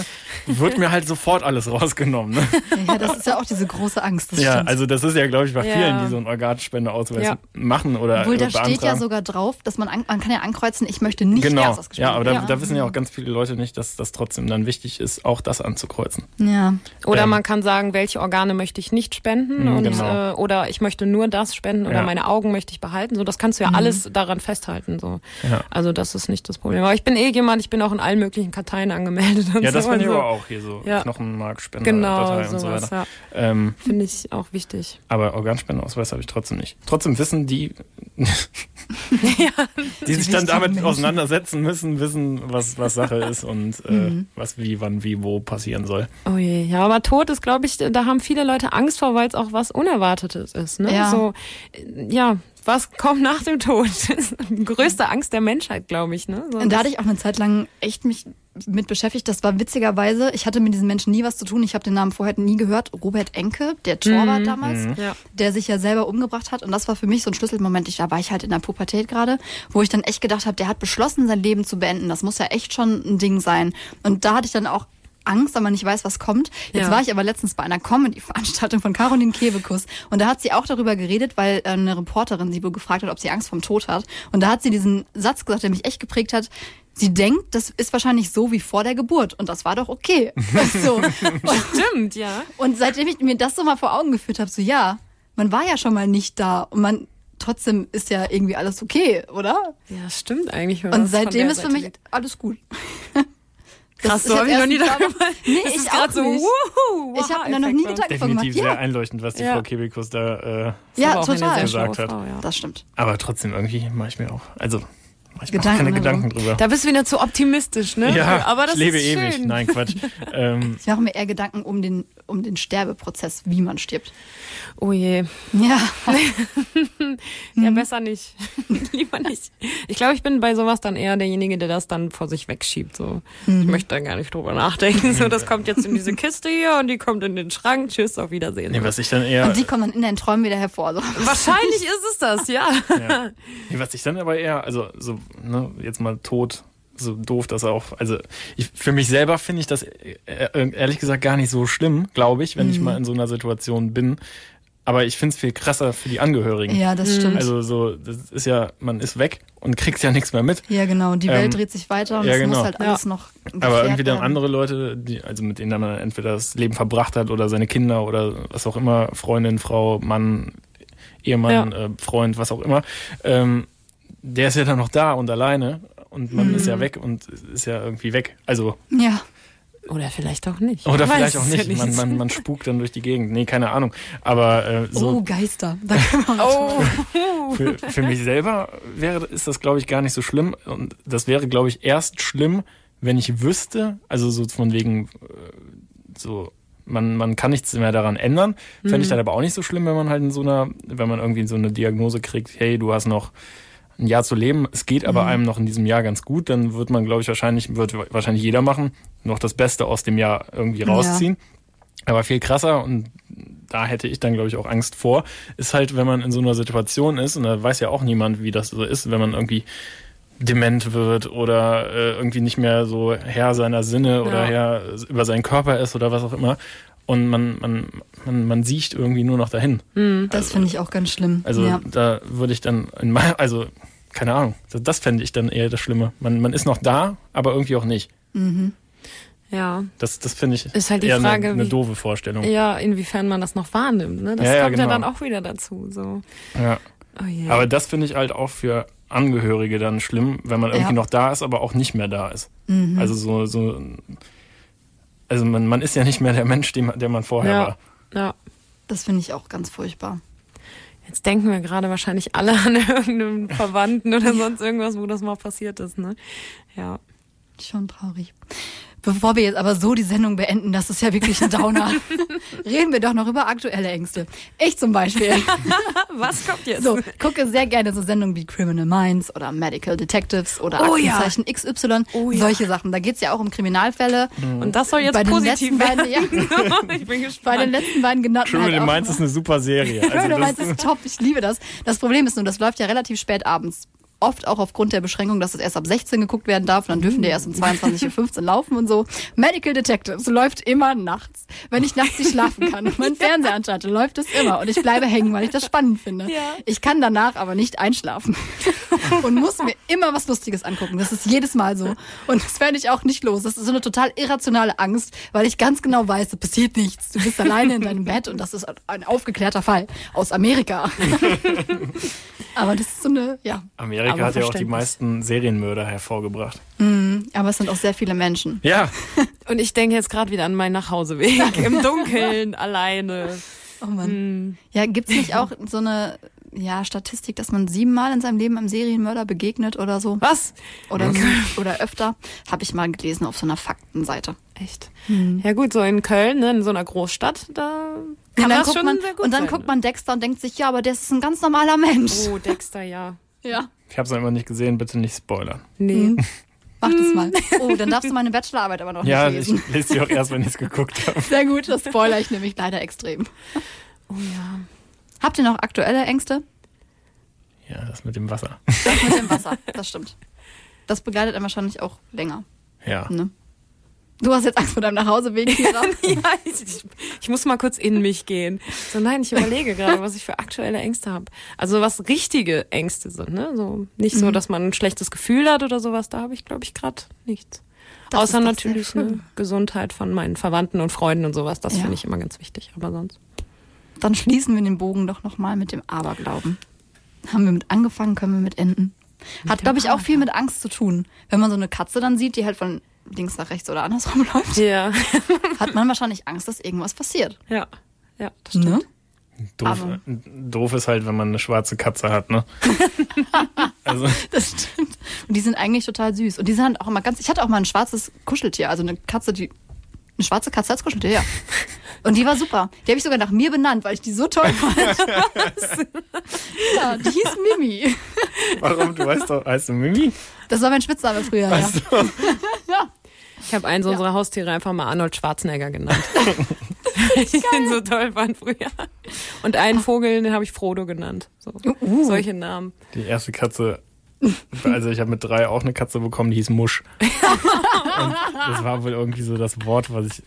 Speaker 4: wird mir halt sofort alles rausgenommen. Ne?
Speaker 2: Ja, das ist ja auch diese große Angst. Das
Speaker 4: Ja,
Speaker 2: stimmt.
Speaker 4: also das ist ja, glaube ich, bei
Speaker 3: Ja.
Speaker 4: vielen, die so einen Organspendeausweis
Speaker 3: Ja.
Speaker 4: machen oder
Speaker 2: Obwohl, da
Speaker 4: äh,
Speaker 2: steht ja
Speaker 4: beantragen.
Speaker 2: sogar drauf, dass man, an, man kann ja ankreuzen, ich möchte nicht
Speaker 4: Genau,
Speaker 2: Ersatz gespendet
Speaker 4: ja, aber da,
Speaker 2: werden.
Speaker 4: da wissen ja auch ganz viele Leute nicht, dass das trotzdem dann wichtig ist, auch das anzukreuzen.
Speaker 2: Ja.
Speaker 3: Oder
Speaker 4: Ähm,
Speaker 3: man kann sagen, welche Organe möchte ich nicht spenden
Speaker 4: Mhm,
Speaker 3: und
Speaker 4: genau.
Speaker 3: äh, oder oder ich möchte nur das spenden oder
Speaker 4: Ja.
Speaker 3: meine Augen möchte ich behalten. So, das kannst du ja alles daran festhalten. So.
Speaker 4: Ja.
Speaker 3: Also das ist nicht das Problem. Aber ich bin eh jemand, ich bin auch in allen möglichen Karteien angemeldet. Und
Speaker 4: Ja, das
Speaker 3: so
Speaker 4: finde ich
Speaker 3: und so.
Speaker 4: aber auch hier so.
Speaker 3: Ja.
Speaker 4: Knochenmarkspender,
Speaker 3: Genau,
Speaker 4: Datei und so
Speaker 3: sowas,
Speaker 4: weiter.
Speaker 3: ja.
Speaker 4: Ähm,
Speaker 3: Finde ich auch wichtig.
Speaker 4: aber Organspendeausweis habe ich trotzdem nicht. Trotzdem wissen die, die sich dann damit
Speaker 2: Menschen.
Speaker 4: auseinandersetzen müssen, wissen, was, was Sache ist und äh,
Speaker 2: Mhm.
Speaker 4: was wie, wann, wie, wo passieren soll.
Speaker 3: Oh je, ja, aber Tod ist, glaube ich, da haben viele Leute Angst vor, weil es auch was Unerwartetes ist. Ne?
Speaker 2: Ja.
Speaker 3: So, äh, ja, was kommt nach dem Tod? Das ist die größte Angst der Menschheit, glaube ich. Ne? So,
Speaker 2: Und da hatte ich auch eine Zeit lang echt mich mit beschäftigt. Das war witzigerweise, ich hatte mit diesen Menschen nie was zu tun. Ich habe den Namen vorher nie gehört. Robert Enke, der Torwart damals,
Speaker 3: Ja.
Speaker 2: der sich ja selber umgebracht hat. Und das war für mich so ein Schlüsselmoment. Ich, da war ich halt in der Pubertät gerade, wo ich dann echt gedacht habe, der hat beschlossen, sein Leben zu beenden. Das muss ja echt schon ein Ding sein. Und da hatte ich dann auch Angst, weil man nicht weiß, was kommt. Jetzt
Speaker 3: Ja.
Speaker 2: war ich aber letztens bei einer Comedy-Veranstaltung von Caroline Kebekus und da hat sie auch darüber geredet, weil äh, eine Reporterin sie wohl gefragt hat, ob sie Angst vom Tod hat. Und da hat sie diesen Satz gesagt, der mich echt geprägt hat. Sie denkt, das ist wahrscheinlich so wie vor der Geburt und das war doch okay. so. und,
Speaker 3: Stimmt, ja.
Speaker 2: und seitdem ich mir das so mal vor Augen geführt habe, so ja, man war ja schon mal nicht da und man trotzdem ist ja irgendwie alles okay, oder?
Speaker 3: Ja, stimmt eigentlich.
Speaker 2: Und seitdem ist für mich alles gut.
Speaker 3: Krass, so habe ich noch nie darüber.
Speaker 2: Nee,
Speaker 3: Das
Speaker 2: ich
Speaker 3: ist
Speaker 2: auch
Speaker 3: so,
Speaker 2: nicht.
Speaker 3: wuhu,
Speaker 2: Ich habe mir noch nie. Gedanken
Speaker 4: Definitiv
Speaker 2: gemacht.
Speaker 4: sehr
Speaker 2: Ja,
Speaker 4: einleuchtend, was die
Speaker 2: Ja.
Speaker 4: Frau Kebekus da. Äh,
Speaker 2: ja total.
Speaker 4: Gesagt hat.
Speaker 3: Frau, ja.
Speaker 2: Das stimmt.
Speaker 4: aber trotzdem irgendwie mache ich mir auch. Also mache ich mir auch
Speaker 2: Gedanken
Speaker 4: keine. Gedanken drüber.
Speaker 3: Da bist du wieder zu optimistisch, ne?
Speaker 4: ja,
Speaker 3: aber das
Speaker 4: ich lebe
Speaker 3: ist
Speaker 4: ewig.
Speaker 3: Schön.
Speaker 4: Nein, Quatsch. ähm,
Speaker 2: Ich mache mir eher Gedanken um den, um den Sterbeprozess, wie man stirbt.
Speaker 3: Oh je.
Speaker 2: Ja,
Speaker 3: Ja,
Speaker 2: Mhm.
Speaker 3: besser nicht. Lieber nicht. Ich glaube, ich bin bei sowas dann eher derjenige, der das dann vor sich wegschiebt. So.
Speaker 2: Mhm.
Speaker 3: Ich möchte da gar nicht drüber nachdenken. So, das kommt jetzt in diese Kiste hier und die kommt in den Schrank. Tschüss, auf Wiedersehen.
Speaker 4: nee, was ich dann eher.
Speaker 2: und die kommen dann in deinen Träumen wieder hervor. So.
Speaker 3: Wahrscheinlich ist es das, ja.
Speaker 4: Ja. Nee, was ich dann aber eher, also so, ne, jetzt mal tot, so doof das auch. Also ich, für mich selber finde ich das äh, äh, ehrlich gesagt gar nicht so schlimm, glaube ich, wenn
Speaker 2: Mhm.
Speaker 4: ich mal in so einer Situation bin. Aber ich finde es viel krasser für die Angehörigen.
Speaker 2: Ja, das stimmt.
Speaker 4: Also so, das ist ja, man ist weg und kriegt ja nichts mehr mit.
Speaker 2: ja, genau. Und die Welt
Speaker 4: Ähm,
Speaker 2: dreht sich weiter und
Speaker 4: ja,
Speaker 2: es muss
Speaker 4: genau.
Speaker 2: halt
Speaker 3: Ja.
Speaker 2: alles noch.
Speaker 4: Aber irgendwie dann
Speaker 2: werden.
Speaker 4: andere Leute, die, also mit denen man entweder das Leben verbracht hat oder seine Kinder oder was auch immer, Freundin, Frau, Mann, Ehemann,
Speaker 3: Ja.
Speaker 4: äh, Freund, was auch immer, ähm, der ist ja dann noch da und alleine und man ist ja
Speaker 2: Mhm.
Speaker 4: weg und ist ja irgendwie weg. Also,
Speaker 2: Ja,
Speaker 3: Oder vielleicht auch nicht.
Speaker 4: oder
Speaker 3: Man
Speaker 4: vielleicht auch
Speaker 3: ja
Speaker 4: nicht. Man, man, man spukt dann durch die Gegend. Nee, keine Ahnung. Aber äh,
Speaker 2: oh,
Speaker 4: so
Speaker 2: Geister. Da kann man
Speaker 3: Oh,
Speaker 4: für, für mich selber wäre, ist das, glaube ich, gar nicht so schlimm. Und das wäre, glaube ich, erst schlimm, wenn ich wüsste, also so von wegen, äh, so, man, man kann nichts mehr daran ändern. Fände ich dann aber auch nicht so schlimm, wenn man halt in so einer, wenn man irgendwie so eine Diagnose kriegt, hey, du hast noch ein Jahr zu leben, es geht aber einem noch in diesem Jahr ganz gut, dann wird man, glaube ich, wahrscheinlich, wird wahrscheinlich jeder machen, noch das Beste aus dem Jahr irgendwie
Speaker 2: Ja.
Speaker 4: rausziehen. Aber viel krasser und da hätte ich dann, glaube ich, auch Angst vor, ist halt, wenn man in so einer Situation ist, und da weiß ja auch niemand, wie das so ist, wenn man irgendwie dement wird oder äh, irgendwie nicht mehr so Herr seiner Sinne oder Herr über seinen Körper ist oder was auch immer. Und man, man, man, man sieht irgendwie nur noch dahin.
Speaker 2: Das finde ich auch ganz schlimm.
Speaker 4: Also
Speaker 2: ja.
Speaker 4: da würde ich dann in mein, also keine Ahnung, das, das fände ich dann eher das Schlimme. Man, man ist noch da, aber irgendwie auch nicht.
Speaker 3: ja.
Speaker 4: Das, das finde ich
Speaker 3: Ist halt die
Speaker 4: eher
Speaker 3: Frage,
Speaker 4: eine, eine doofe Vorstellung.
Speaker 3: Ja, inwiefern man das noch wahrnimmt. Ne? Das
Speaker 4: Ja, ja,
Speaker 3: kommt ja
Speaker 4: genau.
Speaker 3: dann auch wieder dazu. So.
Speaker 4: Ja.
Speaker 3: Oh je.
Speaker 4: Aber das finde ich halt auch für Angehörige dann schlimm, wenn man irgendwie
Speaker 2: Ja.
Speaker 4: noch da ist, aber auch nicht mehr da ist.
Speaker 3: Mhm.
Speaker 4: Also so, so also man, man ist ja nicht mehr der Mensch, der man vorher
Speaker 3: ja.
Speaker 4: war.
Speaker 3: ja.
Speaker 2: Das finde ich auch ganz furchtbar.
Speaker 3: Jetzt denken wir gerade wahrscheinlich alle an irgendeinen Verwandten oder sonst irgendwas, wo das mal passiert ist. Ne? Ja.
Speaker 2: Schon traurig. Bevor wir jetzt aber so die Sendung beenden, das ist ja wirklich ein Downer, reden wir doch noch über aktuelle Ängste. Ich zum Beispiel.
Speaker 3: Was kommt jetzt?
Speaker 2: So, gucke sehr gerne so Sendungen wie Criminal Minds oder Medical Detectives oder
Speaker 3: Oh ja.
Speaker 2: Aktenzeichen XY.
Speaker 3: Oh ja.
Speaker 2: Solche Sachen. Da geht's ja auch um Kriminalfälle.
Speaker 3: Und das soll jetzt
Speaker 2: Bei den
Speaker 3: positiv
Speaker 2: letzten beiden,
Speaker 3: werden.
Speaker 2: ja,
Speaker 3: ich bin
Speaker 2: bei
Speaker 3: gespannt.
Speaker 2: den letzten beiden genannten halt
Speaker 4: Criminal
Speaker 2: auch
Speaker 4: Minds ist eine super Serie. Also
Speaker 2: Criminal Minds ist top, ich liebe das. Das Problem ist nur, das läuft ja relativ spät abends. Oft auch aufgrund der Beschränkung, dass es erst ab 16 geguckt werden darf. Und dann dürfen die erst um 22.15 Uhr laufen und so. Medical Detectives läuft immer nachts. Wenn ich nachts nicht schlafen kann und meinen Fernseher anschalte, läuft es immer. Und ich bleibe hängen, weil ich das spannend finde.
Speaker 3: Ja.
Speaker 2: Ich kann danach aber nicht einschlafen. und muss mir immer was Lustiges angucken. Das ist jedes Mal so. Und das werde ich auch nicht los. Das ist so eine total irrationale Angst, weil ich ganz genau weiß, es passiert nichts. Du bist alleine in deinem Bett und das ist ein aufgeklärter Fall aus Amerika. Aber das ist so eine, ja.
Speaker 4: Amerika
Speaker 3: Aber
Speaker 4: hat ja auch die meisten Serienmörder hervorgebracht.
Speaker 2: Aber es sind auch sehr viele Menschen.
Speaker 4: Ja,
Speaker 3: Und ich denke jetzt gerade wieder an meinen Nachhauseweg im Dunkeln, alleine.
Speaker 2: Oh Mann.
Speaker 3: Hm.
Speaker 2: Ja, gibt's nicht auch so eine ja, Statistik, dass man siebenmal in seinem Leben einem Serienmörder begegnet oder so?
Speaker 3: Was?
Speaker 2: Oder, oder öfter? Habe ich mal gelesen auf so einer Faktenseite.
Speaker 3: Echt? Ja gut, so in Köln, ne, in so einer Großstadt, da
Speaker 2: Und
Speaker 3: kann
Speaker 2: dann,
Speaker 3: das
Speaker 2: guckt
Speaker 3: schon
Speaker 2: man,
Speaker 3: sehr gut
Speaker 2: und dann
Speaker 3: sein,
Speaker 2: guckt
Speaker 3: ne?
Speaker 2: man Dexter und denkt sich, ja, aber der ist ein ganz normaler Mensch.
Speaker 3: Oh, Dexter, ja.
Speaker 2: Ja.
Speaker 4: Ich habe es noch immer nicht gesehen, bitte nicht spoilern.
Speaker 3: Nee.
Speaker 2: Mach das mal. Oh, dann darfst du meine Bachelorarbeit aber noch
Speaker 4: Ja,
Speaker 2: nicht
Speaker 4: ich
Speaker 2: lesen.
Speaker 4: lese sie auch erst, wenn ich es geguckt habe.
Speaker 2: Sehr gut, das spoiler ich nämlich leider extrem.
Speaker 3: Oh ja.
Speaker 2: Habt ihr noch aktuelle Ängste?
Speaker 4: Ja, das mit dem Wasser.
Speaker 2: Das mit dem Wasser, das stimmt. Das begleitet einen wahrscheinlich auch länger.
Speaker 4: Ja.
Speaker 2: Ne? Du hast jetzt Angst vor deinem Nachhauseweg, Kira.
Speaker 3: ja ich, ich, muss mal kurz in mich gehen. So, nein, ich überlege gerade, was ich für aktuelle Ängste habe. Also was richtige Ängste sind, ne? So nicht
Speaker 2: Mhm.
Speaker 3: so, dass man ein schlechtes Gefühl hat oder sowas. Da habe ich, glaube ich, gerade nichts.
Speaker 2: Das
Speaker 3: Außer natürlich eine Gesundheit von meinen Verwandten und Freunden und sowas. Das
Speaker 2: Ja.
Speaker 3: finde ich immer ganz wichtig. Aber sonst.
Speaker 2: Dann schließen wir den Bogen doch nochmal mit dem Aberglauben. Haben wir mit angefangen, können wir mit enden. Hat, glaube ich, auch viel mit Angst zu tun. Wenn man so eine Katze dann sieht, die halt von links nach rechts oder andersrum läuft,
Speaker 3: Ja.
Speaker 2: hat man wahrscheinlich Angst, dass irgendwas passiert.
Speaker 3: ja. Ja, das stimmt.
Speaker 2: Ne?
Speaker 4: Doof, doof ist halt, wenn man eine schwarze Katze hat, ne? also,
Speaker 2: Das stimmt. Und die sind eigentlich total süß. Und die sind halt auch immer ganz. Ich hatte auch mal ein schwarzes Kuscheltier, also eine Katze, die. Eine schwarze Katze als Kuscheltier, ja. Und die war super. Die habe ich sogar nach mir benannt, weil ich die so toll fand. ja, die hieß Mimi.
Speaker 4: warum? Du weißt doch, heißt du Mimi?
Speaker 2: Das war mein Spitzname früher, ja.
Speaker 3: Ich habe eins unserer Haustiere einfach mal Arnold Schwarzenegger genannt. ich den so toll fand früher. Und einen Vogel, den habe ich Frodo genannt. So.
Speaker 2: Uh.
Speaker 3: Solche Namen.
Speaker 4: Die erste Katze, also ich habe mit drei auch eine Katze bekommen, die hieß Musch. Und das war wohl irgendwie so das Wort, was ich,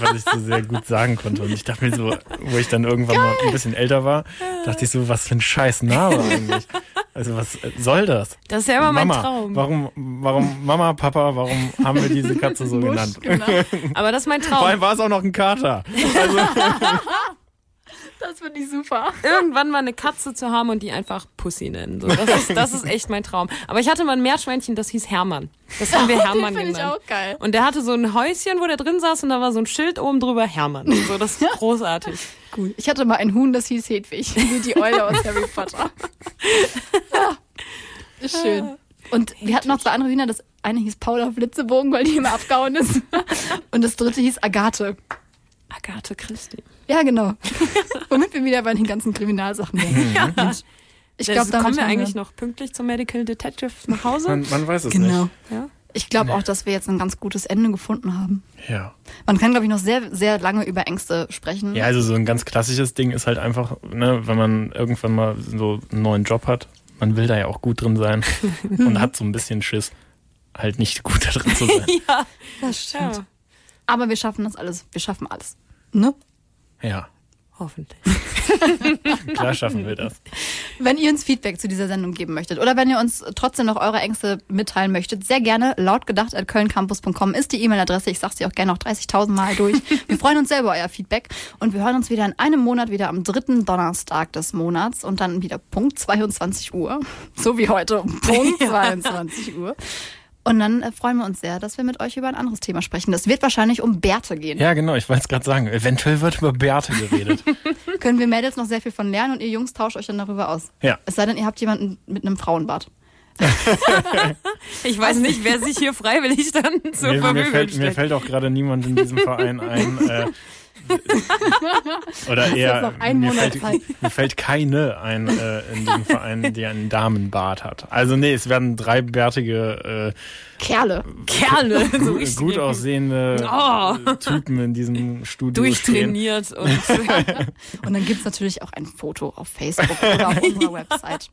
Speaker 4: was ich so sehr gut sagen konnte. Und ich dachte mir so, wo ich dann irgendwann mal ein bisschen älter war, dachte ich so, was für ein scheiß Name eigentlich. Also was soll das?
Speaker 3: Das ist ja immer mein
Speaker 4: Mama,
Speaker 3: Traum.
Speaker 4: warum, warum, Mama, Papa, warum haben wir diese Katze so genannt?
Speaker 2: Genau.
Speaker 3: Aber das ist mein
Speaker 4: Vor allem
Speaker 3: Traum.
Speaker 4: war es auch noch ein Kater.
Speaker 2: Das finde ich super.
Speaker 3: Irgendwann mal eine Katze zu haben und die einfach Pussy nennen. So, das, ist, das ist echt mein Traum. Aber ich hatte mal ein Meerschweinchen, das hieß Hermann. Das haben wir Hermann
Speaker 2: finde ich
Speaker 3: genannt.
Speaker 2: auch geil.
Speaker 3: Und der hatte so ein Häuschen, wo der drin saß und da war so ein Schild oben drüber Hermann. So, das ist großartig.
Speaker 2: Cool. Ich hatte mal ein Huhn, das hieß Hedwig, wie die Eule aus Harry Potter. Ja, ist schön. Und wir hatten noch zwei andere Hühner. Das eine hieß Paula Flitzebogen, weil die immer abgehauen ist. Und das dritte hieß Agathe.
Speaker 3: Agathe Christi.
Speaker 2: Ja, genau. Womit wir wieder bei den ganzen Kriminalsachen sind.
Speaker 3: Ja.
Speaker 2: Ich
Speaker 3: glaube,
Speaker 2: damit
Speaker 3: kommen wir eigentlich noch pünktlich zum Medical Detective nach Hause.
Speaker 4: Man, man weiß es
Speaker 2: Genau.
Speaker 4: nicht.
Speaker 3: Ja.
Speaker 2: Ich glaube auch, dass wir jetzt ein ganz gutes Ende gefunden haben.
Speaker 4: Ja.
Speaker 2: Man kann, glaube ich, noch sehr, sehr lange über Ängste sprechen.
Speaker 4: Ja, also so ein ganz klassisches Ding ist halt einfach, ne, wenn man irgendwann mal so einen neuen Job hat, man will da ja auch gut drin sein und hat so ein bisschen Schiss, halt nicht gut da drin zu sein.
Speaker 3: ja.
Speaker 2: das stimmt.
Speaker 3: ja.
Speaker 2: Aber wir schaffen das alles. Wir schaffen alles. Ne?
Speaker 4: Ja,
Speaker 3: Hoffentlich.
Speaker 4: klar schaffen wir das.
Speaker 2: Wenn ihr uns Feedback zu dieser Sendung geben möchtet oder wenn ihr uns trotzdem noch eure Ängste mitteilen möchtet, sehr gerne lautgedacht.kölncampus.com ist die E-Mail-Adresse. Ich sage sie auch gerne noch 30.000 Mal durch. Wir freuen uns sehr über euer Feedback und wir hören uns wieder in einem Monat wieder am dritten Donnerstag des Monats und dann wieder Punkt 22 Uhr. So wie heute um Punkt 22 Uhr. Und dann äh, freuen wir uns sehr, dass wir mit euch über ein anderes Thema sprechen. Das wird wahrscheinlich um Bärte gehen.
Speaker 4: Ja, genau, ich wollte es gerade sagen. Eventuell wird über Bärte geredet.
Speaker 2: Können wir Mädels noch sehr viel von lernen und ihr Jungs tauscht euch dann darüber aus.
Speaker 4: Ja.
Speaker 2: Es sei denn, ihr habt jemanden mit einem Frauenbart.
Speaker 3: Ich weiß nicht, wer sich hier freiwillig dann zur
Speaker 4: mir, mir,
Speaker 3: Verfügung
Speaker 4: fällt, mir
Speaker 3: stellt.
Speaker 4: fällt auch gerade niemand in diesem Verein ein. Äh, oder eher, mir, fällt, mir fällt keine ein äh, in diesem Verein, die einen Damenbart hat. Also nee, es werden drei bärtige,
Speaker 2: Kerle.
Speaker 3: Kerle,
Speaker 4: äh,
Speaker 3: so
Speaker 4: gu-
Speaker 3: richtig
Speaker 4: gut aussehende
Speaker 3: Oh.
Speaker 4: äh, Typen in diesem Studio stehen.
Speaker 3: durchtrainiert und
Speaker 2: Und dann gibt's natürlich auch ein Foto auf Facebook oder auf unserer Website.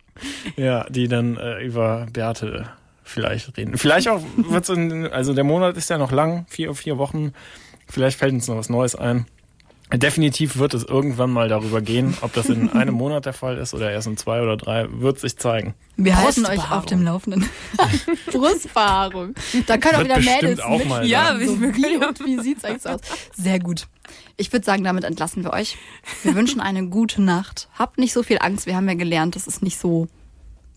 Speaker 4: Ja, die dann äh, über Bärte vielleicht reden. Vielleicht auch wird's in, also der Monat ist ja noch lang, vier, vier Wochen. Vielleicht fällt uns noch was Neues ein. Definitiv wird es irgendwann mal darüber gehen, ob das in einem Monat der Fall ist oder erst in zwei oder drei, wird sich zeigen.
Speaker 2: Wir halten euch auf dem Laufenden. Brustbehaarung. Da können auch wieder Mädels
Speaker 4: auch
Speaker 2: mit.
Speaker 3: Ja,
Speaker 2: so wie und wie sieht's eigentlich aus? Sehr gut. Ich würde sagen, damit entlassen wir euch. Wir wünschen eine gute Nacht. Habt nicht so viel Angst. Wir haben ja gelernt, das ist nicht so,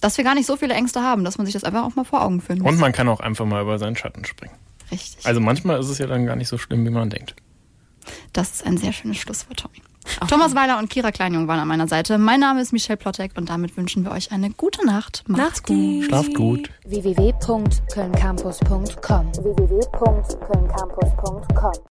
Speaker 2: dass wir gar nicht so viele Ängste haben, dass man sich das einfach auch mal vor Augen führen muss.
Speaker 4: Und man kann auch einfach mal über seinen Schatten springen.
Speaker 2: Richtig.
Speaker 4: Also manchmal ist es ja dann gar nicht so schlimm, wie man denkt.
Speaker 2: Das ist ein sehr schönes Schlusswort, Tommy. Thomas Weiler und Kira Kleinjung waren an meiner Seite. Mein Name ist Michelle Plottek und damit wünschen wir euch eine gute Nacht. Macht's gut.
Speaker 4: Schlaft gut.
Speaker 6: www.kölncampus.com www.kölncampus.com